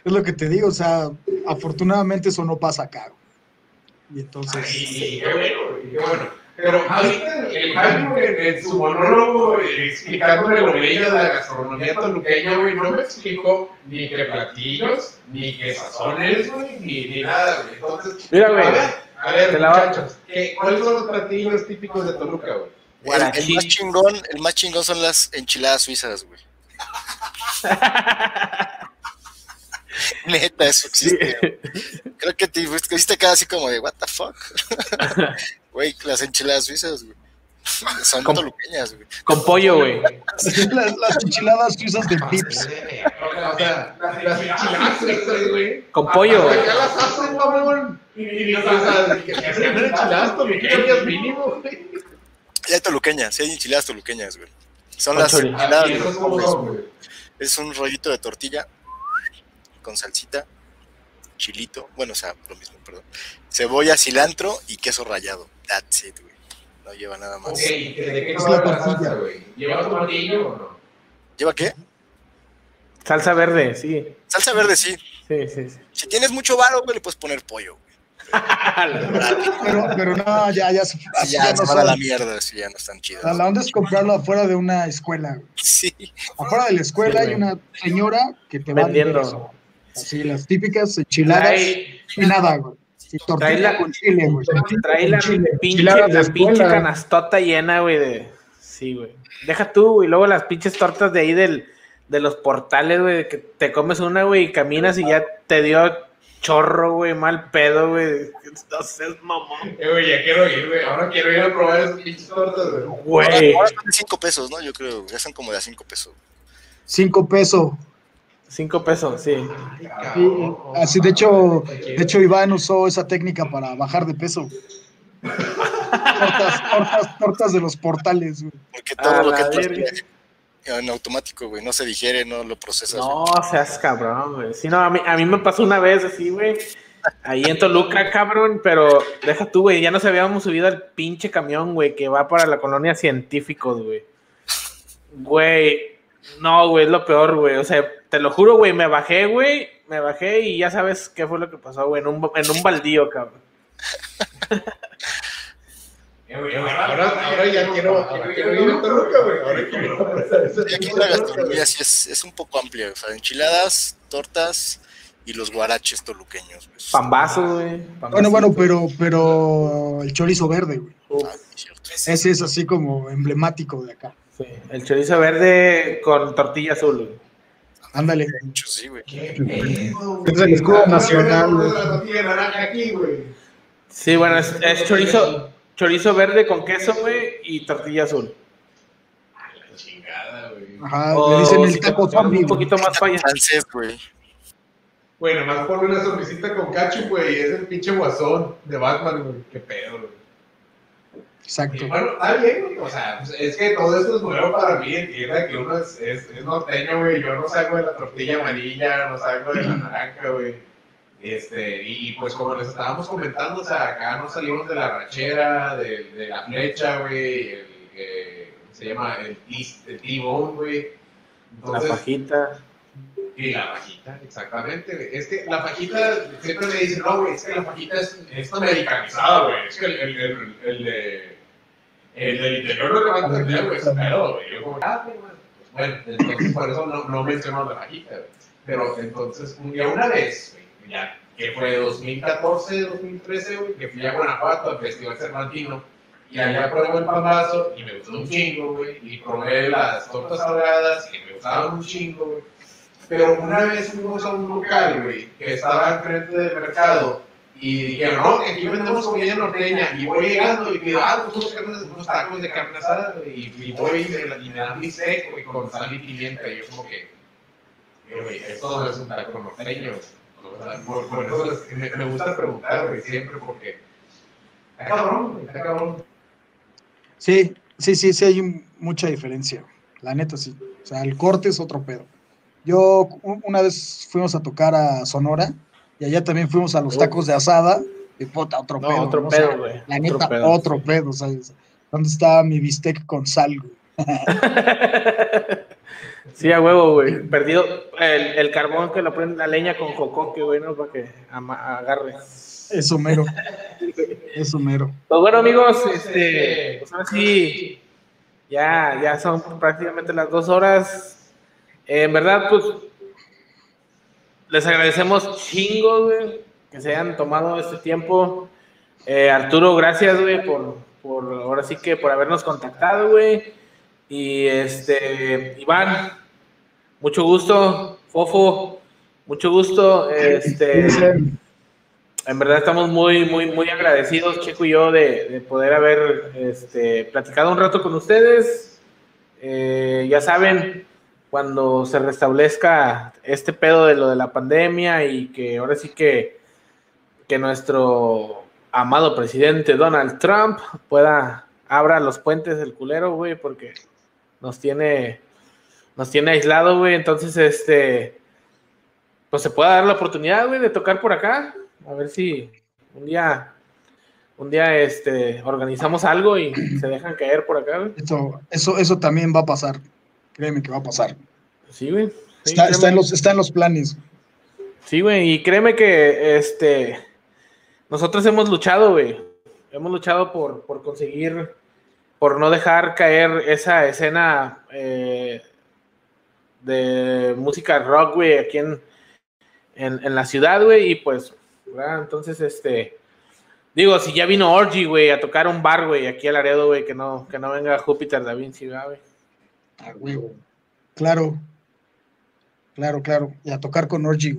Es lo que te digo, o sea, afortunadamente eso no pasa acá. güey. Y entonces, Y, y qué bueno, güey, qué bueno. Pero ahorita el Jaime, güey, en su monólogo, güey, explicándole lo bello de la gastronomía toluqueña, güey, no me explicó ni qué platillos, ni qué sazones, güey, ni, ni nada, güey. Entonces, Mira, güey, a ver, a ver, te la va- muchachos, ¿qué- ¿cuáles son los platillos típicos de Toluca, güey? El, el más chingón, el más chingón son las enchiladas suizas, güey. Neta, eso existe. güey. Creo que te, pues, que sí te queda así como de, what the fuck. Güey, las enchiladas suizas, güey. Son toluqueñas, güey. Con pollo, güey. Las, las enchiladas usas de pips. O sea, las enchiladas esas, güey. Con pollo. Acá las hacen, mamón. Y, y, o sea, que que sean enchiladas toluqueñas mínimo, güey. Y hay toluqueñas, sí hay enchiladas toluqueñas, güey. Son las enchiladas de los pobres, güey. Es un rollito de tortilla con salsita, chilito, bueno, o sea, lo mismo, perdón. Cebolla, cilantro y queso rallado. That's it, güey. No lleva nada más. Ok, ¿de qué Es la tortilla. salsa, güey? ¿Lleva tomatillo o no? ¿Lleva qué? Salsa verde, sí. Salsa verde, sí. Sí, sí, sí. Si tienes mucho varo, güey, le puedes poner pollo, güey. Pero, pero no, ya, ya, se- así ya, ya se no van a la mierda, así ya no están chidas. La, la onda es comprarlo afuera de una escuela. güey. Sí. Afuera de la escuela Sí, hay güey. una señora que te va a vender Vendiendo. eso. Así, las típicas enchiladas y nada, güey. Trae tortilla la- con chile, güey. trae la Chile, pinche, enchiladas de la escuela. pinche canastota llena, güey, de... Sí, güey. Deja tú, güey. Luego las pinches tortas de ahí del, de los portales, güey, que te comes una, güey, y caminas y ya te dio chorro, güey, mal pedo, güey. No seas mamón. Eh, güey, ya quiero ir, güey. Ahora quiero ir a probar esas pinches tortas, güey. Güey. Ahora son de 5 pesos, ¿no? Yo creo, ya son como de a 5 pesos. Cinco pesos. Cinco pesos, sí. Así, de hecho, de hecho, Iván usó esa técnica para bajar de peso. tortas, tortas, tortas de los portales, güey. Porque todo A lo que en automático, güey, no se digiere, no lo procesas. No, seas cabrón, güey. Sí, no, a mí, a mí me pasó una vez así, güey. Ahí en Toluca, cabrón, pero deja tú, güey. Ya nos habíamos subido al pinche camión, güey, que va para la colonia científicos, güey. Güey, no, güey, es lo peor, güey. O sea, te lo juro, güey, me bajé, güey. Me bajé y ya sabes qué fue lo que pasó, güey. En un, en un baldío, cabrón. Eh, ahora, ahora, ahora ya quiero, ahora quiero ir a Toluca, güey. Ahora quiero aquí la gastronomía sí es, es un poco amplia, o sea, enchiladas, tortas y los guaraches toluqueños. güey. Pambazos, güey. Bueno, bueno, pero, pero el chorizo verde, güey. Ah, cierto. Ese es así como emblemático de acá. Sí. El chorizo verde con tortilla azul. Ándale. Mucho, sí, güey. Es el escudo Ah, nacional, güey. Sí, bueno, es, es chorizo, chorizo verde con queso, güey, y tortilla azul. La chingada, güey. Ajá, O le dicen si el te taco pones zombie. Un poquito más falla. Güey. Güey, nomás ponle una sonrisita con cacho, güey. Es el pinche guasón de Batman, güey. Qué pedo, güey. Exacto. Y bueno, está bien, güey. O sea, pues, es que todo esto es nuevo para mí. Entienda que uno es, es, es norteño, güey. Yo no salgo de la tortilla amarilla, no salgo de la naranja, güey. Este, y, pues como les estábamos comentando, o sea, acá no salimos de la rachera, de, de la flecha, güey, el, eh, se llama el T- el T-Bone, güey. La Entonces, fajita. y la fajita, exactamente. Es que la fajita, siempre me dicen, no, güey, es que la fajita es, es americanizada, güey. Es que el, el, el, el de. El del interior no le va a entender, güey, güey. Yo como, ah, güey, bueno. Entonces por eso no, no menciono la fajita, güey. Pero entonces, un día una vez, güey, ya, que fue 2014, 2013, güey, que fui a Guanajuato al Festival Cervantino. Y allá probé el pambazo y me gustó un chingo, güey. Y probé las tortas ahogadas y me gustaban un chingo, güey. Pero una vez fuimos a un local, güey, que estaba enfrente del mercado y dijeron, no, que aquí vendemos comida norteña. Y voy llegando y pido, ah, pues unos, carnes- unos tacos de carne asada. Y, y voy y me, y dan bistec, güey, con sal y pimienta. Y yo como que, güey, esto no es un taco norteño. Por, por eso me, me gusta preguntar, güey, siempre, porque... Está cabrón, está cabrón. Sí, sí, sí, sí hay un- mucha diferencia. La neta, sí. O sea, el corte es otro pedo. Yo una vez fuimos a tocar a Sonora y allá también fuimos a los tacos de asada y puta, otro No, pedo. otro ¿no? O sea, pedo, güey. la Otro neta, pedo. otro pedo, ¿sabes? ¿Dónde está mi bistec con sal, güey? Sí, a huevo, güey. Perdido el, el carbón que lo prende la leña con jocoque, güey, ¿no? Para que agarre. Eso mero. Eso mero. Pues bueno, amigos, este, pues ahora sí, ya, ya son prácticamente las dos horas. Eh, en verdad, pues, les agradecemos chingo, güey, que se hayan tomado este tiempo. Eh, Arturo, gracias, güey, por, por, ahora sí que por habernos contactado, güey. Y este, Iván, mucho gusto. Fofo, mucho gusto. Este, en verdad estamos muy, muy, muy agradecidos, Checo y yo, de, de poder haber este, platicado un rato con ustedes. Eh, ya saben, cuando se restablezca este pedo de lo de la pandemia y que ahora sí que, que nuestro amado presidente Donald Trump pueda abra los puentes del culero, güey, porque nos tiene nos tiene aislado, güey. Entonces, este, pues se pueda dar la oportunidad, güey, de tocar por acá. A ver si un día, un día, este, organizamos algo y se dejan caer por acá, güey. Eso, eso, eso también va a pasar. Créeme que va a pasar. Sí, güey. Sí, está, está, en los, está en los planes. Sí, güey, y créeme que, este, nosotros hemos luchado, güey. Hemos luchado por, por conseguir, por no dejar caer esa escena eh, de música rock, güey, aquí en, en, en la ciudad, güey, y pues, ¿verdad? entonces, este, digo, si ya vino Orgy, güey, a tocar un bar, güey, aquí a Laredo, güey, que no, que no venga Júpiter Da Vinci, ¿verdad, güey. A huevo. Claro. Claro, claro. Y a tocar con Orgy.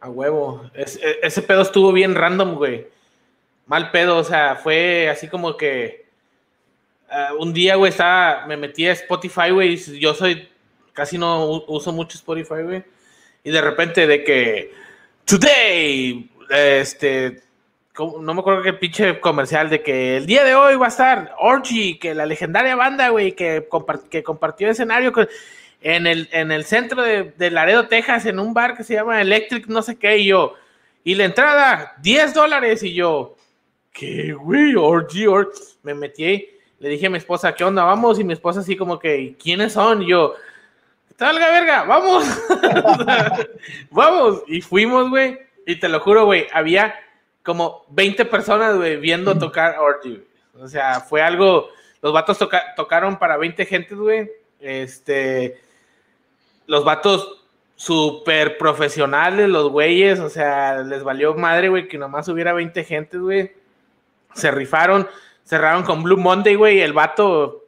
A huevo. E- ese pedo estuvo bien random, güey. Mal pedo, o sea, fue así como que ah, un día, güey, estaba, me metí a Spotify, güey, y yo soy, casi no uso mucho Spotify, güey. Y de repente de que, today, este. No me acuerdo qué pinche comercial, de que el día de hoy va a estar Orgy, que la legendaria banda, güey, que, compar- que compartió escenario en el, en el centro de, Laredo, Texas, en un bar que se llama Electric, no sé qué, y yo, y la entrada, 10 dólares, y yo, ¿qué, güey? Orgy, orgy. Me metí, le dije a mi esposa, ¿qué onda? Vamos, y mi esposa así como que, ¿quiénes son? Y yo, "Que te valga verga, vamos, vamos, y fuimos, güey, y te lo juro, güey, había como 20 personas, güey, viendo tocar Orgy, o sea, fue algo, los vatos toca- tocaron para 20 gentes, güey, este los vatos súper profesionales, los güeyes, o sea, les valió madre, güey, que nomás hubiera 20 gentes, güey. Se rifaron, cerraron con Blue Monday, güey, el vato,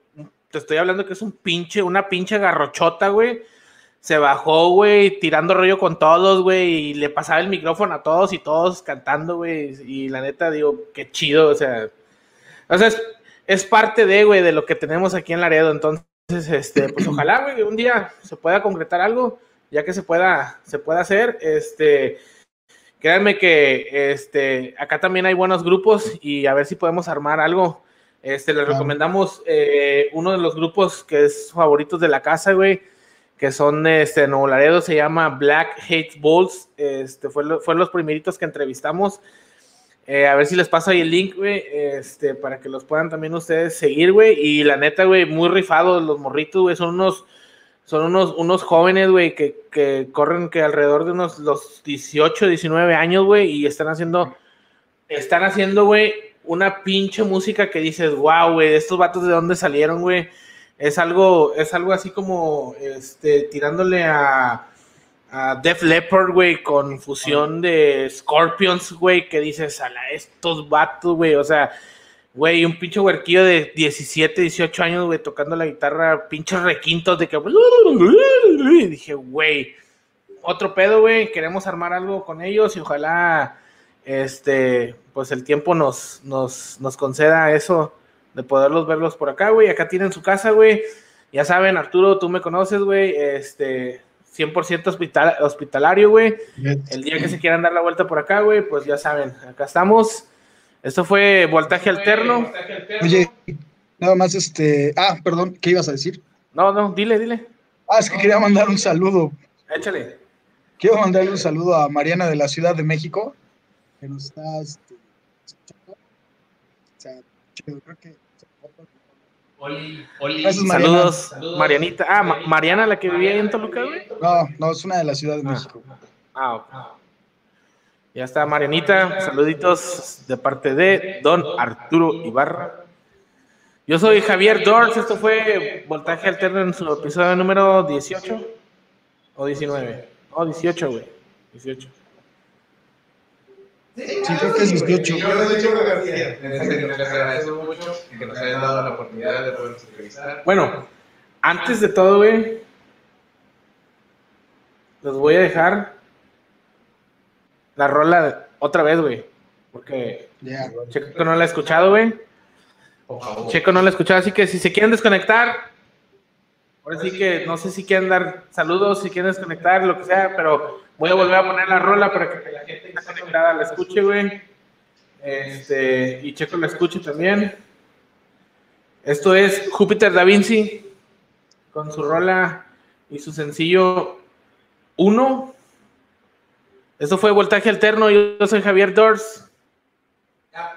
te estoy hablando que es un pinche, una pinche garrochota, güey. Se bajó, güey, tirando rollo con todos, güey, y le pasaba el micrófono a todos y todos cantando, güey. Y la neta, digo, qué chido, o sea. O sea, es, es parte de, güey, de lo que tenemos aquí en Laredo. Entonces, este, pues ojalá, güey, un día se pueda concretar algo, ya que se pueda, se pueda hacer. Este, créanme que este, acá también hay buenos grupos y a ver si podemos armar algo. Este, les recomendamos eh, uno de los grupos que es favoritos de la casa, güey, que son este, en Nuevo Laredo, se llama Black Hate Bulls. Este, fue fueron los primeritos que entrevistamos. Eh, a ver si les paso ahí el link, güey, este, para que los puedan también ustedes seguir, güey. Y la neta, güey, muy rifados los morritos, güey. Son unos, son unos, unos jóvenes, güey, que, que corren que alrededor de unos los 18, 19 años, güey, y están haciendo, están haciendo, güey, una pinche música que dices, wow, güey, estos vatos de dónde salieron, güey. Es algo, es algo así como, este, tirándole a, a Def Leppard, güey, con fusión de Scorpions, güey, que dices, a estos vatos, güey, o sea, güey, un pinche huerquillo de 17, 18 años, güey, tocando la guitarra, pinches requintos de que... Y dije, güey, otro pedo, güey, queremos armar algo con ellos y ojalá, este, pues el tiempo nos, nos, nos conceda eso de poderlos verlos por acá, güey, acá tienen su casa, güey, ya saben, Arturo, tú me conoces, güey, este, 100% hospital, hospitalario, güey. El día que se quieran dar la vuelta por acá, güey, pues ya saben, acá estamos. Esto fue Voltaje Alterno. Oye, nada más este. Ah, perdón, ¿qué ibas a decir? No, no, dile, dile. Ah, es que quería mandar un saludo. Échale. Quiero mandarle un saludo a Mariana de la Ciudad de México, que nos está este, escuchando. O sea, creo que. Oli, Oli. Gracias, Mariana. Saludos, Marianita. Ah, Ma- Mariana, la que vivía ahí en Toluca, güey. No, no, es una de la Ciudad de Ah. México. Ah, ok. Ya está, Marianita. Saluditos de parte de Don Arturo Ibarra. Yo soy Javier Dors. Esto fue Voltaje Alterno en su episodio número 18 o 19. Oh, 18, güey. 18. Sí, creo que es 18. Yo soy Churro García. En serio, les agradezco mucho que nos hayan dado la oportunidad de podernos entrevistar. Bueno, antes de todo, güey, los voy a dejar la rola otra vez, güey. Porque Ya. Checo no la ha escuchado, güey. Checo no la ha escuchado, así que si se quieren desconectar, ahora sí que no sé si quieren dar saludos, si quieren desconectar, lo que sea, pero voy a volver a poner la rola para que la gente que está conectada la escuche, güey. Este, y Checo la escuche también. Esto es Júpiter Da Vinci con su rola y su sencillo 1. Esto fue Voltaje Alterno. Yo soy Javier Dors.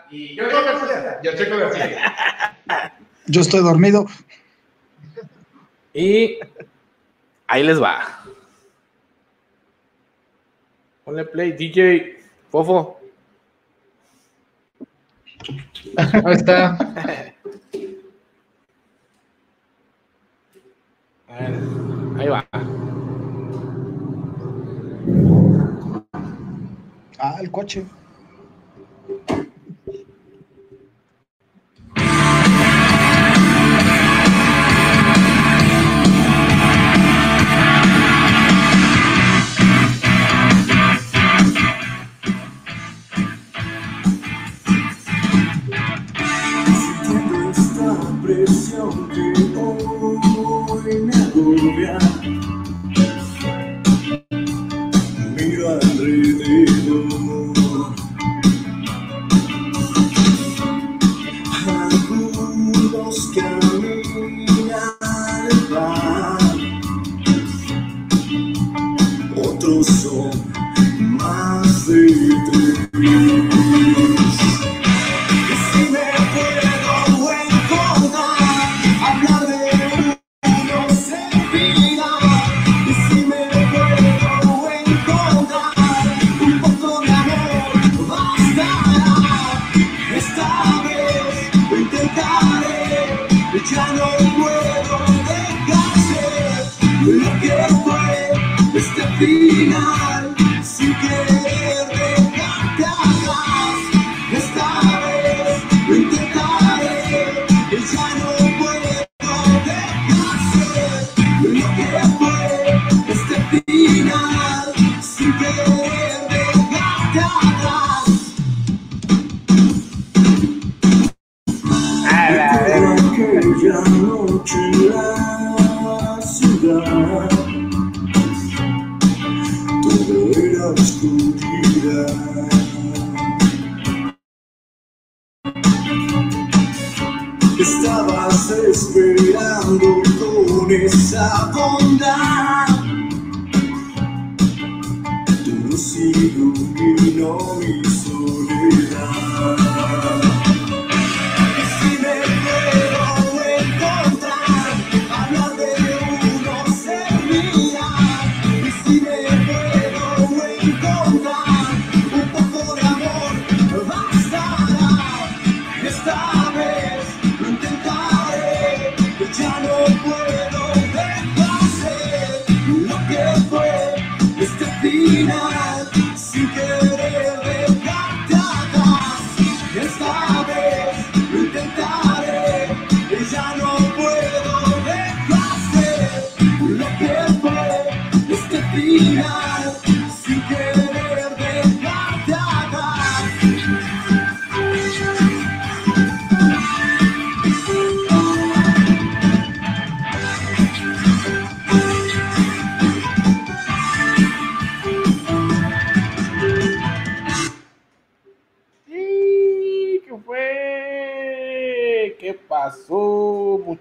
Y yo checo García. Yo checo García. Yo estoy dormido. Y ahí les va. Ponle play, DJ Fofo. Ahí está. A ver, ahí va. Ah, el coche.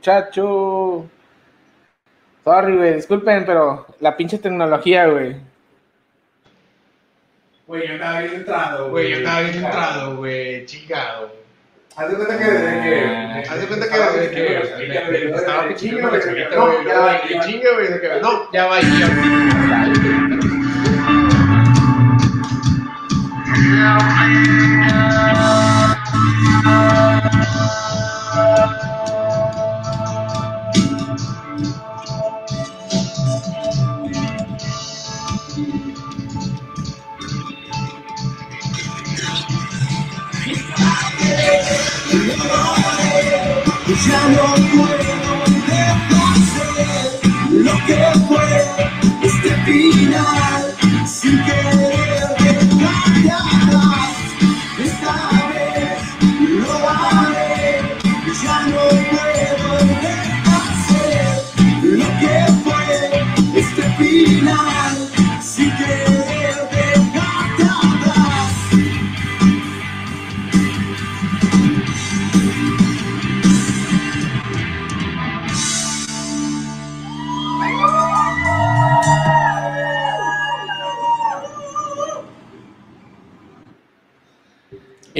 Muchacho? Sorry, güey, disculpen, pero la pinche tecnología, güey. Güey, yo estaba bien entrado. Güey, yo estaba bien entrado, güey. Chingado. Haz de cuenta que desde que. Haz de cuenta que desde estaba chavita, güey. No, ya va, Y ya va. chinga, güey. No, ya va, ya Ya no puedo lo que fue este final sin querer dejarte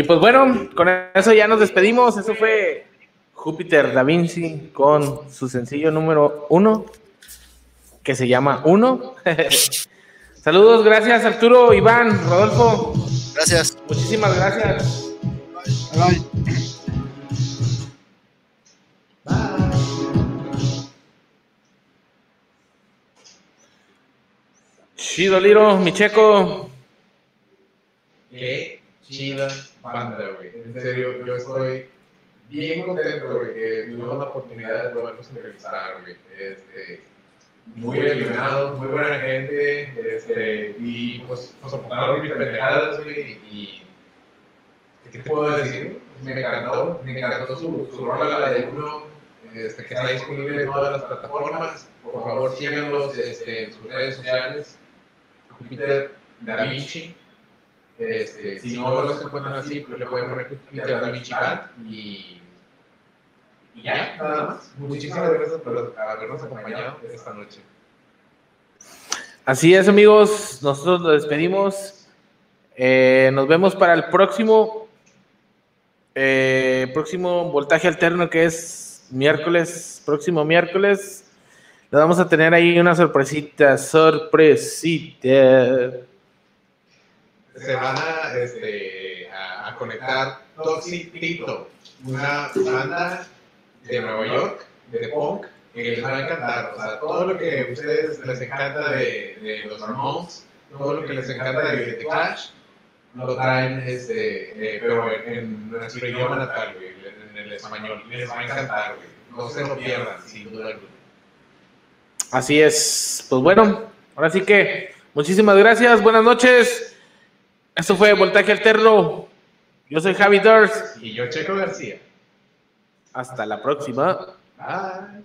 pues bueno, con eso ya nos despedimos. Eso fue Júpiter Da Vinci con su sencillo número uno, que se llama Uno. Saludos, gracias Arturo, Iván, Rodolfo. Gracias. Muchísimas gracias. Bye. Chido Liro, mi checo. Qué chida banda, güey. En serio, yo estoy bien contento, güey, que tuvimos la oportunidad de poderlos entrevistar, güey. Este, muy aliviados, muy buena gente, este, y pues nos apuntaron mis pendejadas, güey, y ¿qué te puedo decir? Me encantó, me encantó su, su la de uno, este, que está disponible en todas las plataformas. Por favor, síganlos este, en sus redes sociales. Júpiter Da. Este, si no los encuentran así, pues le pueden poner Vinci Band y, y ya, nada más. Muchísimas gracias por habernos acompañado esta noche. Así es, amigos. Nosotros nos despedimos. Eh, nos vemos para el próximo. eh, próximo voltaje alterno que es miércoles. Próximo miércoles. Le vamos a tener ahí una sorpresita. Sorpresita. Se van a, este, a, conectar Toxic Tito, una banda de Nueva York, de punk, que les va a encantar. O sea, todo lo que a ustedes les encanta de, de los Ramones, todo lo que les encanta de The Clash, lo traen, este, eh, pero en, en nuestro idioma natal, güey, en, el español. Les va a encantar, güey. No se lo pierdan, sin duda alguna. Así es. Pues bueno, ahora sí que muchísimas gracias. Buenas noches. Esto fue Voltaje Alterno. Yo soy Javi Durs. Y yo, Checo García. Hasta la próxima. Bye.